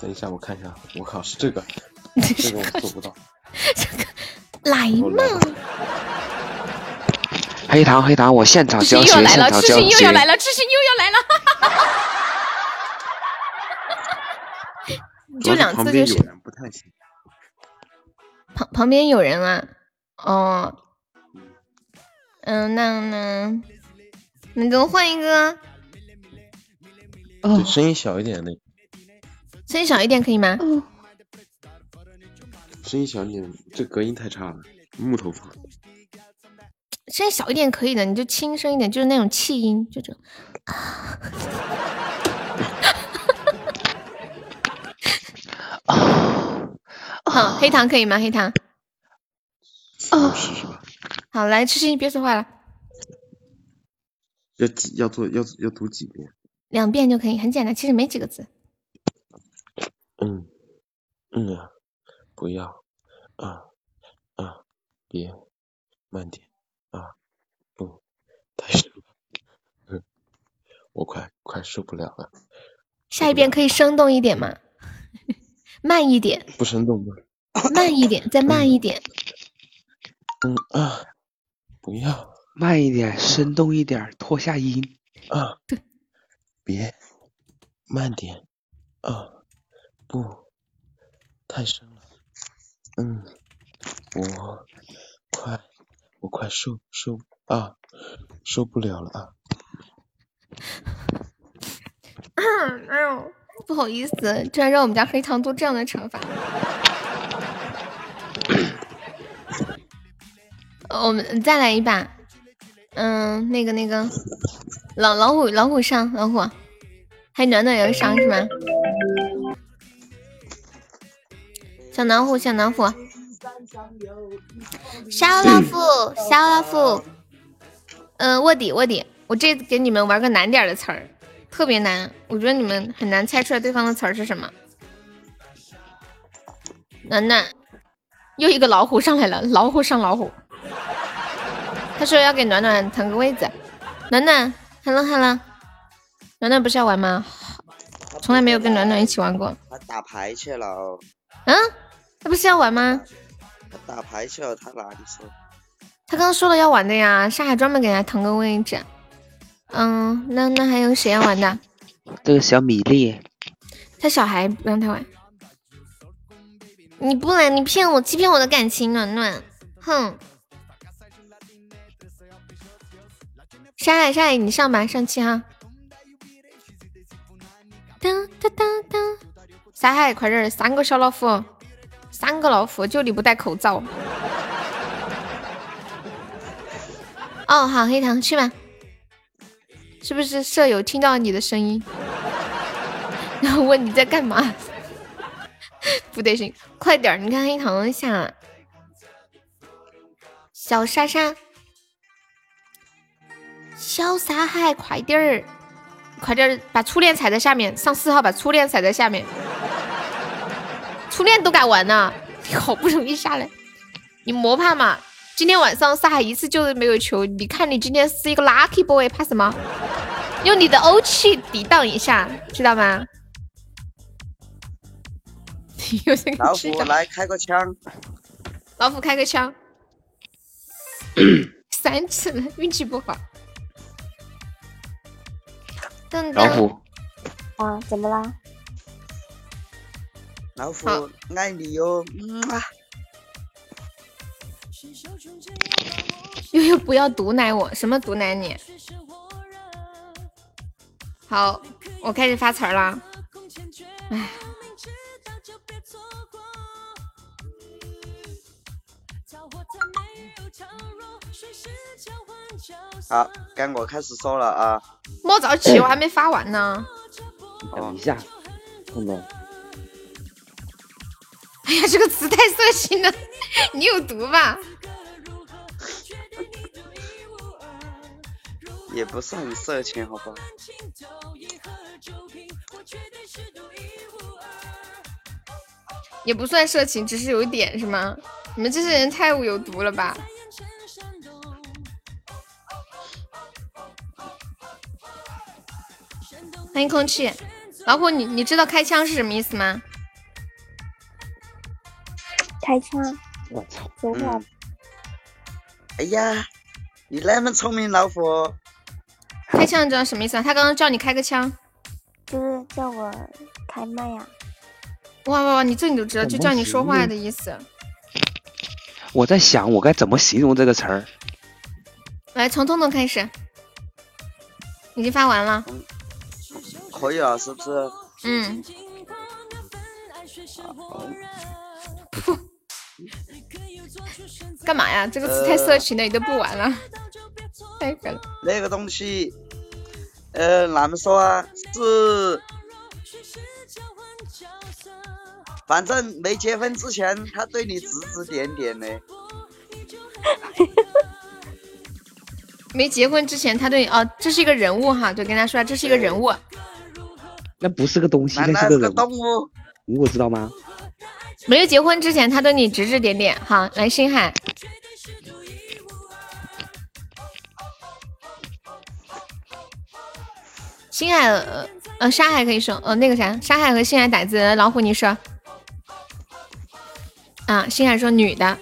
[SPEAKER 2] 等一下，我看一下。我靠，是这个，<laughs> 这个我做不到。
[SPEAKER 1] 这个来嘛！
[SPEAKER 5] 黑糖黑糖，我现场教学，
[SPEAKER 1] 又来了，
[SPEAKER 5] 现场教
[SPEAKER 1] 痴心又要。来了，痴心又要来了。就两次就是
[SPEAKER 2] 旁边有人不太行。
[SPEAKER 1] 旁旁边有人啊，哦，嗯，那那那给我换一个，
[SPEAKER 2] 对，声音小一点的，
[SPEAKER 1] 声音小一点可以吗？
[SPEAKER 2] 声音小一点，这隔音太差了，木头房。
[SPEAKER 1] 声音小一点可以的，你就轻声一点，就是那种气音，就这种。<laughs> <laughs> 好，黑糖可以吗？黑糖。
[SPEAKER 2] 哦，试试吧。
[SPEAKER 1] 好，来，痴心别说话了，
[SPEAKER 2] 要几要做要要读几遍？
[SPEAKER 1] 两遍就可以，很简单，其实没几个字。
[SPEAKER 2] 嗯嗯啊，不要啊啊，别慢点啊，不太深了，嗯，我快快受不了了，
[SPEAKER 1] 下一遍可以生动一点吗？慢一点，
[SPEAKER 2] 不生动吗？
[SPEAKER 1] 慢一点，再慢一点。
[SPEAKER 2] 嗯啊，不要
[SPEAKER 5] 慢一点，生动一点，拖下音。
[SPEAKER 2] 啊，别慢点啊，不太深了，嗯，我快我快受受啊受不了了啊。<coughs>
[SPEAKER 1] 哎呦，不好意思，居然让我们家黑糖做这样的惩罚。<coughs> 我们再来一把，嗯，那个那个，老老虎老虎上老虎，还暖暖要上是吗？小老虎小老虎，小老虎小老虎，嗯，卧底卧底，我这给你们玩个难点的词儿，特别难，我觉得你们很难猜出来对方的词儿是什么。暖暖，又一个老虎上来了，老虎上老虎。他说要给暖暖腾个位置，暖暖，hello hello，暖暖不是要玩吗？从来没有跟暖暖一起玩过。
[SPEAKER 4] 他打牌去了，
[SPEAKER 1] 嗯，他不是要玩吗？
[SPEAKER 4] 他打牌去了，他哪里说？
[SPEAKER 1] 他刚刚说了要玩的呀，上海专门给他腾个位置。嗯，那那还有谁要玩的？
[SPEAKER 5] 这个小米粒，
[SPEAKER 1] 他小孩不让他玩。你不来，你骗我，欺骗我的感情，暖暖，哼！山海山海，你上吧，上去哈。哒哒哒哒，山海快点，三个小老虎，三个老虎，就你不戴口罩。哦，好，黑糖去吧。是不是舍友听到你的声音，然后问你在干嘛？<laughs> 不得行，快点，你看黑糖下。小莎莎。小沙海，快点儿，快点儿，把初恋踩在下面，上四号把初恋踩在下面，初恋都敢玩呢，你好不容易下来，你莫怕嘛。今天晚上沙海一次就是没有球，你看你今天是一个 lucky boy，怕什么？用你的欧气抵挡一下，知道吗？<laughs>
[SPEAKER 4] 老虎来开个枪，
[SPEAKER 1] 老虎开个枪，三次了，运气不好。
[SPEAKER 5] 老虎，
[SPEAKER 6] 啊，怎么啦？
[SPEAKER 4] 老虎爱你哟，嗯啊，<laughs>
[SPEAKER 1] 悠悠不要毒奶我，什么毒奶你？好，我开始发词儿了。唉，<laughs>
[SPEAKER 4] 好，该我开始说了啊。
[SPEAKER 1] 莫着急，我还没发完呢。
[SPEAKER 5] 等一下，彤彤，
[SPEAKER 1] 哎呀，这个词太色情了，<laughs> 你有毒吧？<laughs>
[SPEAKER 4] 也不是很色情，好吧？
[SPEAKER 1] 也不算色情，只是有一点是吗？你们这些人太有毒了吧？欢迎空气，老虎，你你知道开枪是什么意思吗？
[SPEAKER 6] 开枪，
[SPEAKER 5] 我操！
[SPEAKER 6] 说话
[SPEAKER 4] 嗯。哎呀，你那么聪明，老虎。
[SPEAKER 1] 开枪你知道什么意思吗？他刚刚叫你开个枪。
[SPEAKER 6] 就是叫我开麦呀、
[SPEAKER 1] 哇哇哇！你这你都知道，就叫你说话的意思。<laughs>
[SPEAKER 5] 我在想我该怎么形容这个词儿。
[SPEAKER 1] 来，从彤彤开始，已经发完了。
[SPEAKER 4] 可以了，是不是？
[SPEAKER 1] 嗯，干嘛呀？这个词太色情了，你都不玩了，太狠了。
[SPEAKER 4] 那个东西，呃，怎么说啊，是，反正没结婚之前，他对你指指点点的。<laughs>
[SPEAKER 1] 没结婚之前，他对你哦，这是一个人物哈，就跟他说这是一个人物。
[SPEAKER 5] 那不是个东西，那是个人
[SPEAKER 4] 动物？
[SPEAKER 5] 你我知道吗？
[SPEAKER 1] 没有结婚之前，他对你指指点点。好，来星海，星海呃呃沙海可以说，呃那个啥，沙海和星海打字，老虎你说。啊，星海说女的，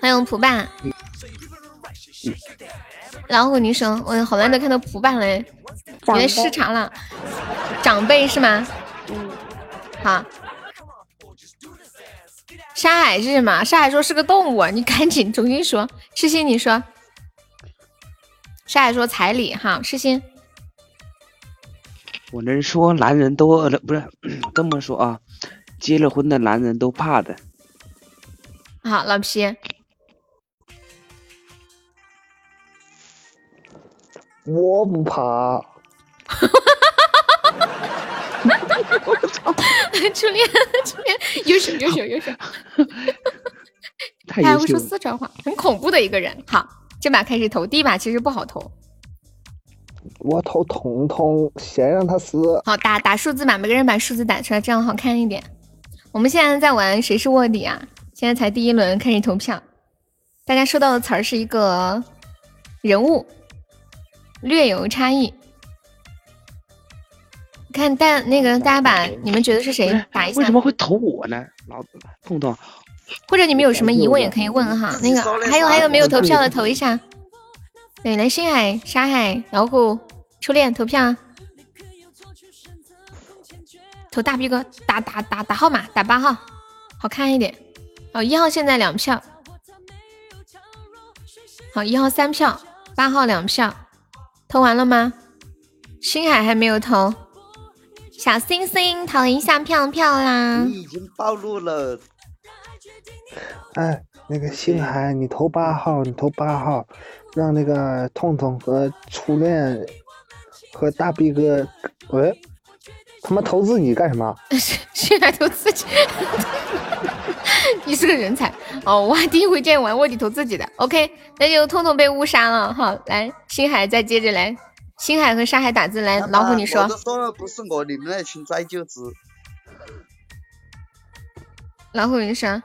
[SPEAKER 1] 欢迎蒲爸。老虎你说，我好难得看到蒲爸嘞，原来失常了，长辈是吗？
[SPEAKER 6] 嗯，
[SPEAKER 1] 好。沙海是什么？沙海说是个动物，你赶紧重新说。痴心你说，沙海说彩礼哈，痴心。
[SPEAKER 5] 我能说男人都呃不是这么说啊，结了婚的男人都怕的。
[SPEAKER 1] 好，老皮，
[SPEAKER 7] 我不怕。<laughs>
[SPEAKER 1] 初恋，<laughs> 初恋，优秀，优秀，优秀。
[SPEAKER 5] 太
[SPEAKER 1] 他还会说。四川话，很恐怖的一个人。好，这把开始投，第一把其实不好投。
[SPEAKER 7] 我投彤彤，先让他死。
[SPEAKER 1] 好，打打数字吧，每个人把数字打出来，这样好看一点。我们现在在玩谁是卧底啊？现在才第一轮，开始投票。大家收到的词儿是一个人物，略有差异。看大那个，大家把你们觉得是谁打一下
[SPEAKER 5] 为什，么会投我呢？老子碰到
[SPEAKER 1] 或者你们有什么疑问也可以问哈。那个还有还有没有投票的投一下。对，来星海、沙海、老虎、初恋投票啊。投大逼哥，打打打打号码，打八号，好看一点。哦，一号现在两票，好，一号三票，八号两票，投完了吗？星海还没有投，小星星投一下票票啦。
[SPEAKER 4] 你已经暴露了。
[SPEAKER 7] 哎，那个星海，你投八号，你投八号，让那个痛痛和初恋和大逼哥，喂，他妈投自己干什么？<laughs>
[SPEAKER 1] 星海投自己，<laughs> 你是个人才哦！我还第一回见玩卧底投自己的。OK，那就痛痛被误杀了好。来，星海再接着来，星海和沙海打字来，老虎你说
[SPEAKER 4] 我都说了不是我，你们那群拽舅子。
[SPEAKER 1] 老虎你说。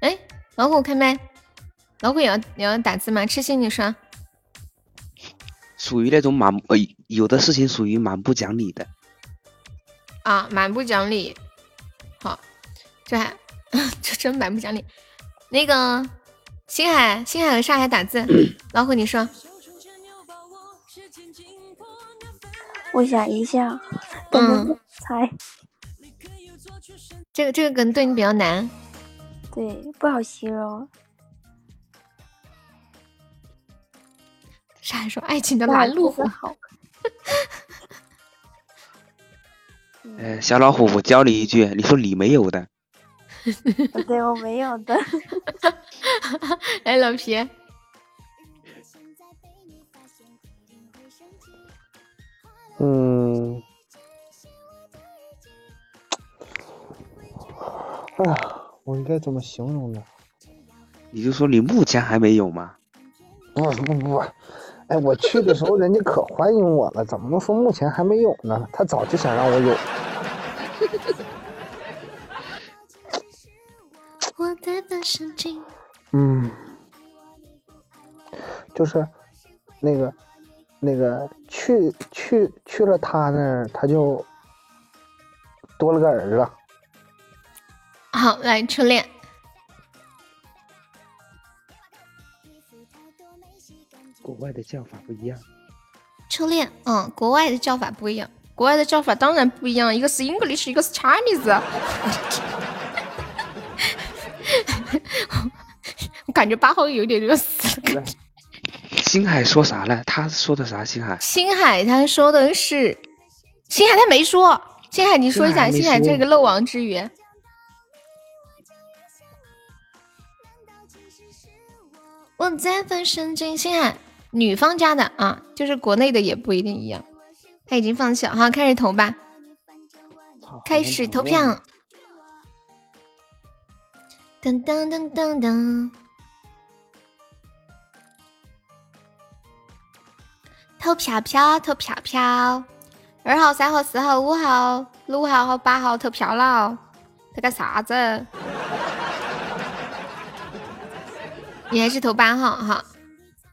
[SPEAKER 1] 哎，老虎开麦，老虎也要也要打字吗？痴心你说。
[SPEAKER 5] 属于那种蛮呃，有的事情属于蛮不讲理的。
[SPEAKER 1] 啊，蛮不讲理。好，这还 <laughs> 这真蛮不讲理。那个星海，星海和上海打字，<clears throat> 老虎你说。
[SPEAKER 6] 我想一下，
[SPEAKER 1] 嗯，
[SPEAKER 6] 猜。
[SPEAKER 1] 这个这个梗对你比较难。
[SPEAKER 6] 对，不好形容。
[SPEAKER 1] 上海说爱情的拦路虎？<laughs>
[SPEAKER 5] 呃，小老虎，我教你一句，你说你没有的。<laughs>
[SPEAKER 6] 对，我没有的。<laughs> <laughs>
[SPEAKER 1] 哎，老皮。
[SPEAKER 7] 嗯。哎呀，我应该怎么形容呢？
[SPEAKER 5] 你就说你目前还没有吗？
[SPEAKER 7] 不不不，哎，我去的时候人家可欢迎我了，怎么能说目前还没有呢？他早就想让我有。嗯，就是那个那个去去去了他那儿，他就多了个儿子。
[SPEAKER 1] 好，来初恋。
[SPEAKER 5] 国外的叫法不一样。
[SPEAKER 1] 初恋，嗯，国外的叫法不一样。国外的叫法当然不一样，一个是 English，一个是 Chinese。感觉八号有点热死了。
[SPEAKER 5] 星海说啥了？他说的啥？星海？
[SPEAKER 1] 星海他说的是，星海他没说。星海你说一下，星海这个漏网之鱼。我在分神经，星海女方家的啊，就是国内的也不一定一样。他已经放弃了，好，开始投吧，开始投票。噔噔噔噔噔，投票票，投票票。二号、三号、四号、五号、六号和八号投票了，投个啥子？你还是投八号哈，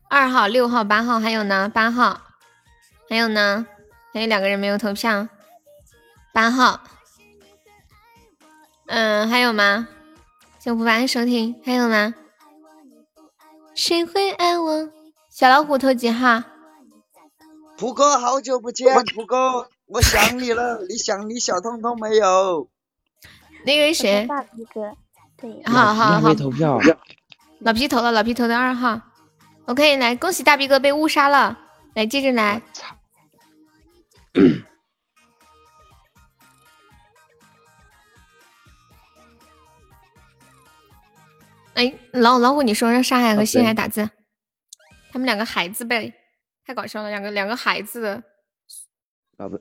[SPEAKER 1] 二号、六号、八号，还有呢，八号，还有呢，还有两个人没有投票，八号，嗯，还有吗？幸福班收听，还有吗？谁会爱我？小老虎投几号？
[SPEAKER 4] 扑哥，好久不见，蒲哥，我想你了，<laughs> 你想你小彤彤没有？
[SPEAKER 1] 那个谁？
[SPEAKER 6] 大皮哥，对，
[SPEAKER 1] 好好好。
[SPEAKER 5] 投票。
[SPEAKER 1] 老皮投了，老皮投的二号。OK，来，恭喜大皮哥被误杀了。来，接着来。哎，老老虎，你说让沙海和星海打字，他们两个孩子呗，太搞笑了，两个两个孩子。
[SPEAKER 5] 老不，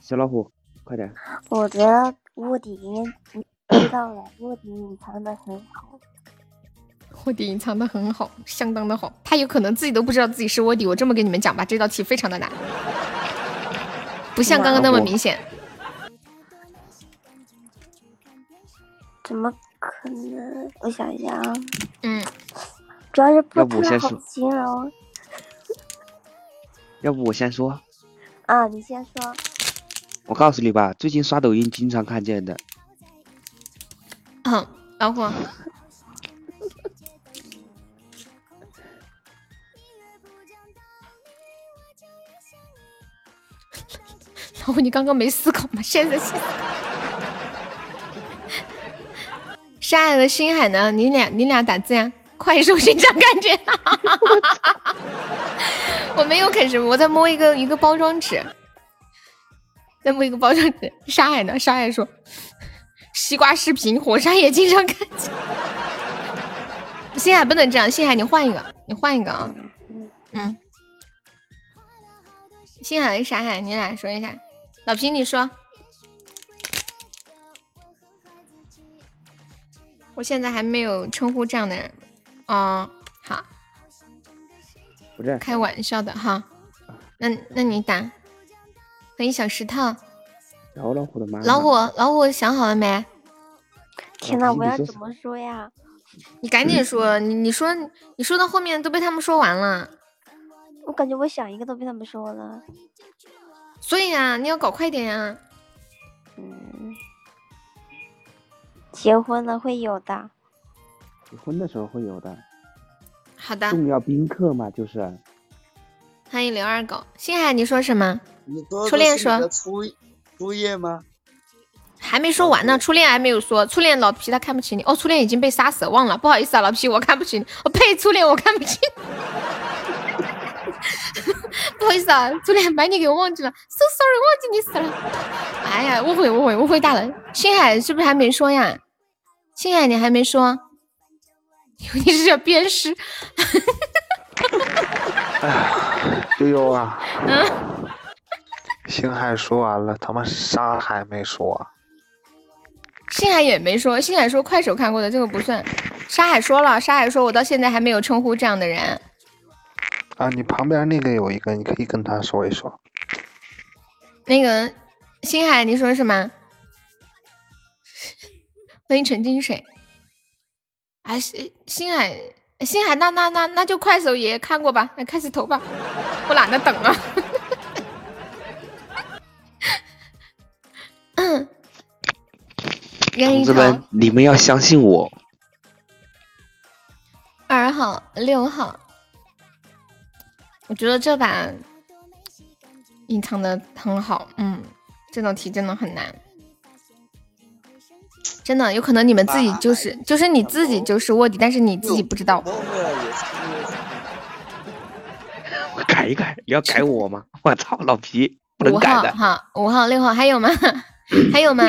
[SPEAKER 5] 小老虎，快点。
[SPEAKER 6] 我觉得卧底知道了，卧底隐藏的很好。
[SPEAKER 1] 卧底隐藏的很好，相当的好。他有可能自己都不知道自己是卧底。我这么跟你们讲吧，这道题非常的难，不像刚刚那么明显。
[SPEAKER 6] 怎么可能？我想一下啊。
[SPEAKER 1] 嗯。
[SPEAKER 6] 主要是不
[SPEAKER 5] 太
[SPEAKER 6] 好形容。
[SPEAKER 5] 要不我先说。
[SPEAKER 6] 啊，你先说。
[SPEAKER 5] 我告诉你吧，最近刷抖音经常看见的。
[SPEAKER 1] 嗯，老虎。老虎，你刚刚没思考吗？现在思考。沙海和星海呢？你俩你俩打字呀？快手寻找感觉。<laughs> 我没有开始，我在摸一个一个包装纸，在摸一个包装纸。沙海呢？沙海说：“西瓜视频，火山也经常看。星海不能这样，星海你换一个，你换一个啊。嗯。星海跟傻海，你俩说一下。老皮，你说。我现在还没有称呼这样的人。哦，好。
[SPEAKER 5] 不是。
[SPEAKER 1] 开玩笑的哈。那那你打。欢迎小石头。
[SPEAKER 5] 然后老虎的妈。
[SPEAKER 1] 老虎，老虎想好了没？
[SPEAKER 6] 天呐，我要怎么说呀？
[SPEAKER 1] 你赶紧说，你你说你说到后面都被他们说完了。
[SPEAKER 6] 我感觉我想一个都被他们说了。
[SPEAKER 1] 所以啊，你要搞快点呀。
[SPEAKER 6] 嗯。结婚了会有的。
[SPEAKER 5] 结婚的时候会有的。
[SPEAKER 1] 好的。
[SPEAKER 5] 重要宾客嘛，就是。
[SPEAKER 1] 欢迎刘二狗，星海，你说什么？
[SPEAKER 4] 初
[SPEAKER 1] 恋说。
[SPEAKER 4] 初初夜吗？
[SPEAKER 1] 还没说完呢，初恋还没有说。初恋老皮他看不起你哦，初恋已经被杀死了，忘了，不好意思啊，老皮，我看不起你。<laughs> 我呸，初恋我看不起。<laughs> 不好意思啊，初恋把你给忘记了，so sorry，忘记你死了。哎呀，误会误会误会大了。星海是不是还没说呀？星海你还没说，你是要鞭尸？
[SPEAKER 7] 哎呀，悠悠啊。嗯。星海说完了，他妈沙海没说。
[SPEAKER 1] 星海也没说，星海说快手看过的这个不算。沙海说了，沙海说我到现在还没有称呼这样的人。
[SPEAKER 7] 啊，你旁边那个有一个，你可以跟他说一说。
[SPEAKER 1] 那个星海，你说什么？<laughs> 欢迎陈金水。哎，星星海，星海，那那那那就快手也看过吧，那开始投吧，<laughs> 我懒得等了。嗯，<coughs>
[SPEAKER 5] 同志们，你们要相信我。
[SPEAKER 1] 二号、六号，我觉得这把隐藏的很好。嗯，这道题真的很难，真的有可能你们自己就是，就是你自己就是卧底，但是你自己不知道。
[SPEAKER 5] 我改一改，你要改 <laughs> 我吗？我操，老皮不能改的。
[SPEAKER 1] 五号、五号、六号还有吗？<laughs> 还有吗？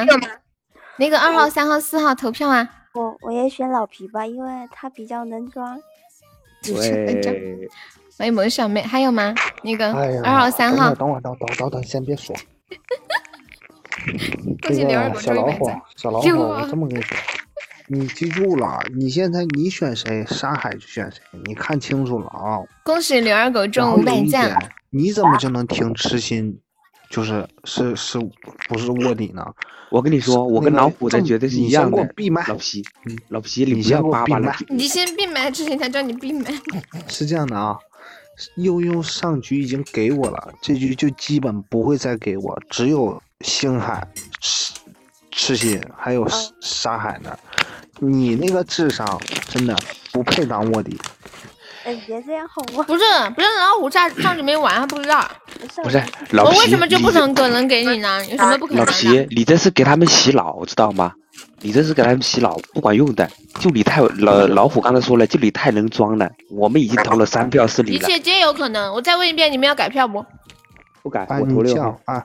[SPEAKER 1] 那个二号、三号、四号投票啊！
[SPEAKER 6] 我我也选老皮吧，因为他比较能装。<laughs>
[SPEAKER 5] 对，
[SPEAKER 1] 欢迎萌小妹，还有吗？那个二号、三号。
[SPEAKER 7] 等会儿，等等等等，先别说。<laughs>
[SPEAKER 1] 这个
[SPEAKER 7] 小老虎，小老虎，我这么跟你说，你记住了，你现在你选谁，沙海就选谁，你看清楚了啊！
[SPEAKER 1] 恭喜刘二狗中五百赞。
[SPEAKER 7] 你怎么就能听痴心？就是是是不是卧底呢？
[SPEAKER 5] 我跟你说，我跟老虎的绝对是一样的。
[SPEAKER 7] 闭麦，
[SPEAKER 5] 老皮，老皮，你不要叭叭了。
[SPEAKER 1] 你先闭麦，之前他叫你闭麦。<laughs>
[SPEAKER 7] 是这样的啊，悠悠上局已经给我了，这局就基本不会再给我，只有星海、赤赤心还有沙海呢。你那个智商真的不配当卧底。
[SPEAKER 6] 哎，别这样好吗？
[SPEAKER 1] 不是，不是老虎上上局没玩还不知道。
[SPEAKER 5] 不是老皮，
[SPEAKER 1] 我为什么就不能可能给你呢？有什么不可能？
[SPEAKER 5] 老皮，你这是给他们洗脑，知道吗？你这是给他们洗脑，不管用的。就你太老老虎刚才说了，就你太能装了。我们已经投了三票是你
[SPEAKER 1] 一切皆有可能。我再问一遍，你们要改票不？
[SPEAKER 5] 不改，我投六号。
[SPEAKER 7] 啊，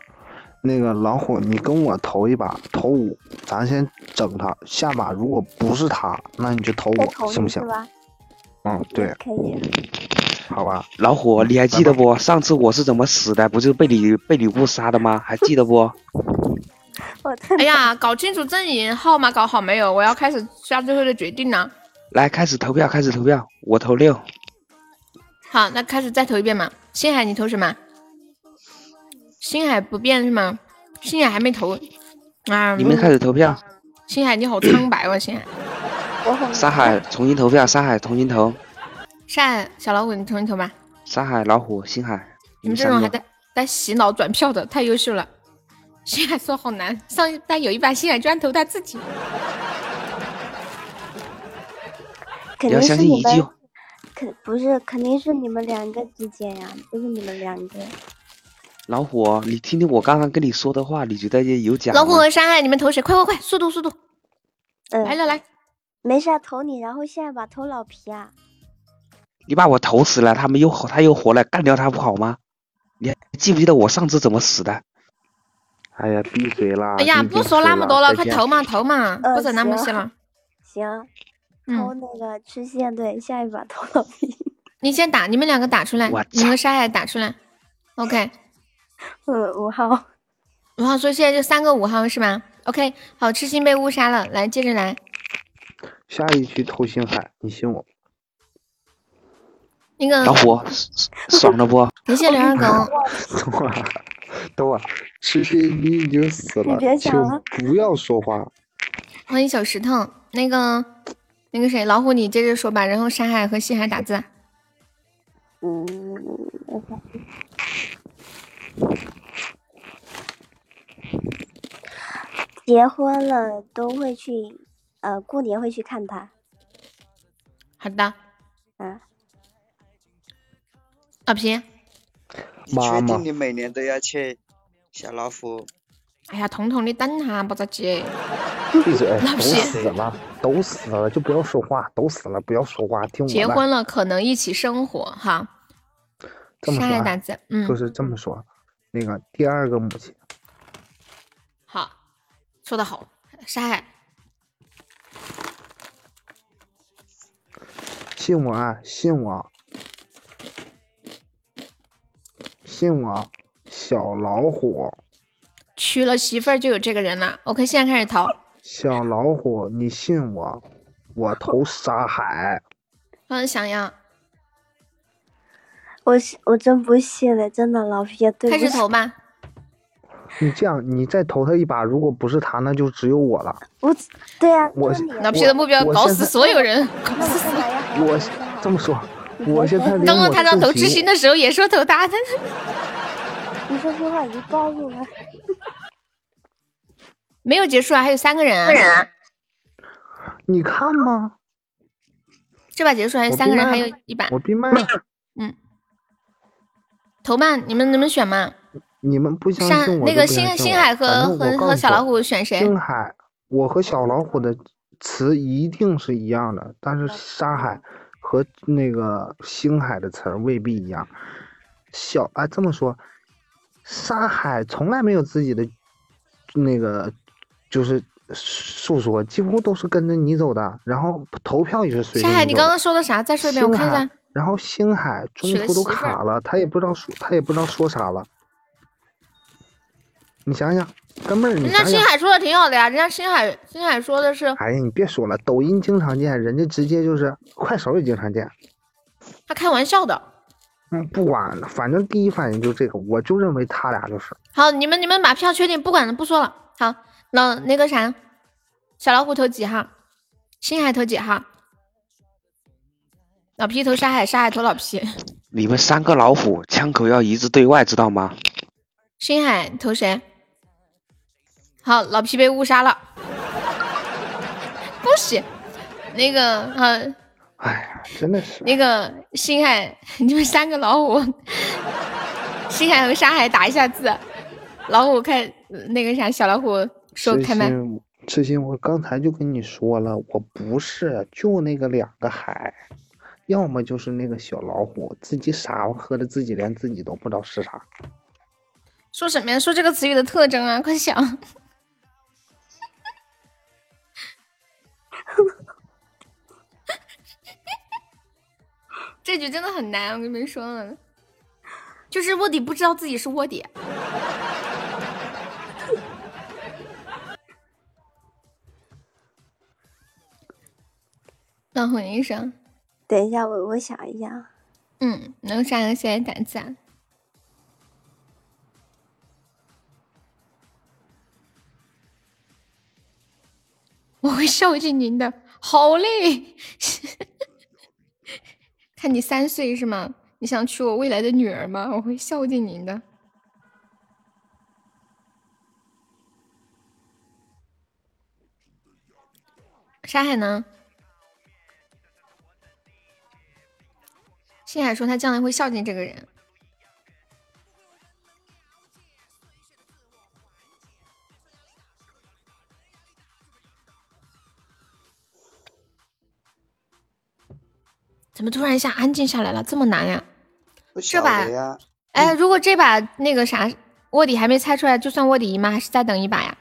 [SPEAKER 7] 那个老虎，你跟我投一把，投五，咱先整他。下把如果不是他，那你就投我，行不行？嗯，对，
[SPEAKER 6] 可以，
[SPEAKER 7] 好吧。
[SPEAKER 5] 老虎，你还记得不？上次我是怎么死的？不是被你被吕布杀的吗？还记得不？<laughs>
[SPEAKER 1] 哎呀，搞清楚阵营号码搞好没有？我要开始下最后的决定了。
[SPEAKER 5] 来，开始投票，开始投票。我投六。
[SPEAKER 1] 好，那开始再投一遍嘛。星海，你投什么？星海不变是吗？星海还没投啊。
[SPEAKER 5] 你们开始投票。
[SPEAKER 1] 星海，你好苍白哦，星海。
[SPEAKER 5] 沙海重新投票，沙海重新投。
[SPEAKER 1] 沙海小老虎，你重新投吧。
[SPEAKER 5] 沙海老虎，星海，
[SPEAKER 1] 你们这种还在在洗脑转票的太优秀了。星海说好难，上一把有一把星海居然投他自己。
[SPEAKER 5] 你要相信一句。
[SPEAKER 6] 肯不是，肯定是你们两个之间呀，不是你们两个。
[SPEAKER 5] 老虎，你听听我刚刚跟你说的话，你觉得有假？
[SPEAKER 1] 老虎和山海，你们投谁？快快快，速度速度！来了来。
[SPEAKER 6] 没事，投你，然后下一把投老皮啊！
[SPEAKER 5] 你把我投死了，他们又他又活了，干掉他不好吗？你还记不记得我上次怎么死的？
[SPEAKER 7] 哎呀，闭嘴啦！
[SPEAKER 1] 哎呀，不说那么多了，快投嘛投嘛，
[SPEAKER 6] 呃
[SPEAKER 1] 不整那么些了。
[SPEAKER 6] 行，
[SPEAKER 1] 嗯
[SPEAKER 6] 投那个吃线队，下一把投老皮。
[SPEAKER 1] 你先打，你们两个打出来
[SPEAKER 5] 我，
[SPEAKER 1] 你和沙海打出来。OK，
[SPEAKER 6] 嗯，<laughs> 五号。
[SPEAKER 1] 五号所以现在就三个五号是吗？OK，好，痴心被误杀了，来接着来。
[SPEAKER 7] 下一局投星海，你信我。
[SPEAKER 1] 那个
[SPEAKER 5] 老虎，爽了不？
[SPEAKER 1] 你谢刘二狗，<laughs>
[SPEAKER 7] 等会儿，等会儿，痴心你已经死了，
[SPEAKER 6] 你别
[SPEAKER 7] 请
[SPEAKER 6] 想了
[SPEAKER 7] 不要说话。
[SPEAKER 1] 欢迎小石头。那个那个谁，老虎你接着说吧，然后沙海和西海打字。
[SPEAKER 6] 嗯，我看结婚了都会去，呃，过年会去看他。
[SPEAKER 1] 好的，
[SPEAKER 6] 嗯，
[SPEAKER 1] 老皮，
[SPEAKER 4] 你确定你每年都要去小老虎？
[SPEAKER 1] 哎呀，彤彤你等下，不着急。
[SPEAKER 7] 闭嘴，都
[SPEAKER 1] 老皮
[SPEAKER 7] 死了，都死了，就不要说话，都死了，不要说话，听我。
[SPEAKER 1] 结婚了可能一起生活哈。
[SPEAKER 7] 这么
[SPEAKER 1] 打字，嗯
[SPEAKER 7] 就，是这么说。那个第二个母亲，
[SPEAKER 1] 好，说的好，沙海，
[SPEAKER 7] 信我啊，信我，信我，小老虎，
[SPEAKER 1] 娶了媳妇儿就有这个人了。OK，现在开始投。
[SPEAKER 7] 小老虎，你信我，我投 <laughs> 沙海。
[SPEAKER 1] 嗯，想要
[SPEAKER 6] 我我真不信了，真的老皮，对
[SPEAKER 1] 开始。投吧。
[SPEAKER 7] 你这样，你再投他一把，如果不是他，那就只有我了。
[SPEAKER 6] 我对啊，
[SPEAKER 7] 我
[SPEAKER 1] 老皮的目标搞死所有人。
[SPEAKER 6] 那我
[SPEAKER 7] 这么说，我现在我
[SPEAKER 1] 刚刚他让投
[SPEAKER 7] 自己
[SPEAKER 1] 痴心的时候也说投他的。
[SPEAKER 6] 你说实话已经暴露了。<laughs>
[SPEAKER 1] 没有结束啊，还有三个人啊。
[SPEAKER 7] 你看吗？
[SPEAKER 1] 这把结束还有三个人，还有一把
[SPEAKER 7] 我闭麦了，
[SPEAKER 1] 投吧，你们能不能选嘛？
[SPEAKER 7] 你们不相信
[SPEAKER 1] 上
[SPEAKER 7] 我
[SPEAKER 1] 那个星星海和和和小老虎选谁？
[SPEAKER 7] 星海，我和小老虎的词一定是一样的，但是沙海和那个星海的词儿未必一样。小啊，这么说，沙海从来没有自己的那个就是诉说，几乎都是跟着你走的，然后投票也是随着
[SPEAKER 1] 沙海，你刚刚说的啥？再说一遍，我看一下。
[SPEAKER 7] 然后星海中途都卡了，他也不知道说，他也不知道说啥了。你想想，哥们儿，你
[SPEAKER 1] 人家星海说的挺好的呀，人家星海星海说的是
[SPEAKER 7] 哎呀，你别说了，抖音经常见，人家直接就是快手也经常见。
[SPEAKER 1] 他开玩笑的。
[SPEAKER 7] 嗯，不管了，反正第一反应就这个，我就认为他俩就是。
[SPEAKER 1] 好，你们你们把票确定，不管了，不说了。好，那那个啥，小老虎投几号？星海投几号？老皮投沙海，沙海投老皮。
[SPEAKER 5] 你们三个老虎枪口要一致对外，知道吗？
[SPEAKER 1] 星海投谁？好，老皮被误杀了，恭喜。那个嗯，
[SPEAKER 7] 哎呀，真的是。
[SPEAKER 1] 那个星海，<laughs> 你们三个老虎，星海和沙海打一下字。老虎看那个啥，小老虎说
[SPEAKER 7] 痴
[SPEAKER 1] 开麦。
[SPEAKER 7] 心，痴心，我刚才就跟你说了，我不是，就那个两个海，要么就是那个小老虎，自己傻了，喝的自己连自己都不知道是啥。
[SPEAKER 1] 说什么呀？说这个词语的特征啊！快想。<laughs> 这局真的很难，我跟你们说了，就是卧底不知道自己是卧底。老虎医生，
[SPEAKER 6] 等一下，我我想一下。
[SPEAKER 1] 嗯，能上个现在打字啊？我会孝敬您的，好嘞。<laughs> 看你三岁是吗？你想娶我未来的女儿吗？我会孝敬您的。沙海呢？星海说他将来会孝敬这个人。怎么突然一下安静下来了？这么难呀？这把。哎，如果这把那个啥，卧底还没猜出来，就算卧底赢吗？还是再等一把呀？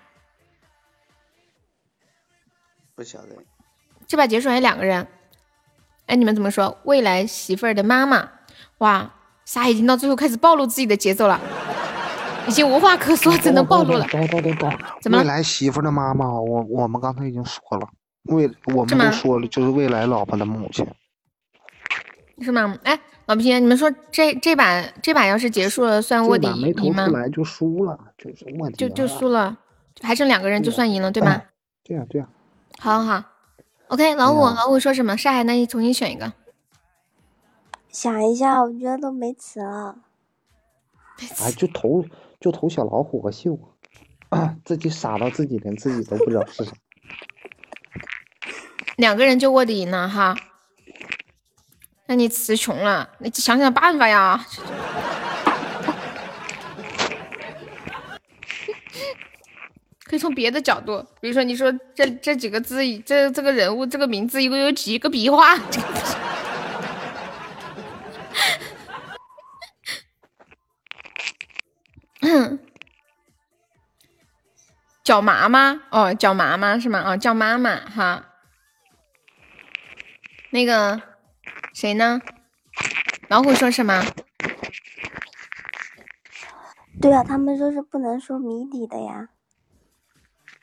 [SPEAKER 4] 不晓得。
[SPEAKER 1] 这把结束还有两个人。哎，你们怎么说？未来媳妇儿的妈妈，哇，啥已经到最后开始暴露自己的节奏了，已经无话可说，只能暴露了。
[SPEAKER 7] 等等等等，
[SPEAKER 1] 怎么
[SPEAKER 7] 未来媳妇的妈妈，我我们刚才已经说了，未我们都说了，就是未来老婆的母亲。
[SPEAKER 1] 是吗？哎，老皮，你们说这这把这把要是结束了，算卧底
[SPEAKER 7] 这把没投
[SPEAKER 1] 赢吗
[SPEAKER 7] 出？来就输了，就是卧底
[SPEAKER 1] 就就输了，还剩两个人就算赢了，对吗？
[SPEAKER 7] 对呀、对呀、
[SPEAKER 1] 好好好，OK，老虎，
[SPEAKER 7] 对啊
[SPEAKER 1] 老五说什么？上海，那你重新选一个。
[SPEAKER 6] 想一下，我觉得都没词了。
[SPEAKER 7] 哎，就投就投小老虎和秀，啊，<coughs> 自己傻到自己连自己都不知道是啥。<laughs>
[SPEAKER 1] 两个人就卧底呢哈。那你词穷了，你想想办法呀。可以从别的角度，比如说你说这这几个字，这这个人物这个名字一共有几个笔画？这个嗯，叫妈妈哦，叫妈妈是吗？哦，叫妈妈哈。那个谁呢？老虎说什么？
[SPEAKER 6] 对啊，他们说是不能说谜底的呀。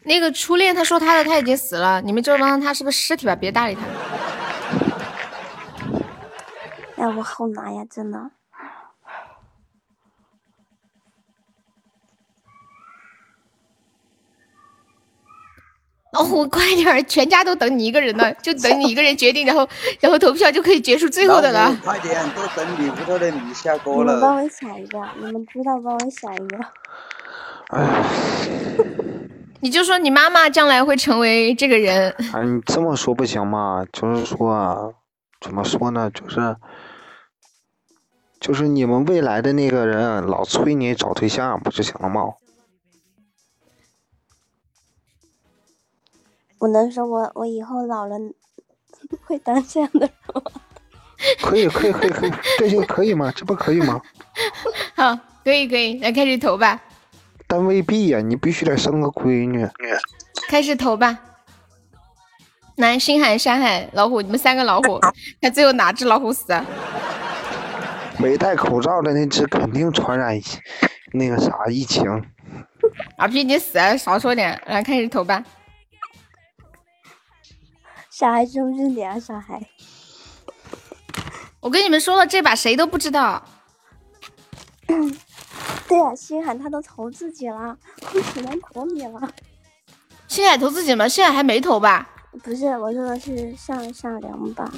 [SPEAKER 1] 那个初恋，他说他的他已经死了，你们就当他是个尸体吧，别搭理他。
[SPEAKER 6] 哎，我好难呀，真的。
[SPEAKER 1] 老虎，快点儿，全家都等你一个人呢，就等你一个人决定，然后 <laughs> 然后投票就可以结束最后的了。
[SPEAKER 4] 快点，都等你屋头的你下
[SPEAKER 6] 你
[SPEAKER 4] 锅了。
[SPEAKER 6] 们帮我想一个，你们知道帮我想一个。
[SPEAKER 1] 你就说你妈妈将来会成为这个人，
[SPEAKER 7] 啊，你这么说不行嘛？就是说啊，怎么说呢？就是就是你们未来的那个人老催你找对象，不就行了吗？
[SPEAKER 6] 我能说我我以后老了会当这样的人吗？<laughs>
[SPEAKER 7] 可以，可以，可以，可以，这就可以吗？这不可以吗？<laughs>
[SPEAKER 1] 好，可以可以，来开始投吧，
[SPEAKER 7] 但未必呀，你必须得生个闺女。
[SPEAKER 1] 开始投吧。来，星海、山海、老虎，你们三个老虎，看最后哪只老虎死啊？
[SPEAKER 7] 没戴口罩的那只肯定传染那个啥疫情。
[SPEAKER 1] 阿皮，你死了，少说点。来，开始投吧。
[SPEAKER 6] 小孩是不是你啊？小孩，
[SPEAKER 1] 我跟你们说了，这把谁都不知道。<laughs>
[SPEAKER 6] 对啊，星海他都投自己了，我只能投你了。<laughs>
[SPEAKER 1] 星海投自己吗？星海还没投吧？
[SPEAKER 6] 不是，我说的是上下两把。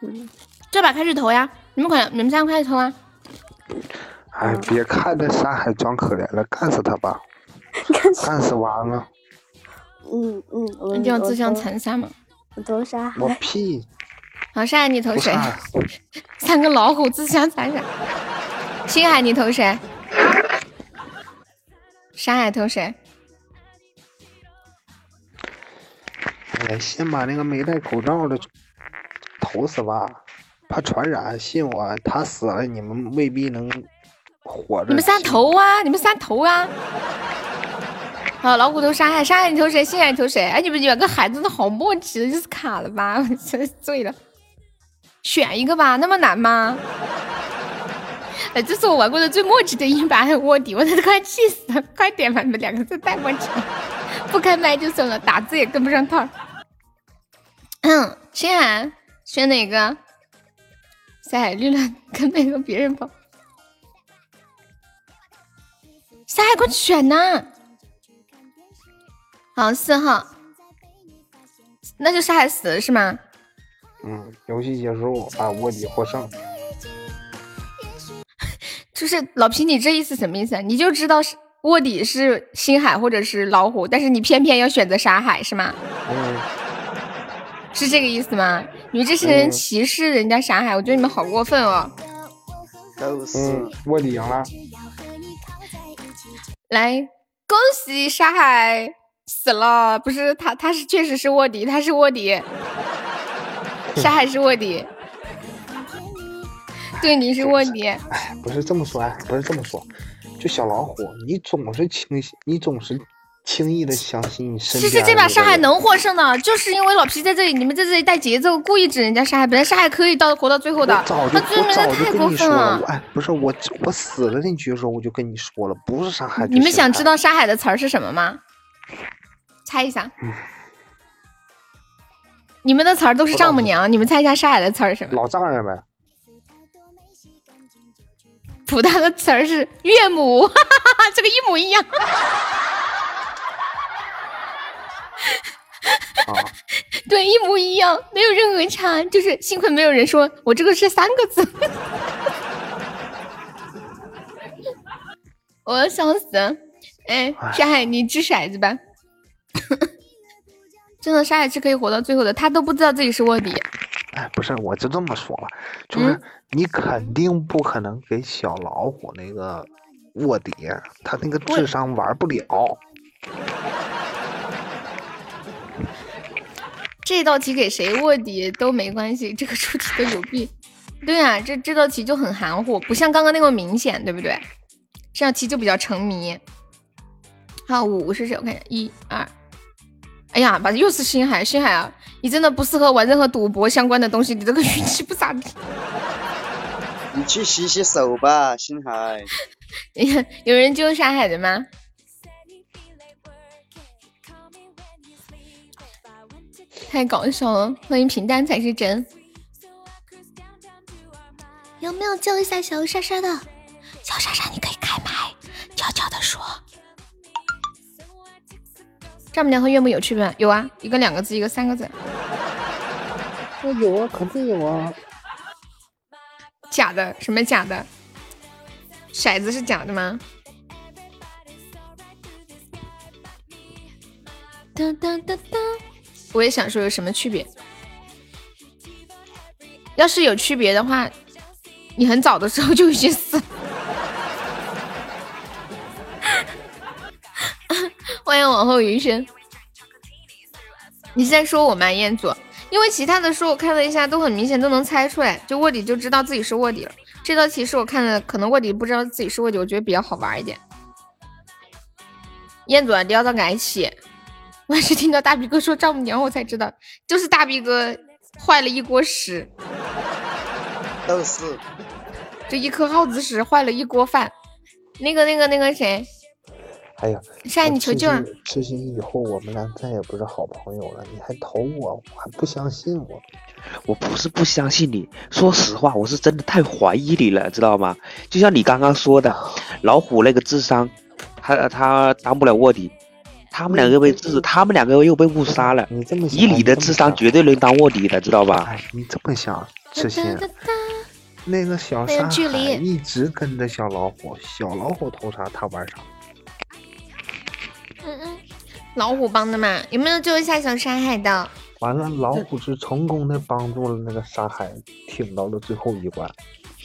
[SPEAKER 6] 嗯，
[SPEAKER 1] 这把开始投呀！你们快，你们三个开始投啊！
[SPEAKER 7] 哎，别看着山海装可怜了，干死他吧，干死完了。
[SPEAKER 6] 嗯嗯，我
[SPEAKER 1] 你这样自相残杀嘛？
[SPEAKER 6] 我投沙
[SPEAKER 7] 我
[SPEAKER 6] 海，
[SPEAKER 7] 屁！
[SPEAKER 1] 好，山海你投谁？<laughs> 三个老虎自相残杀。<laughs> 星海你投谁？山海投谁？
[SPEAKER 7] 哎，先把那个没戴口罩的投死吧，怕传染。信我，他死了，你们未必能活着。
[SPEAKER 1] 你们仨投啊！你们仨投啊！好，老虎投山海，山海你投谁？心海你投谁？哎，你们两个孩子都好默契，就是卡了吧？我真是醉了。选一个吧，那么难吗？哎，这是我玩过的最墨迹的一把卧底，我都快气死了！快点吧，你们两个这太默契了，不开麦就算了，打字也跟不上趟。嗯，星海选哪个？山海绿了，跟那个别人跑。下海快选呐！好，四号，那就山海死了是吗？
[SPEAKER 7] 嗯，游戏结束，啊，卧底获胜。
[SPEAKER 1] 就是老皮，你这意思什么意思啊？你就知道是卧底是星海或者是老虎，但是你偏偏要选择沙海是吗？
[SPEAKER 7] 嗯，
[SPEAKER 1] 是这个意思吗？你们这些人
[SPEAKER 7] 嗯
[SPEAKER 1] 歧视人家沙海，我觉得你们好过分哦！
[SPEAKER 4] 都是
[SPEAKER 7] 嗯，卧底赢了。
[SPEAKER 1] 来，恭喜沙海死了，不是他，他是确实是卧底，他是卧底，<laughs> 沙海是卧底，对，你是卧底。
[SPEAKER 7] 哎，不是这么说，哎，不是这么说，就小老虎，你总是轻，你总是轻易的相信你身边其。
[SPEAKER 1] 实这把沙海能获胜的，就是因为老皮在这里，你们在这里带节奏，故意指人家沙海。本来沙海可以到活到最后的，他最后面
[SPEAKER 7] 我早就
[SPEAKER 1] 的太过分了。
[SPEAKER 7] 哎，不是我我死了那局的时候我就跟你说了，不是沙海。
[SPEAKER 1] 你们想知道沙海的词儿是什么吗？猜一下。你们的词儿都是丈母娘，你们猜一下沙海的词儿是什么？
[SPEAKER 7] 老丈人呗。
[SPEAKER 1] 普大的词儿是岳母，哈哈哈，这个一模一样。<laughs> 对，一模一样，没有任何差，就是幸亏没有人说我这个是三个字。<laughs> 我要笑死了！哎，沙海，你掷骰子吧。真的，沙海是可以活到最后的，他都不知道自己是卧底。
[SPEAKER 7] 哎，不是，我就这么说吧，就是你肯定不可能给小老虎那个卧底，他那个智商玩不了。
[SPEAKER 1] 这道题给谁卧底都没关系，这个出题的有病。对啊，这这道题就很含糊，不像刚刚那么明显，对不对？这道题就比较沉迷。好，五是谁？我看一下，一二。哎呀，把又是星海，星海啊！你真的不适合玩任何赌博相关的东西，你这个运气不咋地。
[SPEAKER 4] 你去洗洗手吧，星海。<laughs>
[SPEAKER 1] 有人救沙海的吗？太搞笑了！欢迎平淡才是真。有没有救一下小莎莎的？小莎莎，你可以开麦，悄悄的说。丈母娘和岳母有区别吗？有啊，一个两个字，一个三个字。
[SPEAKER 7] 我有啊，肯定有啊。
[SPEAKER 1] 假的？什么假的？骰子是假的吗？我也想说有什么区别。要是有区别的话，你很早的时候就已经死了。<laughs> 欢迎往后余生。你是在说我吗，彦祖？因为其他的书我看了一下，都很明显都能猜出来，就卧底就知道自己是卧底了。这道题是我看的，可能卧底不知道自己是卧底，我觉得比较好玩一点。彦祖，你要到改起。我是听到大逼哥说丈母娘，我才知道，就是大逼哥坏了一锅屎，<laughs>
[SPEAKER 4] 都是，
[SPEAKER 1] 这一颗耗子屎坏了一锅饭。那个、那个、那个谁？
[SPEAKER 7] 哎呀，
[SPEAKER 1] 晒你求救啊！
[SPEAKER 7] 痴心以后我们俩再也不是好朋友了，你还投我，我还不相信我。
[SPEAKER 5] 我不是不相信你，说实话，我是真的太怀疑你了，知道吗？就像你刚刚说的，老虎那个智商，他他当不了卧底。他们两个被智，他们两个又被误杀了。
[SPEAKER 7] 你这么
[SPEAKER 5] 以你的智商，绝对能当卧底的，知道吧？
[SPEAKER 7] 哎，你这么想，痴心，那个小沙海一直跟着小老虎，小老虎投啥他玩啥。
[SPEAKER 1] 嗯嗯，老虎帮的嘛，有没有救一下小沙海的？
[SPEAKER 7] 完了，老虎是成功的帮助了那个沙海挺到了最后一关，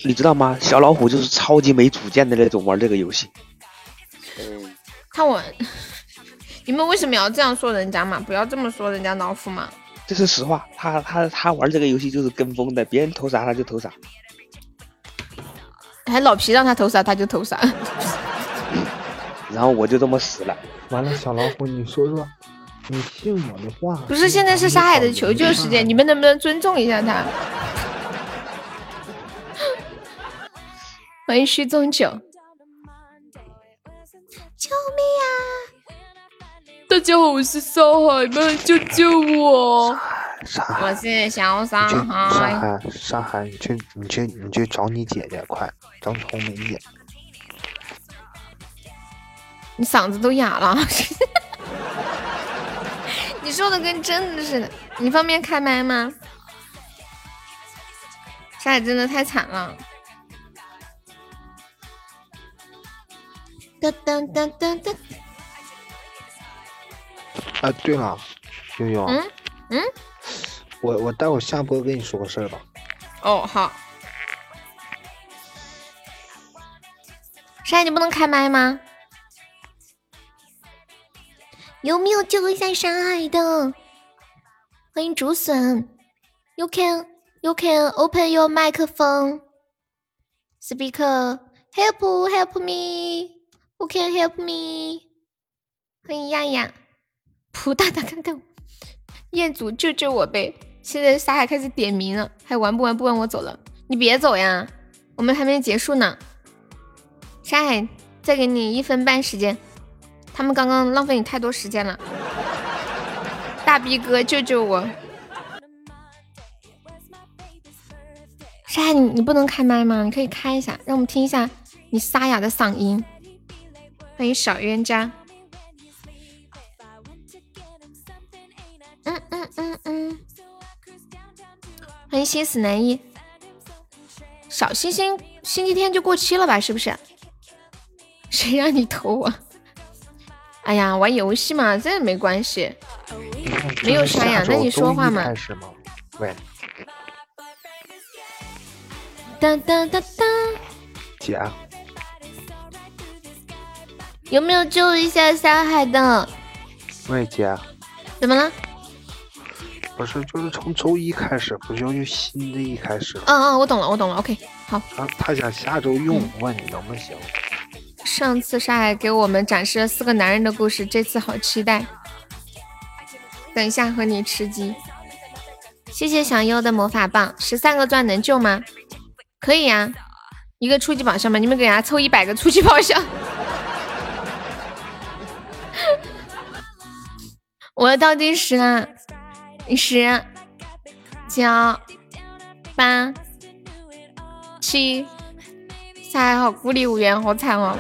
[SPEAKER 5] 你知道吗？小老虎就是超级没主见的那种玩这个游戏。
[SPEAKER 4] 嗯，
[SPEAKER 1] 看我。<laughs> 你们为什么要这样说人家嘛？不要这么说人家老虎嘛！
[SPEAKER 5] 这是实话，他他他玩这个游戏就是跟风的，别人投啥他就投啥。
[SPEAKER 1] 还老皮让他投啥他就投啥，
[SPEAKER 5] 然后我就这么死了。
[SPEAKER 7] 完了，小老虎，你说说，你信我的话？
[SPEAKER 1] 不是，现在是沙海的求救时间，你们能不能尊重一下他？欢迎徐宗九，救命啊！大家好，我是沙海们，救救我！
[SPEAKER 7] 沙海，
[SPEAKER 1] 我是小沙海。
[SPEAKER 7] 沙海，沙海，你去，你去，你去找你姐姐，快，张聪明姐。
[SPEAKER 1] 你嗓子都哑了，<laughs> 你说的跟真的似的。你方便开麦吗？沙海真的太惨了。噔噔噔噔噔。
[SPEAKER 7] 啊，对了，悠悠，
[SPEAKER 1] 嗯嗯，
[SPEAKER 7] 我我待会下播跟你说个事儿吧。
[SPEAKER 1] 哦，好。山海，你不能开麦吗？有没有救一下山海的？欢迎竹笋。You can, you can open your microphone. Speaker, help, help me. Who can help me？欢迎亚亚，普大大看看，彦祖救救我呗！现在沙海开始点名了，还玩不玩？不玩我走了。你别走呀，我们还没结束呢。沙海，再给你一分半时间，他们刚刚浪费你太多时间了。大逼哥，救救我！沙海，你你不能开麦吗？你可以开一下，让我们听一下你沙哑的嗓音。欢迎小冤家。嗯嗯嗯嗯。欢迎心死难依。小星星，星期天就过期了吧？是不是？谁让你投我？哎呀，玩游戏嘛，这没关系。没有沙哑，那你说话嘛？
[SPEAKER 7] 喂。
[SPEAKER 1] 哒哒哒哒。
[SPEAKER 7] 姐。
[SPEAKER 1] 有没有救一下沙海的？
[SPEAKER 7] 喂，姐。
[SPEAKER 1] 怎么了？
[SPEAKER 7] 不是，就是从周一开始，不就就新的一开始？
[SPEAKER 1] 嗯嗯，我懂了，我懂了。OK，好。
[SPEAKER 7] 他他想下周用，问你能不能行？
[SPEAKER 1] 上次沙海给我们展示了四个男人的故事，这次好期待。等一下和你吃鸡。谢谢小优的魔法棒，十三个钻能救吗？可以呀，一个初级宝箱嘛，你们给他凑一百个初级宝箱。<laughs> 我要倒计时了。十、九、八、七，才好孤立无援，好惨哦！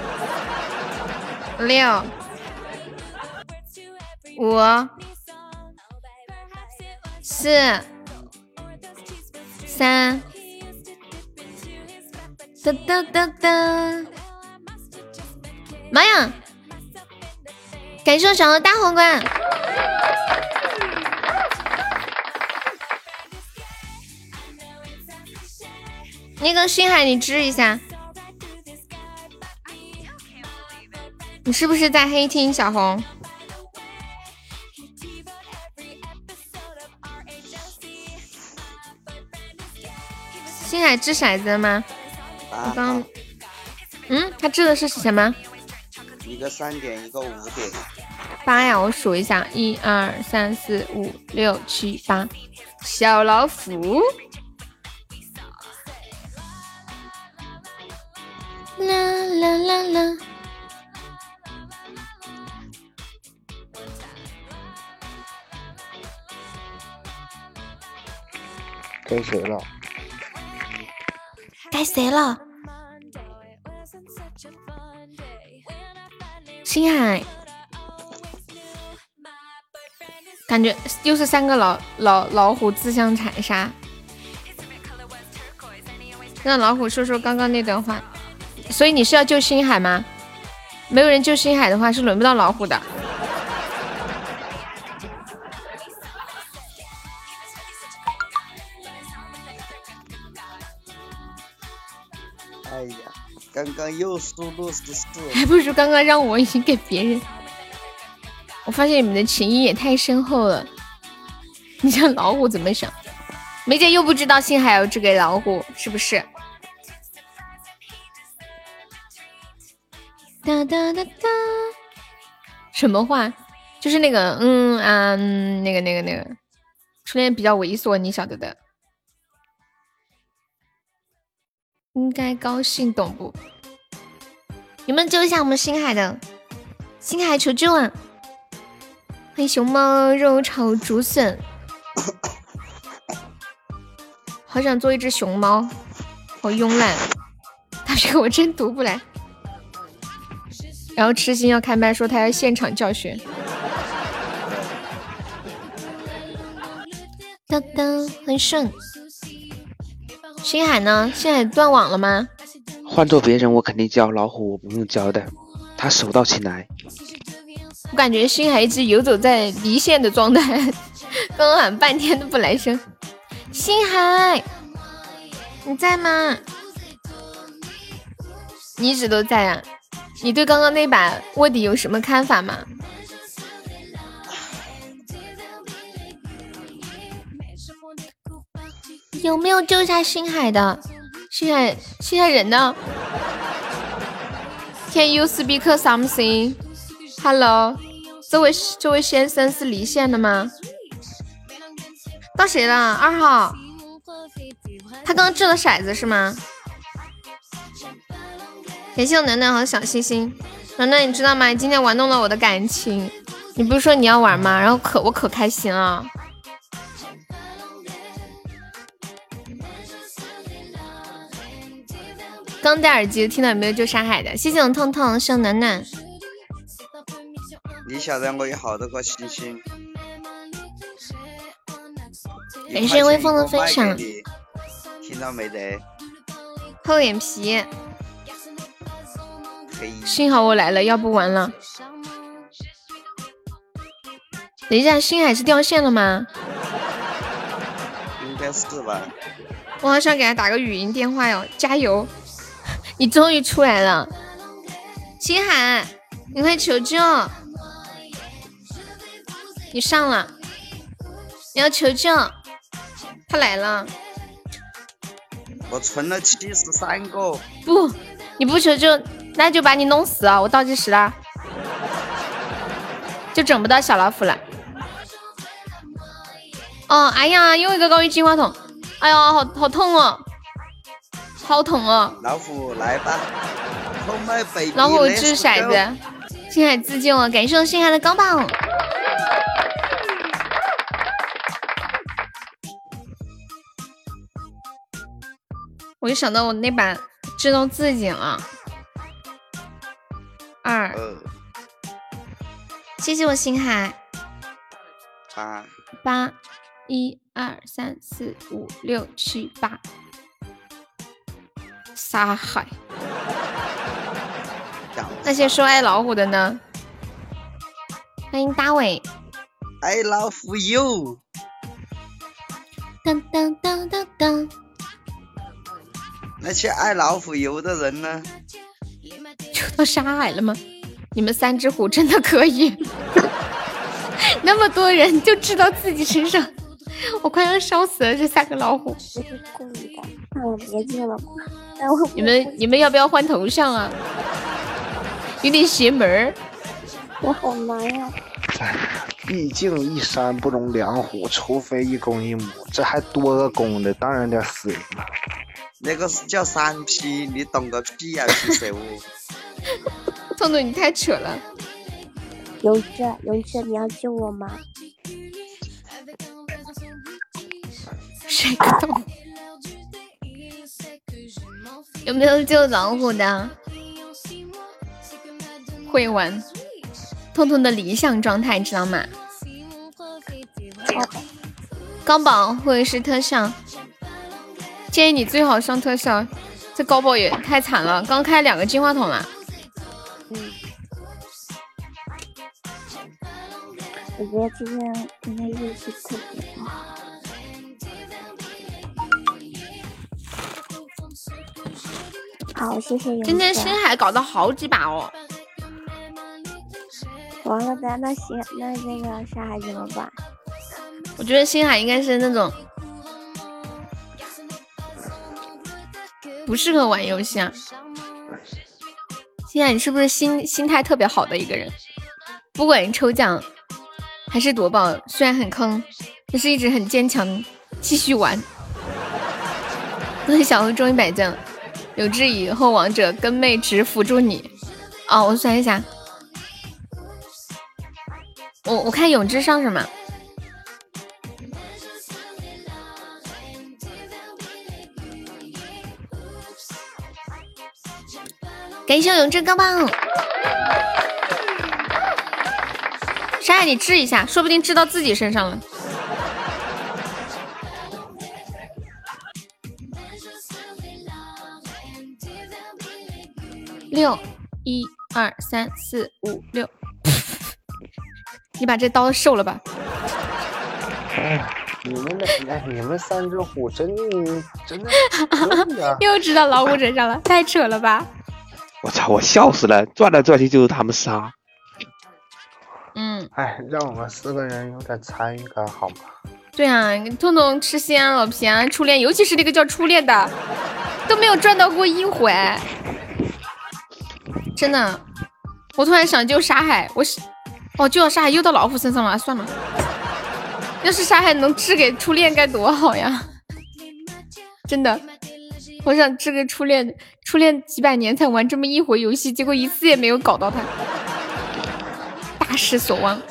[SPEAKER 1] 六、五、四、三，哒哒哒哒！妈呀！感谢我小的大皇冠。那个星海，你支一下，你是不是在黑厅？小红，星海掷骰子了吗？我刚，嗯，他掷的是什么？
[SPEAKER 4] 一个三点，一个五点。
[SPEAKER 1] 八呀，我数一下，一二三四五六七八，小老虎。啦啦啦啦！
[SPEAKER 7] 该谁了？
[SPEAKER 1] 该谁了？星海，感觉又是三个老老老虎自相残杀。让老虎说说刚刚那段话。所以你是要救星海吗？没有人救星海的话，是轮不到老虎的。
[SPEAKER 4] 刚刚又输入十四，
[SPEAKER 1] 还不如刚刚让我已经给别人。我发现你们的情谊也太深厚了。你像老虎怎么想？梅姐又不知道星海要掷给老虎，是不是？哒哒哒哒，什么话？就是那个，嗯啊，那个那个那个，初恋比较猥琐，你晓得的。应该高兴，懂不？你们救一下我们星海的，星海求救啊！欢迎熊猫肉炒竹笋，<coughs> 好想做一只熊猫，好慵懒。大哥，我真读不来。然后痴心要开麦说他要现场教学。噔噔，很顺。星海呢？星海断网了吗？
[SPEAKER 5] 换做别人我肯定教老虎，我不用教的，他手到擒来。
[SPEAKER 1] 我感觉星海一直游走在离线的状态，刚 <laughs> 刚喊半天都不来声。星海，你在吗？你一直都在啊。你对刚刚那把卧底有什么看法吗？有没有救下星海的？星海，星海人呢？Can you speak something? Hello，这位这位先生是离线的吗？到谁了？二号，他刚掷了骰子是吗？感谢我暖暖和小星星，暖暖你知道吗？你今天玩弄了我的感情，你不是说你要玩吗？然后可我可开心了。刚戴耳机听到有没有？救山海的，谢谢我痛痛，谢暖暖。
[SPEAKER 4] 你晓得我有好多个星星。
[SPEAKER 1] 感谢微风的分享。
[SPEAKER 4] 听到没得？
[SPEAKER 1] 厚脸皮。幸好我来了，要不完了。等一下，星海是掉线了吗？
[SPEAKER 4] 应该是吧。
[SPEAKER 1] 我好想给他打个语音电话哟，加油！你终于出来了，星海，你快求救！你上了，你要求救，他来了。
[SPEAKER 4] 我存了七十三个。
[SPEAKER 1] 不，你不求救，那就把你弄死啊！我倒计时了，就整不到小老虎了。哦，哎呀，又一个高级金话筒，哎呀，好好痛哦！好痛哦！
[SPEAKER 4] 老虎来吧，
[SPEAKER 1] 老虎掷骰子，星海自救了，感谢我星海的高棒。我就想到我那把掷到自己了，二，谢谢我星海，
[SPEAKER 4] 八。
[SPEAKER 1] 八，一。二。三。四。五。六。七。八。沙海，那些说爱老虎的呢？欢迎大伟，
[SPEAKER 4] 爱老虎油。
[SPEAKER 1] 当当当当当。
[SPEAKER 4] 那些爱老虎油的人呢？
[SPEAKER 1] 就到沙海了吗？你们三只虎真的可以？<laughs> 那么多人就知道自己身上，<laughs> 我快要烧死了！这三个老虎。
[SPEAKER 6] 是故意的，那我别进了。
[SPEAKER 1] 你们你们要不要换头像啊？有点邪门儿。
[SPEAKER 6] 我好难呀。
[SPEAKER 7] 哎，毕竟一山不容两虎，除非一公一母。这还多个公的，当然得死人了。
[SPEAKER 4] 那个是叫三 P，，你懂个屁呀，皮色物。<laughs>
[SPEAKER 1] 痛痛，你太扯了。
[SPEAKER 6] 勇志，勇志，你要救我吗？
[SPEAKER 1] 谁懂？有没有救老虎的？会玩，痛痛的理想状态，知道吗？高宝或者是特效，建议你最好上特效。这高宝也太惨了，刚开两个金话筒了。
[SPEAKER 6] 嗯。我觉得今天今天运气特别好。好，谢谢
[SPEAKER 1] 今天星海搞到好几把哦。
[SPEAKER 6] 完了，咱那星那那个沙海怎么办？
[SPEAKER 1] 我觉得星海应该是那种不适合玩游戏啊。星海，你是不是心心态特别好的一个人？不管抽奖还是夺宝，虽然很坑，但是一直很坚强，继续玩。那小何终于百赞了。有志以后王者跟妹只辅助你，哦，我算一下，我我看永志上什么？感谢永志高棒，山海你治一下，说不定治到自己身上了。六一二三四五六，你把这刀收了吧。
[SPEAKER 7] 哎，你们的哎，你们三只虎真真的
[SPEAKER 1] 又知道老虎身上了，太扯了吧！
[SPEAKER 5] 我操，我笑死了，转来转去就是他们仨。
[SPEAKER 1] 嗯，
[SPEAKER 7] 哎，让我们四个人有点参与感好吗？
[SPEAKER 1] 对啊，痛痛吃西安老皮啊，初恋，尤其是那个叫初恋的，都没有赚到过一回。真的。我突然想救沙海，我是哦救了沙海又到老虎身上了，算了。要是沙海能治给初恋该多好呀！真的，我想治给初恋，初恋几百年才玩这么一回游戏，结果一次也没有搞到他，大失所望。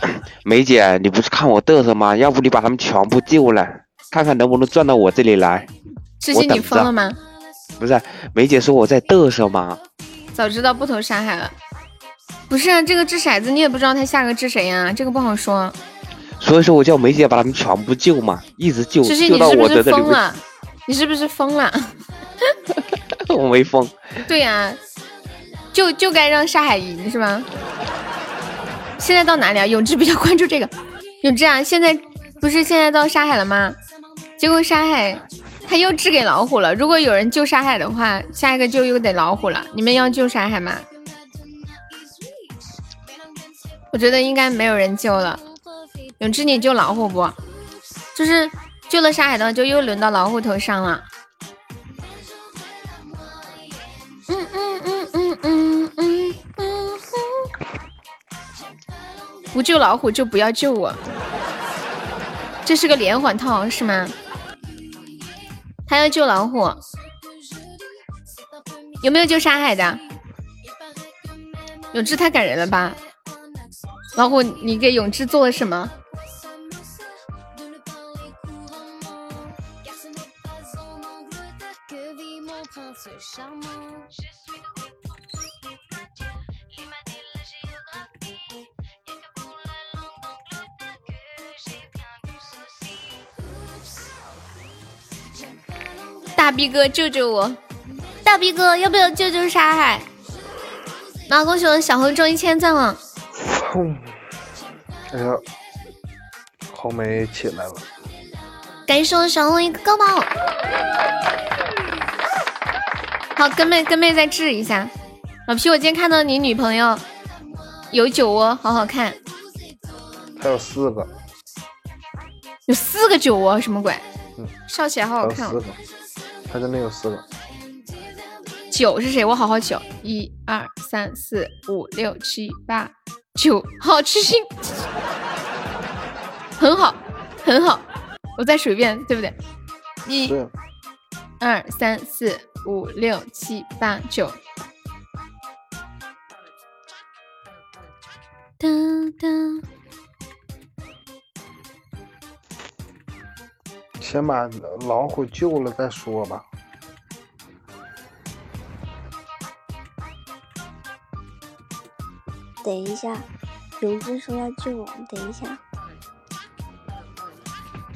[SPEAKER 1] <coughs>
[SPEAKER 5] 梅姐，你不是看我嘚瑟吗？要不你把他们全部救了，看看能不能转到我这里来。
[SPEAKER 1] 痴心，你疯了吗？
[SPEAKER 5] 不是，梅姐说我在嘚瑟吗？
[SPEAKER 1] 早知道不投沙海了。不是啊，这个掷骰子你也不知道他下个掷谁呀，这个不好说。
[SPEAKER 5] 所以说我叫梅姐把他们全部救嘛，一直救救到我
[SPEAKER 1] 的这里。你是不是疯了？你是不是疯了？
[SPEAKER 5] 我没疯。<laughs>
[SPEAKER 1] 对呀，就就该让沙海赢是吧？现在到哪里啊？永志比较关注这个。永志啊，现在不是现在到沙海了吗？结果沙海他又掷给老虎了。如果有人救沙海的话，下一个就又得老虎了。你们要救沙海吗？我觉得应该没有人救了。永志，你救老虎不？就是救了沙海的话，就又轮到老虎头上了。嗯嗯嗯嗯嗯嗯嗯。不救老虎就不要救我。这是个连环套是吗？他要救老虎，有没有救沙海的？永志太感人了吧！老虎，你给永志做了什么？大逼哥救救我！大逼哥要不要救救沙海？那恭喜我小红中一千赞了！
[SPEAKER 7] 哎呀，红梅起来了！
[SPEAKER 1] 感谢我小红一个高宝。好，跟妹跟妹再治一下。老皮，我今天看到你女朋友有酒窝，好好看。
[SPEAKER 7] 还有四个。
[SPEAKER 1] 有四个酒窝，什么鬼？嗯，笑起来好好看。
[SPEAKER 7] 四个，他真的有四个。
[SPEAKER 1] 九是谁？我好好九，一二三四五六七八九，好吃心，很好，很好。我再数一遍，对不对？一、二、三、四、五、六、七、八、九。哒哒。
[SPEAKER 7] 先把老虎救了再说吧。
[SPEAKER 6] 等一下，永志说要救我，等一下。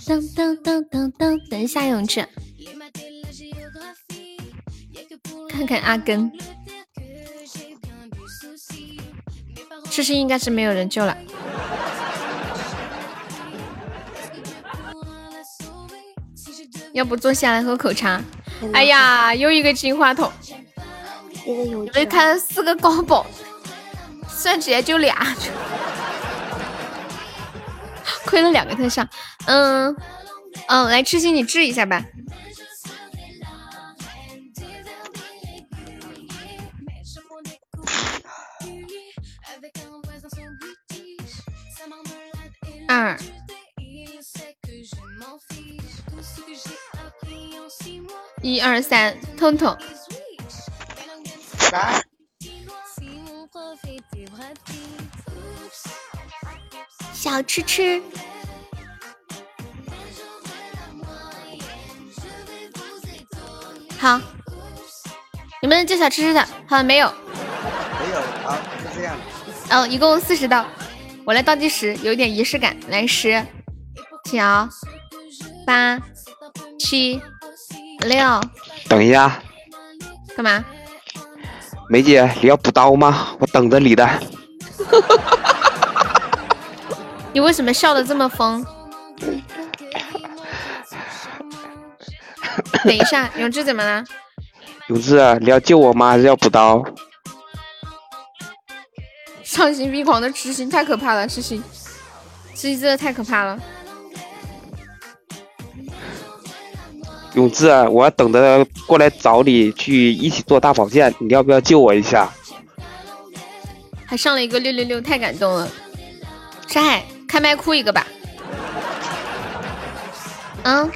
[SPEAKER 1] 噔噔噔噔噔，等一下，永志，看看阿根，这是应该是没有人救了。要不坐下来喝口茶？哎呀，又一个金话筒，
[SPEAKER 6] 因
[SPEAKER 1] 为开了四个高保。算起来就俩，亏了两个特效。嗯嗯，来痴心你治一下吧。二，一二三，痛痛。小吃吃，好，有没有叫小吃吃的？好，没有，
[SPEAKER 4] 没有，好，就这样。
[SPEAKER 1] 哦，一共四十道，我来倒计时，有一点仪式感，来十、九、八、七、六。
[SPEAKER 5] 等一下，
[SPEAKER 1] 干嘛？
[SPEAKER 5] 梅姐，你要补刀吗？我等着你的。<laughs>
[SPEAKER 1] 你为什么笑的这么疯？等一下，<laughs> 永志怎么了？
[SPEAKER 5] 永志，你要救我吗？还是要补刀？
[SPEAKER 1] 丧心病狂的痴心太可怕了，痴心，痴心真的太可怕了。
[SPEAKER 5] 永志，我要等着过来找你去一起做大保健，你要不要救我一下？
[SPEAKER 1] 还上了一个六六六，太感动了。山海，开麦哭一个吧。嗯。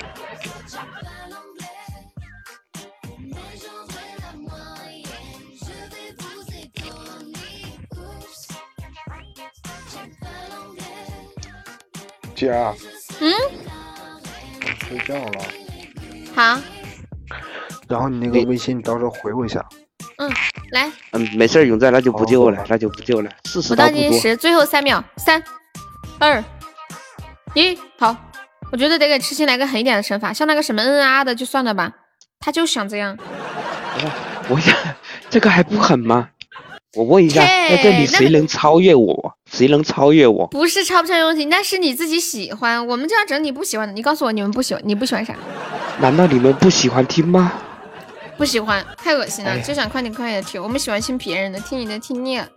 [SPEAKER 7] 姐儿，
[SPEAKER 1] 嗯，
[SPEAKER 7] 睡觉了。
[SPEAKER 1] 好，
[SPEAKER 7] 然后你那个微信，你到时候回我一下。
[SPEAKER 1] 嗯，来，
[SPEAKER 5] 嗯，没事儿，永在那就不救了，那就不救了。四十
[SPEAKER 1] 我。倒计时，最后三秒，三、二、一，好。我觉得得给痴心来个狠一点的惩罚，像那个什么嗯啊的就算了吧，他就想这样。
[SPEAKER 5] 我想这个还不狠吗？我问一下，
[SPEAKER 1] 嘿
[SPEAKER 5] 在这里谁能超越我？谁能超越我？
[SPEAKER 1] 不是超不超越问题，那是你自己喜欢，我们就要整你不喜欢的。你告诉我你们不喜欢，你不喜欢啥？
[SPEAKER 5] 难道你们不喜欢听吗？
[SPEAKER 1] 不喜欢，太恶心了，
[SPEAKER 5] 哎
[SPEAKER 1] 就想快点快点听。我们喜欢听别人的，听你的听腻了。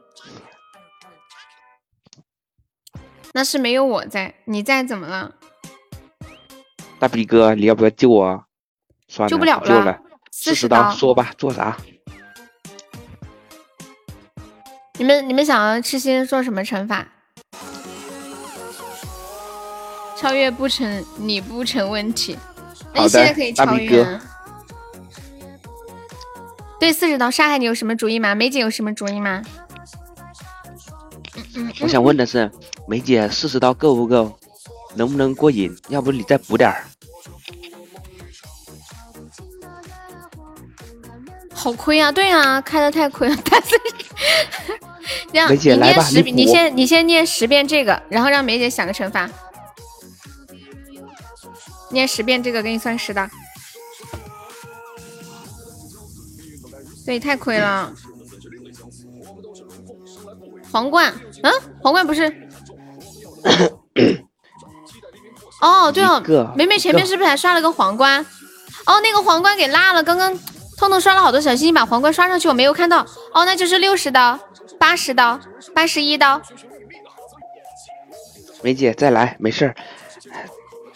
[SPEAKER 1] 那是没有我在，你在怎么了？
[SPEAKER 5] 大逼哥，你要不要救我啊？算了，
[SPEAKER 1] 救不了了
[SPEAKER 5] 了。
[SPEAKER 1] 40
[SPEAKER 5] 十，刀说吧，做啥？
[SPEAKER 1] 你们你们想要痴心做什么惩罚？超越不成，你不成问题。那
[SPEAKER 5] 好的
[SPEAKER 1] 你现在可以超越啊。对，四十刀杀害你有什么主意吗？梅姐有什么主意吗？嗯
[SPEAKER 5] 我想问的是，梅姐四十刀够不够？能不能过瘾？要不你再补点儿？
[SPEAKER 1] 好亏啊！对啊，开的太亏了。<laughs> 但是，这样
[SPEAKER 5] 梅姐
[SPEAKER 1] 你
[SPEAKER 5] 来吧
[SPEAKER 1] 念十遍，你
[SPEAKER 5] 你
[SPEAKER 1] 先你先念十遍这个，然后让梅姐想个惩罚。念十遍这个，给你算十刀。对，太亏了。皇冠，嗯，皇冠不是。哦，对哦梅梅前面是不是还刷了个皇冠？哦，那个皇冠给落了。刚刚痛痛刷了好多小心心，把皇冠刷上去，我没有看到。哦，那就是六十刀、八十刀、八十一刀。
[SPEAKER 5] 梅姐再来，没事儿。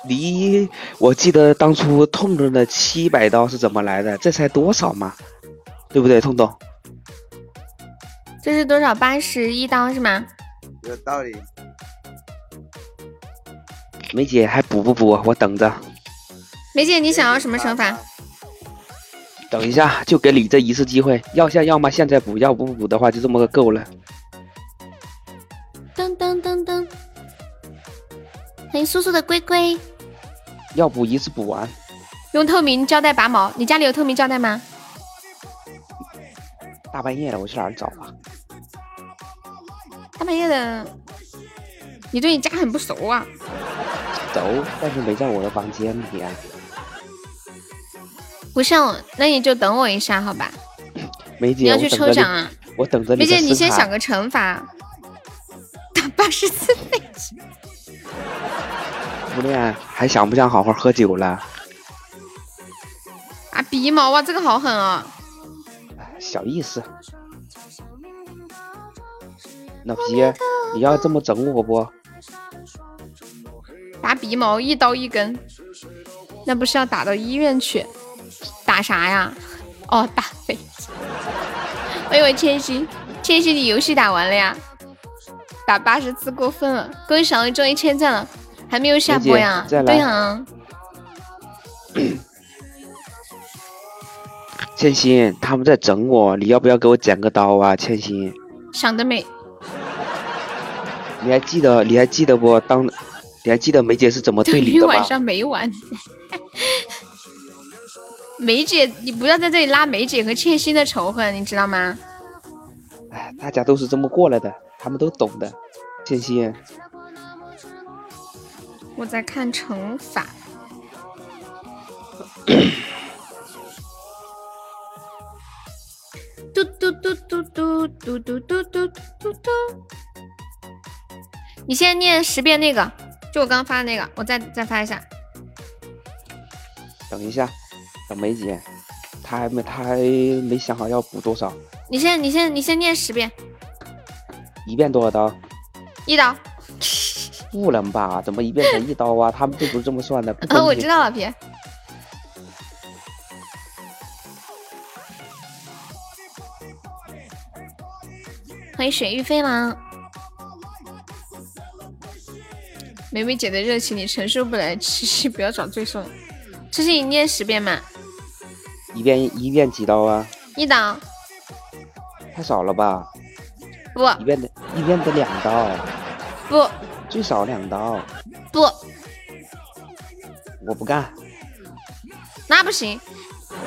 [SPEAKER 5] 离我记得当初痛痛的七百刀是怎么来的？这才多少嘛？对不对，痛痛？
[SPEAKER 1] 这是多少？八十一刀是吗？
[SPEAKER 4] 有道理。
[SPEAKER 5] 梅姐还补不补？我等着。
[SPEAKER 1] 梅姐，你想要什么惩罚？
[SPEAKER 5] 等一下，就给你这一次机会，要下要么现在补，要不补的话就这么个够了。
[SPEAKER 1] 噔噔噔噔，欢迎苏苏的龟龟。
[SPEAKER 5] 要补一次补完。
[SPEAKER 1] 用透明胶带拔毛，你家里有透明胶带吗？
[SPEAKER 5] 大半夜的，我去哪儿找啊？
[SPEAKER 1] 大半夜的，你对你家很不熟啊。
[SPEAKER 5] 熟，但是没在我的房间里啊。
[SPEAKER 1] 不上，那你就等我一下，好吧？
[SPEAKER 5] 梅姐，
[SPEAKER 1] 你要去抽奖啊？
[SPEAKER 5] 我等着你
[SPEAKER 1] 梅姐，你先想个惩罚。打八十四倍。
[SPEAKER 5] 初恋还想不想好好喝酒了？
[SPEAKER 1] 啊，鼻毛啊，这个好狠啊！
[SPEAKER 5] 小意思。老皮，你要这么整我不？
[SPEAKER 1] 打鼻毛一刀一根，那不是要打到医院去？打啥呀？哦，打飞机。我以为千玺，千玺你游戏打完了呀？打八十次过分了，恭喜小鱼终于千赞了，还没有下播呀？对呀、<clears throat>
[SPEAKER 5] 千心，他们在整我，你要不要给我剪个刀啊？千心，
[SPEAKER 1] 想得美。
[SPEAKER 5] 你还记得你还记得不？当你还记得梅姐是怎么对
[SPEAKER 1] 等
[SPEAKER 5] 你的
[SPEAKER 1] 晚？上没完。梅姐，你不要在这里拉梅姐和千欣的仇恨，你知道吗？
[SPEAKER 5] 哎，大家都是这么过来的，他们都懂的。千欣，
[SPEAKER 1] 我在看乘法。嘟 <coughs> 嘟嘟嘟嘟嘟嘟嘟嘟嘟嘟。你现在念十遍那个，就我刚刚发的那个，我再再发一下。
[SPEAKER 5] 等一下，等梅姐，她还没她还没想好要补多少，
[SPEAKER 1] 你先你先你先念十遍，
[SPEAKER 5] 一遍多少刀？
[SPEAKER 1] 一刀。
[SPEAKER 5] 不能吧？怎么一遍才一刀啊？他们都不是这么算的。不
[SPEAKER 1] 啊，我知道了，别。欢迎雪域飞狼。梅梅姐的热情你承受不来，七七不要找罪受。痴心，你念十遍嘛？
[SPEAKER 5] 一遍一遍几刀啊？
[SPEAKER 1] 一刀。
[SPEAKER 5] 太少了吧？
[SPEAKER 1] 不。
[SPEAKER 5] 一遍得，一遍得两刀。
[SPEAKER 1] 不。
[SPEAKER 5] 最少两刀。
[SPEAKER 1] 不。
[SPEAKER 5] 我不干。
[SPEAKER 1] 那不行，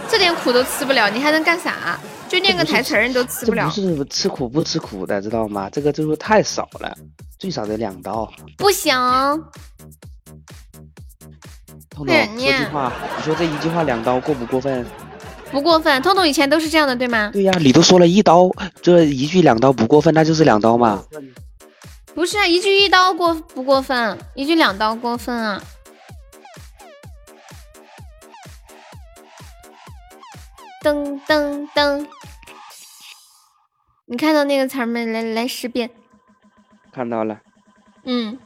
[SPEAKER 1] 这点苦都吃不了，你还能干啥？就念个台词儿你都吃不了。
[SPEAKER 5] 不是吃苦不吃苦的，知道吗？这个就是太少了，最少得两刀。
[SPEAKER 1] 不行。
[SPEAKER 5] 彤彤说句话，你说这一句话两刀过不过分？
[SPEAKER 1] 不过分。彤彤以前都是这样的，对吗？
[SPEAKER 5] 对呀，你都说了一刀，这一句两刀不过分，那就是两刀嘛。
[SPEAKER 1] 不是啊，一句一刀过不过分？一句两刀过分啊？噔噔噔，你看到那个词没？来来十遍。
[SPEAKER 5] 看到了。
[SPEAKER 1] 嗯，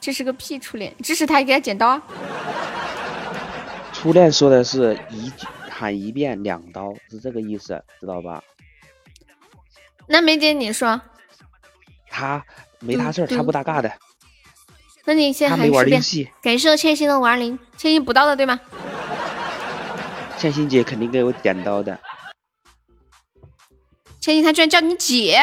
[SPEAKER 1] 这是个屁初恋，支持他给他剪刀。
[SPEAKER 5] 初恋说的是一喊一遍两刀，是这个意思，知道吧？
[SPEAKER 1] 那梅姐你说。
[SPEAKER 5] 他没他事儿，他不搭嘎的。
[SPEAKER 1] 那你先喊十遍。感谢千心的五二零，千心补刀的对吗？<laughs>
[SPEAKER 5] 千心姐肯定给我剪刀的。
[SPEAKER 1] 千心他居然叫你姐，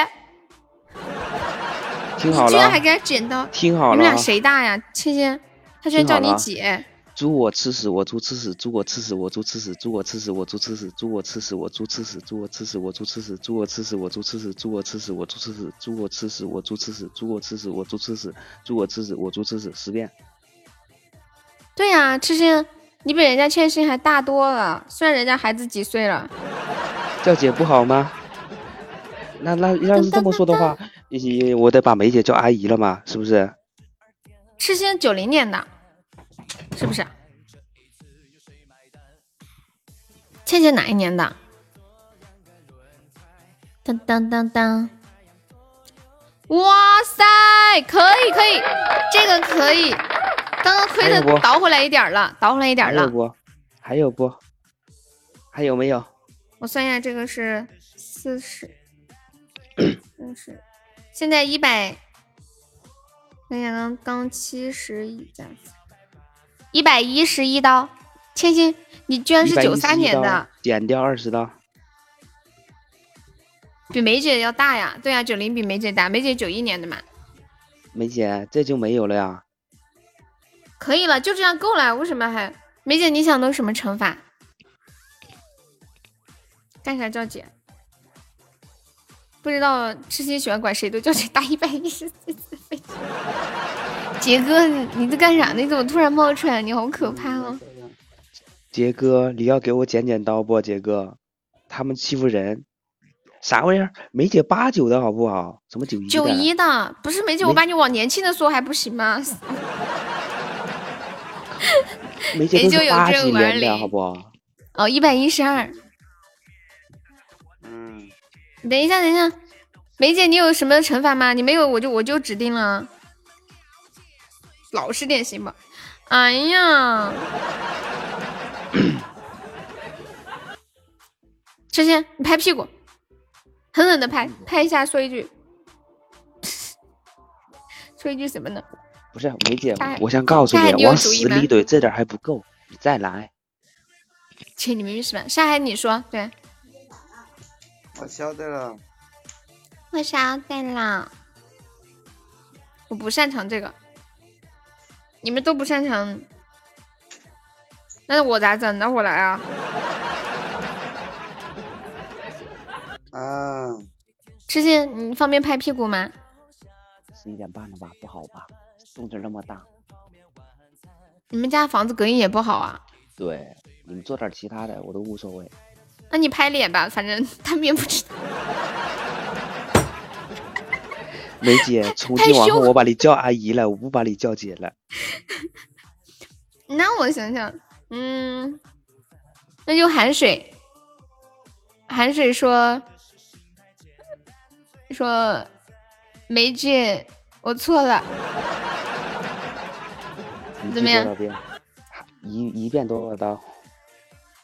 [SPEAKER 5] 听好了，
[SPEAKER 1] 居然还给他剪刀，
[SPEAKER 5] 听好了，
[SPEAKER 1] 你们俩谁大呀？千心，他居然叫你姐。
[SPEAKER 5] 猪我吃屎，我猪吃屎；猪我吃屎，我猪吃屎；猪我吃屎，我猪吃屎；猪我吃屎，我猪吃屎；猪我吃屎，我猪吃屎；猪我吃屎，我猪吃屎；猪我吃屎，我猪吃屎；猪我吃屎，我猪吃屎；猪我吃屎，我猪吃屎；猪我吃屎，我猪吃屎，十遍。
[SPEAKER 1] 对呀，痴心。你比人家千心还大多了，虽然人家孩子几岁了，
[SPEAKER 5] 叫姐不好吗？那那要是这么说的话，我得把梅姐叫阿姨了嘛，是不是？
[SPEAKER 1] 痴心九零年的，是不是？倩倩哪一年的？当当当当！哇塞，可以可以，这个可以。刚刚亏的倒回来一点了，倒回来一点了。
[SPEAKER 5] 还有不？还有不？还有没有？
[SPEAKER 1] 我算一下，这个是四十，四十，现在一百。看一下，刚刚七十一加一百一十一刀。千心，你居然是九三年的，
[SPEAKER 5] 减掉二十刀，
[SPEAKER 1] 比梅姐要大呀？对啊，九零比梅姐大，梅姐九一年的嘛。
[SPEAKER 5] 梅姐，这就没有了呀。
[SPEAKER 1] 可以了，就这样够了。为什么还梅姐？你想弄什么惩罚？干啥叫姐？不知道痴心喜欢管谁都叫姐，打一百一十四次飞机。杰哥，你在干啥呢？你怎么突然冒出来？你好可怕哦！
[SPEAKER 5] 杰哥，你要给我剪剪刀不？杰哥，他们欺负人，啥玩意儿？梅姐八九的好不好？什么九一？
[SPEAKER 1] 九一的不是梅姐，我把你往年轻的说还不行吗？<laughs>
[SPEAKER 5] 梅姐都是八几年的，好不？<laughs>
[SPEAKER 1] 哦，一百一十二。
[SPEAKER 4] 嗯。
[SPEAKER 1] 等一下，等一下，梅姐，你有什么惩罚吗？你没有，我就我就指定了。老实点行吗？哎呀！痴心，你拍屁股，狠狠的拍，拍一下，说一句，说一句什么呢？
[SPEAKER 5] 不是梅姐，我想告诉你，往死里怼，这点还不够，你再来。
[SPEAKER 1] 切，你明明是吧？上海你说对。
[SPEAKER 4] 我晓得了。
[SPEAKER 1] 我晓得了。我不擅长这个，你们都不擅长，那我咋整？那我来啊。
[SPEAKER 4] 啊。
[SPEAKER 1] 痴心，你方便拍屁股吗？
[SPEAKER 5] 十一点半了吧？不好吧？动静那么大，
[SPEAKER 1] 你们家房子隔音也不好啊？
[SPEAKER 5] 对，你们做点其他的我都无所谓。
[SPEAKER 1] 那你拍脸吧，反正 <laughs> 他们也不知道。
[SPEAKER 5] 梅姐，<laughs> 从今往后我把你叫阿姨了，我不把你叫姐了。<laughs>
[SPEAKER 1] 那我想想，嗯，那就含水。含水说说梅姐，我错了。怎么样？
[SPEAKER 5] 一一遍多少刀？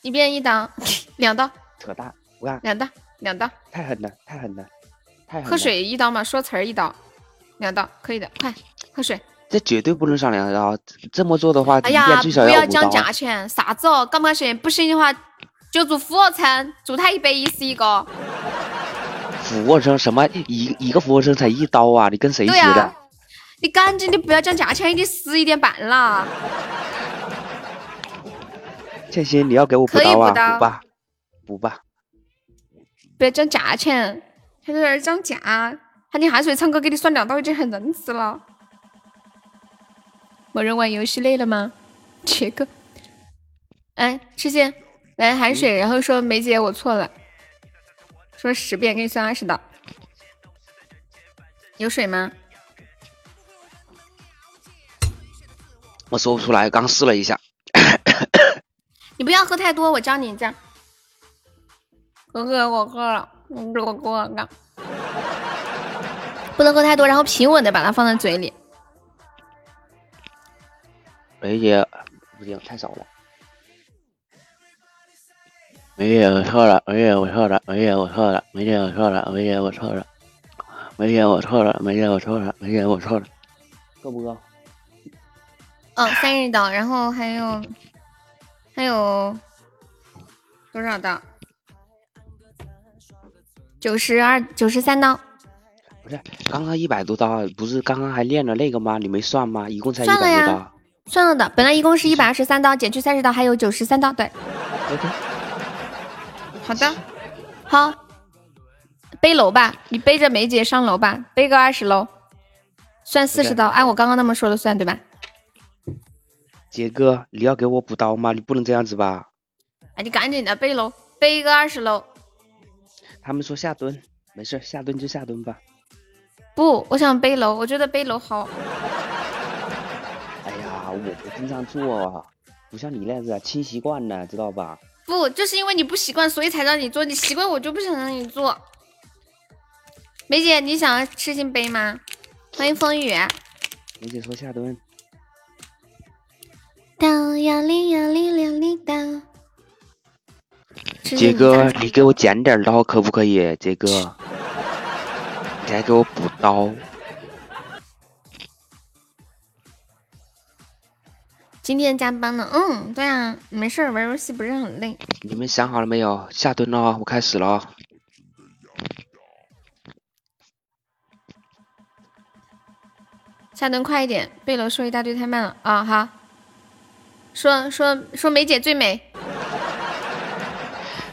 [SPEAKER 1] 一遍一刀，<laughs> 两刀。
[SPEAKER 5] 扯淡！我看
[SPEAKER 1] 两刀，两刀。
[SPEAKER 5] 太狠了，太狠了！
[SPEAKER 1] 喝水一刀嘛，说词儿一刀，两刀可以的，快喝水。
[SPEAKER 5] 这绝对不能上两刀。这么做的话，
[SPEAKER 1] 哎呀，不要。讲价钱，啥子哦？敢不敢信？不行的话就做俯卧撑，做他一百一十一个。<laughs>
[SPEAKER 5] 俯卧撑什么一一个俯卧撑才一刀啊？你跟谁学的？
[SPEAKER 1] 你赶紧的不要讲价钱，已经十一点半了。
[SPEAKER 5] 倩欣，你要给我补刀啊？
[SPEAKER 1] 补
[SPEAKER 5] 吧，补吧。
[SPEAKER 1] 不要讲价钱，还在那儿讲价，喊你汗水唱歌给你算两刀已经很仁慈了。没人玩游戏累了吗？杰哥，哎，吃鸡，来含水，然后说梅姐我错了，说十遍给你算二十刀。有水吗？
[SPEAKER 5] 我说不出来，刚试了一下。<coughs>
[SPEAKER 1] 你不要喝太多，我教你这样。我喝，我喝了，我我我了，不能喝太多，然后平稳的把它放在嘴里。
[SPEAKER 5] 梅姐，不行，太少了。梅姐，我错了，梅姐，我错了，梅姐，我错了，梅姐，我错了，梅姐，我错了，梅姐，我错了，梅姐，我错了，梅姐，我错了，够不够？
[SPEAKER 1] 嗯，三十刀，然后还有还有多少刀？九十二，九十三刀，
[SPEAKER 5] 不是，刚刚一百多刀，不是刚刚还练了那个吗？你没算吗？一共才一
[SPEAKER 1] 算了呀
[SPEAKER 5] 百多刀。
[SPEAKER 1] 算了的。本来一共是一百二十三刀，减去三十刀，还有九十三刀。对
[SPEAKER 5] ，OK，
[SPEAKER 1] 好的，好，背楼吧，你背着梅姐上楼吧，背个二十楼，算四十刀，按我刚刚那么说的算，对吧？
[SPEAKER 5] 杰哥，你要给我补刀吗？你不能这样子吧？
[SPEAKER 1] 哎，你赶紧的背楼，背一个二十楼。
[SPEAKER 5] 他们说下蹲，没事，下蹲就下蹲吧。
[SPEAKER 1] 不，我想背楼，我觉得背楼好。
[SPEAKER 5] 哎呀，我不经常做啊，不像你那样子啊，轻习惯了，知道吧？
[SPEAKER 1] 不，就是因为你不习惯，所以才让你做。你习惯，我就不想让你做。梅姐，你想要吃心杯吗？欢迎风雨。
[SPEAKER 5] 梅姐说下蹲，
[SPEAKER 1] 刀呀哩呀哩呀哩刀。吃
[SPEAKER 5] 杰哥，你给我捡点刀可不可以？杰哥，你还给我补刀。
[SPEAKER 1] 今天加班呢？嗯，对啊，没事，玩游戏不是很累。
[SPEAKER 5] 你们想好了没有？下蹲了，我开始了啊。
[SPEAKER 1] 下蹲快一点，贝罗说一大堆太慢了啊！好，说说说梅姐最美，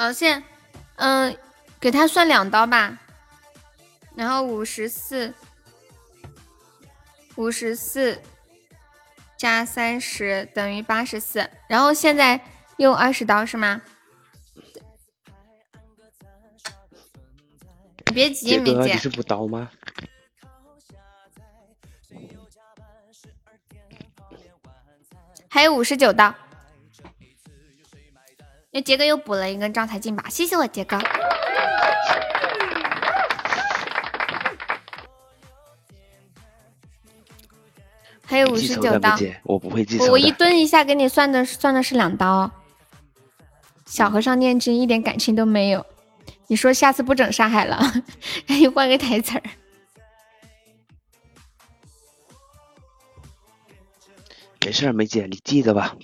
[SPEAKER 1] 好，现在嗯、给他算两刀吧，然后五十四，五十四加三十等于八十四，然后现在用二十刀是吗？你别急，
[SPEAKER 5] 杰哥，
[SPEAKER 1] 梅姐
[SPEAKER 5] 你，是补刀吗？
[SPEAKER 1] 还有五十九刀。那杰哥又补了一个招财进宝，谢谢我杰哥。还有五十九刀，
[SPEAKER 5] 我不会记仇。
[SPEAKER 1] 我我一蹲一下给你算的算的是两刀哦。小和尚念经一点感情都没有，你说下次不整上海了，<laughs> 赶紧换个台词儿。
[SPEAKER 5] 没事儿，梅姐，你记得吧，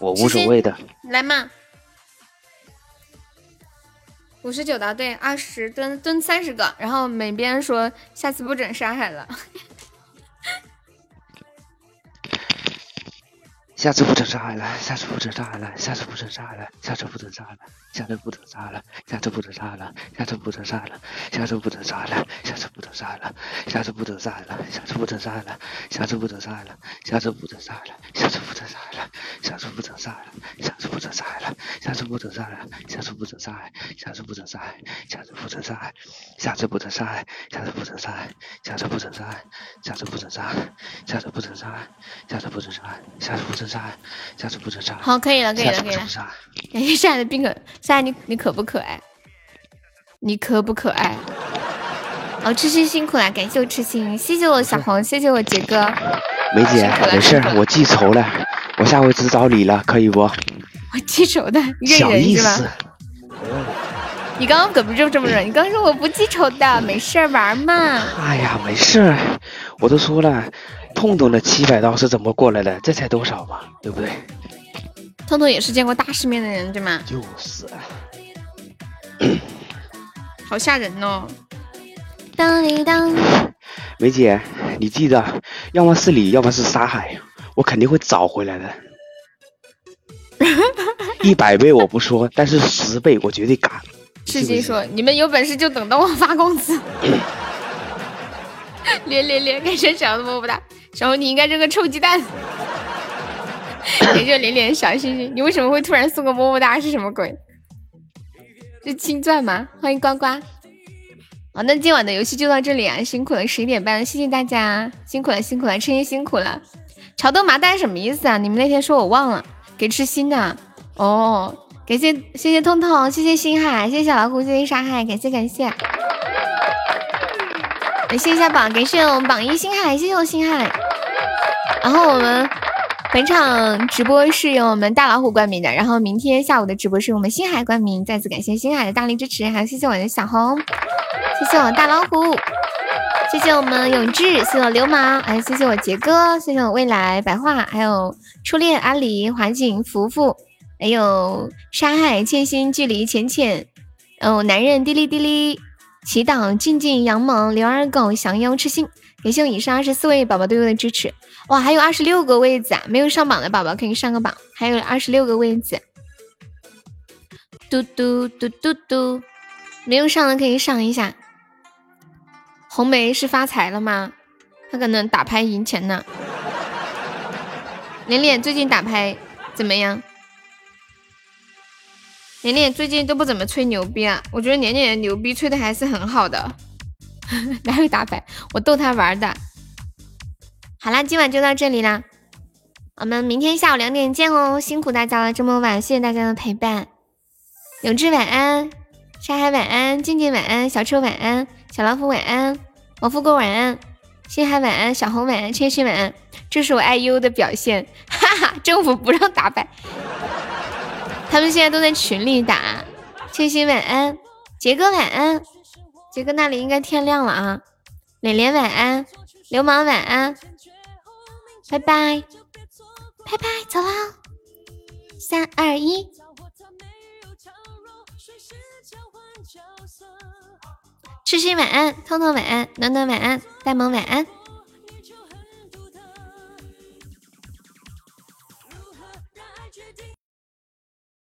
[SPEAKER 5] 我无所谓的。
[SPEAKER 1] 来嘛，五十九答对，二十蹲蹲三十个，然后每边说下次不准杀害了。
[SPEAKER 5] 下次不准上海了，下次不准上海了，下次不准上海了，下次不准上海了，下次不准上海了，下次不准上海了，下次不准上海了，下次不准上海了，下次不准上海了，下次不准上海了，下次不准上海了，下次不准上海了，下次不准上海了，下次不准上海了，下次不准上海了，下次不准上海了，下次不准上海了，下次不准上海，下次不准上海，下次不准上海，下次不准上海，下次不准上海，下次不准上海，下次不准上海，下次不准上海，下次不准上海，下次不准下次不准。
[SPEAKER 1] 好，可以了，可以了，可以了。感谢夏的冰可，夏你你可不可爱？你可不可爱？哦，痴心辛苦了，感谢我痴心，谢谢我小红，谢谢我杰哥。
[SPEAKER 5] 梅姐没事我记仇了，我下回只找你了，可以不？<laughs>
[SPEAKER 1] 我记仇的认人是吧
[SPEAKER 5] 思？，
[SPEAKER 1] 你刚刚可不就这么说，你刚刚说我不记仇的，没事儿玩嘛。
[SPEAKER 5] 哎呀，没事儿，我都说了，痛痛的七百刀是怎么过来的？这才多少嘛，对不对？
[SPEAKER 1] 痛痛也是见过大世面的人，对吗？
[SPEAKER 5] 就是，<clears throat>
[SPEAKER 1] 好吓人哦！当当当，
[SPEAKER 5] 梅姐，你记得，要么是你，要么是沙海，我肯定会找回来的。<laughs> 一百倍我不说，但是十倍我绝对敢。
[SPEAKER 1] 痴心说：“你们有本事就等到我发工资。<clears throat> ”连连连，感谢小红的么么哒，小红你应该扔个臭鸡蛋。感谢连连小星星，你为什么会突然送个么么哒？是什么鬼？是青钻吗？欢迎呱呱。好，那今晚的游戏就到这里啊，辛苦了，十一点半了，谢谢大家，辛苦了，辛苦了，吃心辛苦了。潮豆麻袋什么意思啊？你们那天说我忘了，给吃新的哦。感谢谢谢痛痛，谢谢星海，谢谢小老虎，谢谢沙海，感谢感谢。感谢一下榜，感谢我们榜一星海，谢谢我星海。然后我们本场直播是由我们大老虎冠名的，然后明天下午的直播是我们星海冠名，再次感谢星海的大力支持，还有谢谢我的小红，谢谢我大老虎，谢谢我们永志，谢谢我流氓，还有谢谢我杰哥，谢谢我未来白话，还有初恋阿里、华景、福福，还有沙海、千心、距离、浅浅，哦，男人滴哩滴哩，祈祷、静静、杨萌、刘二狗、降妖、痴心，感谢我以上二十四位宝宝对我的支持。哇，还有二十六个位子啊！没有上榜的宝宝可以上个榜，还有二十六个位子。嘟嘟嘟嘟嘟，没有上的可以上一下。红梅是发财了吗？他可能打牌赢钱呢。连连最近打牌怎么样？连连最近都不怎么吹牛逼啊，我觉得年年牛逼吹的还是很好的。<laughs> 哪有打牌？我逗他玩的。好啦，今晚就到这里啦，我们明天下午两点见哦！辛苦大家了，这么晚，谢谢大家的陪伴。永志晚安，沙海晚安，静静晚安，小车晚安，小老虎晚安，王富贵晚安，星海晚安，小红晚安，千寻晚安。这是我爱优的表现，<laughs> 哈哈！政府不让打牌，<laughs> 他们现在都在群里打。千寻晚安，杰哥晚安，杰哥那里应该天亮了啊。脸脸晚安，流氓晚安。拜拜，拜拜，走啦！三二一，痴心晚安，通通晚安，暖暖晚安，呆萌晚安。